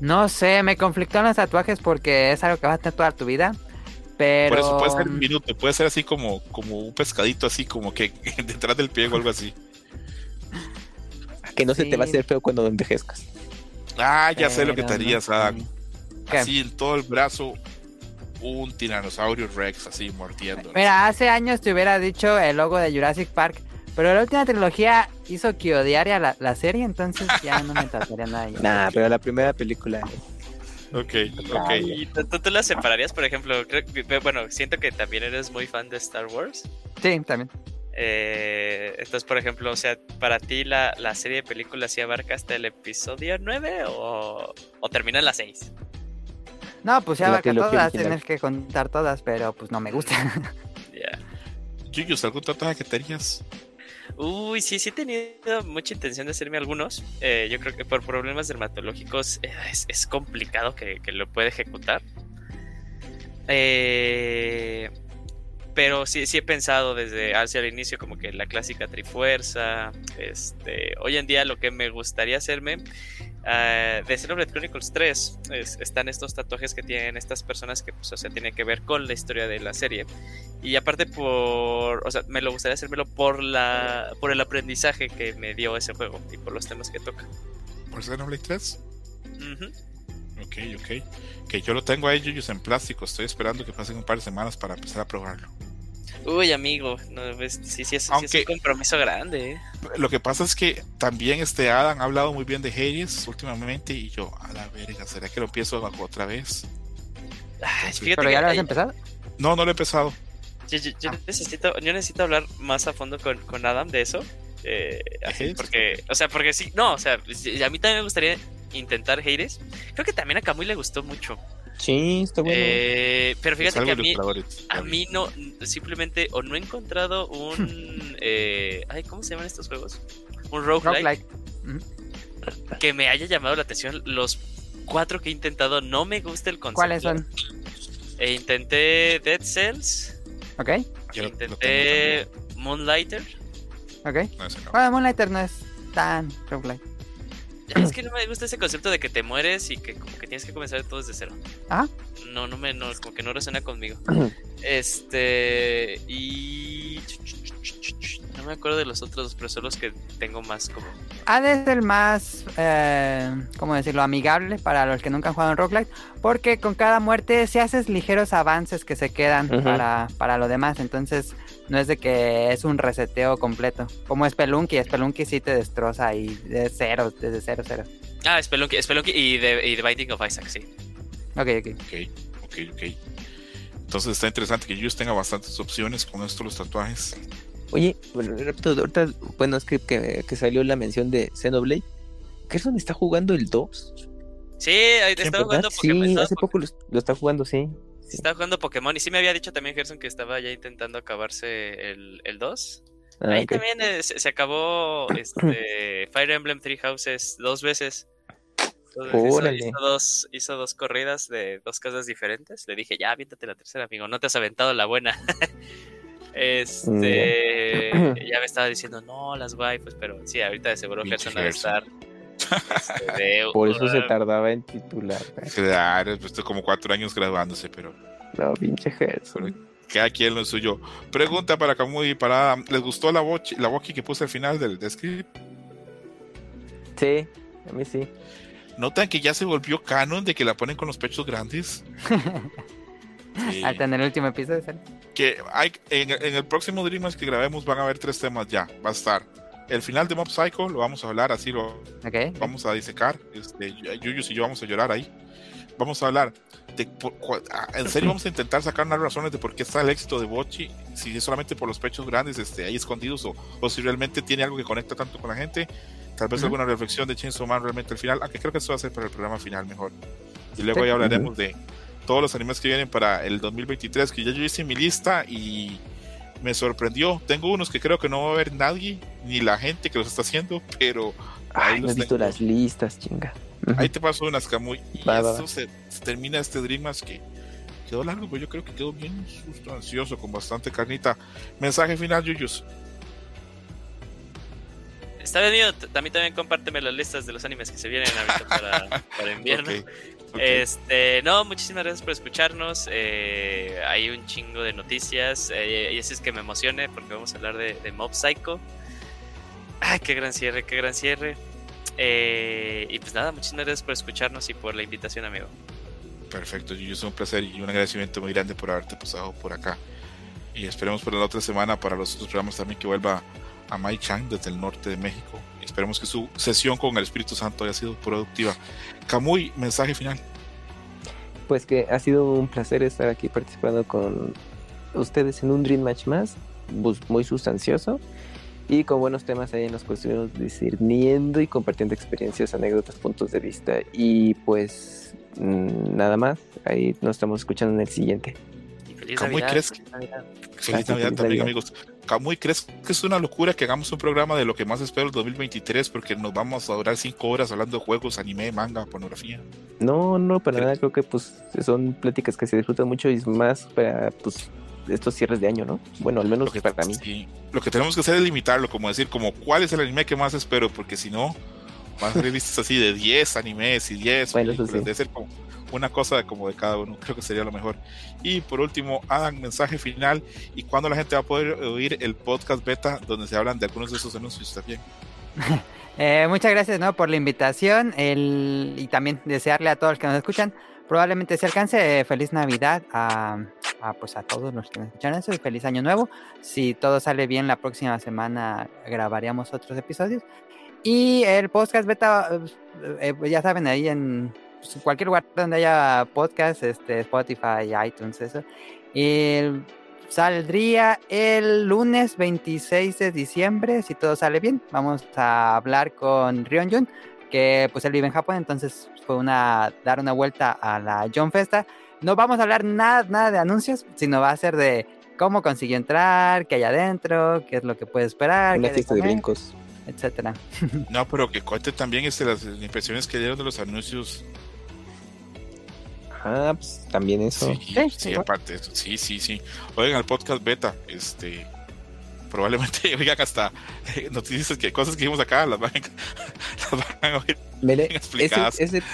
No sé, me conflictó en los tatuajes porque es algo que vas a toda tu vida. Pero. Por eso puede ser un minuto, puede ser así como, como un pescadito, así como que detrás del pie o algo así. Que no se te va a hacer feo cuando envejezcas. Ah, ya sé lo que te harías. Adam. ¿Qué? Así en todo el brazo, un tiranosaurio Rex, así mordiendo. Mira, hace años te hubiera dicho el logo de Jurassic Park. Pero la última trilogía hizo que odiara la, la serie, entonces ya no me trataría nada. ya. Nah, pero la primera película. Ok, ok. ¿Y tú, tú- tú las separarías, por ejemplo? Creo que- bueno, siento que también eres muy fan de Star Wars. Sí, también. Eh, entonces, por ejemplo, o sea, ¿para ti la, la serie de películas sí abarca hasta el episodio 9 o, o termina en la 6? No, pues ya abarca todas, tienes que contar todas, pero pues no me gusta. Ya. Yuyos, ¿algún tatuaje que te harías? Uy, sí, sí he tenido mucha intención de hacerme algunos. Eh, yo creo que por problemas dermatológicos eh, es, es complicado que, que lo pueda ejecutar. Eh, pero sí, sí he pensado desde hacia el inicio como que la clásica trifuerza. Este, hoy en día lo que me gustaría hacerme eh, de Xenoblade Chronicles 3 es- están estos tatuajes que tienen estas personas que pues, o sea, tienen que ver con la historia de la serie. Y aparte por, o sea, me lo gustaría hacérmelo por la por el aprendizaje que me dio ese juego y por los temas que toca. ¿Por Xenoblade 3? Ujú. Ok, ok. Que yo lo tengo ahí, Yuyos, en plástico. Estoy esperando que pasen un par de semanas para empezar a probarlo. Uy, amigo, no, ves, sí, sí, es, sí es Aunque- un compromiso grande. ¿eh? Lo que pasa es que también este Adam ha hablado muy bien de Hades últimamente y yo, a la verga, ¿será que lo empiezo otra vez? Ay, Sí, fíjate pero ya lo has empezado. No, no lo he empezado. yo, yo- yo Ah. necesito, yo necesito hablar más a fondo con, con Adam de eso. eh, así, porque, o sea, porque sí, no, o sea, a mí también me gustaría intentar Hades. Creo que también a Kamui le gustó mucho. Sí, está bueno. Eh, pero fíjate que a mí. A mí no, simplemente o no he encontrado un... eh, ay, ¿cómo se llaman estos juegos? Un roguelike Roguelike. que me haya llamado la atención. Los cuatro que he intentado no me gusta el concepto. ¿Cuáles son? E intenté Dead Cells, ¿Ok? Yo intenté Moonlighter. ¿Ok? No, no. Bueno, Moonlighter no es tan roguelike. Es que no me gusta ese concepto de que te mueres y que como que tienes que comenzar todo desde cero. Ajá. No, no me, no, como que no resuena conmigo. Este, y... No me acuerdo de los otros, dos, pero son los que tengo más como... Ha de ser más, eh, ¿cómo decirlo? Amigable para los que nunca han jugado en roguelike. Porque con cada muerte si haces ligeros avances que se quedan para, para lo demás. Entonces no es de que es un reseteo completo. Como Spelunky. Spelunky sí te destroza ahí de cero, desde cero, cero. Ah, Spelunky, Spelunky y, The, y The Binding of Isaac, sí. Ok, ok. Ok, ok, ok. Entonces está interesante que Yuyos tenga bastantes opciones con esto los tatuajes. Oye, ahorita, bueno, es que, que, que salió la mención de Xenoblade. ¿Qué es donde está jugando el 2? Sí, ahí estaba jugando ¿Verdad? Pokémon. Sí, hace po- poco lo, lo está jugando, sí. Sí. Estaba jugando Pokémon y sí me había dicho también Gerson que estaba ya intentando acabarse el, el 2. Ah, Ahí también eh, se, acabó este, Fire Emblem Three Houses dos veces. Entonces hizo, hizo dos, hizo dos corridas de dos casas diferentes. Le dije, ya, aviéntate la tercera, amigo. No te has aventado la buena. este. ya me estaba diciendo, no, las waifus, pero sí, ahorita de seguro Gerson de Gerson. estar. Este, Por eso se tardaba en titular. Claro, pues como cuatro años graduándose, pero No, pinche Gerson. cada quien lo suyo. Pregunta para Camuy y para Adam. ¿Les gustó la bochi, la boqui que puse al final del, del script? Sí, a mí sí. ¿Notan que ya se volvió canon de que la ponen con los pechos grandes? Sí. Hasta en el último episodio. ¿sale? que hay en, en el próximo Dreamers que grabemos van a haber tres temas ya. Va a estar el final de Mob Psycho, lo vamos a hablar, así lo Ok. vamos a disecar. Este, Yuyus y yo vamos a llorar ahí. Vamos a hablar de por- ah, en serio vamos a intentar sacar unas razones de por qué está el éxito de Bochi, si es solamente por los pechos grandes este, ahí escondidos o, o si realmente tiene algo que conecta tanto con la gente. Tal vez Ujú. alguna reflexión de Chainsaw Man realmente al final, aunque creo que eso va a ser para el programa final mejor. Y luego ya hablaremos de todos los animes que vienen para el 2023, que ya yo hice mi lista y me sorprendió. Tengo unos que creo que no va a haber nadie, ni la gente que los está haciendo, pero Ay, no he visto las listas, chinga. Ahí te paso unas Camuy. Y Va, va. Se, se termina este Dreamers que quedó largo, pero yo creo que quedó bien sustancioso, con bastante carnita. Mensaje final, Yuyus. Está venido, también, también compárteme las listas de los animes que se vienen ahorita para, para invierno. Este, no, muchísimas gracias por escucharnos. eh, hay un chingo de noticias. eh, y así es que me emocione porque vamos a hablar de, de Mob Psycho. Ay, qué gran cierre, qué gran cierre. Eh, y pues nada, muchísimas gracias por escucharnos y por la invitación, amigo. Perfecto, Yuyus, un placer y un agradecimiento muy grande por haberte pasado por acá. Y esperemos por la otra semana para los otros programas también que vuelva a Mai Chang desde el norte de México. Esperemos que su sesión con el Espíritu Santo haya sido productiva. Camuy, mensaje final. Pues que ha sido un placer estar aquí participando con ustedes en un Dream Match más, muy sustancioso y con buenos temas ahí que estuvimos discerniendo y compartiendo experiencias, anécdotas, puntos de vista. Y pues mm, nada más, ahí nos estamos escuchando en el siguiente. Y feliz Camuy, Navidad, ¿crees feliz Navidad. Feliz sí, Navidad feliz también, Navidad. amigos. Camuy, ¿crees que es una locura que hagamos un programa de lo que más espero el 2023? Porque nos vamos a durar cinco horas hablando de juegos, anime, manga, pornografía. No, no, para nada, creo que pues son pláticas que se disfrutan mucho y es más para pues estos cierres de año, ¿no? Bueno, al menos Lo que, para mí. sí, lo que tenemos que hacer es limitarlo, como decir, como cuál es el anime que más espero, porque si no, van a ser listas así de 10 animes y 10 Bueno, eso películas. sí. Debe ser como una cosa como de cada uno, creo que sería lo mejor. Y por último, hagan mensaje final y cuándo la gente va a poder oír el podcast beta donde se hablan de algunos de esos anuncios también. Eh, muchas gracias ¿no? por la invitación el, y también desearle a todos los que nos escuchan. Probablemente se alcance eh, feliz Navidad a, a, pues a todos los que nos escuchan eso y feliz Año Nuevo. Si todo sale bien, la próxima semana grabaríamos otros episodios. Y el podcast beta, eh, ya saben, ahí en pues, cualquier lugar donde haya podcast, este, Spotify, iTunes, eso. El- saldría el lunes 26 de diciembre, si todo sale bien. Vamos a hablar con Ryonjun, que pues él vive en Japón, entonces fue una dar una vuelta a la John Festa. No vamos a hablar nada, nada de anuncios, sino va a ser de cómo consiguió entrar, qué hay adentro, qué es lo que puede esperar, Una fiesta de brincos. etcétera. No, pero que cuente también este, las impresiones que dieron de los anuncios. Ah, pues también eso. Sí, Sí, sí, aparte de eso. Sí, sí, sí. Oigan, el podcast beta, este. Probablemente oigan hasta eh, noticias que cosas que vimos acá las van, las van a oír Mele, explicadas. ese, ese,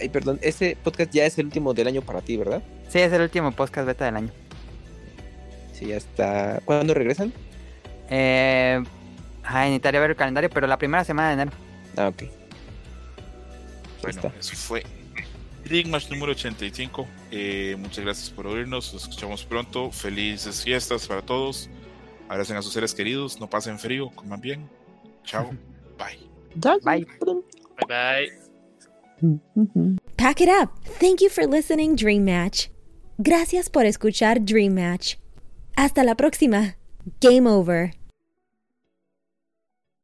ay, perdón, ese podcast ya es el último del año para ti, ¿verdad? Sí, es el último podcast beta del año. Sí, ya está. ¿Cuándo regresan? Eh, ay, necesitaría ver el calendario, pero la primera semana de enero. Ah, ok. Bueno, eso fue Rigmash número 85. Eh, muchas gracias por oírnos. Nos escuchamos pronto. Felices fiestas para todos. Abracen a sus seres queridos. No pasen frío. Coman bien. Chao. Bye. Bye. Bye bye. Pack it up. Thank you for listening, Dream Match. Gracias por escuchar Dream Match. Hasta la próxima. Game over.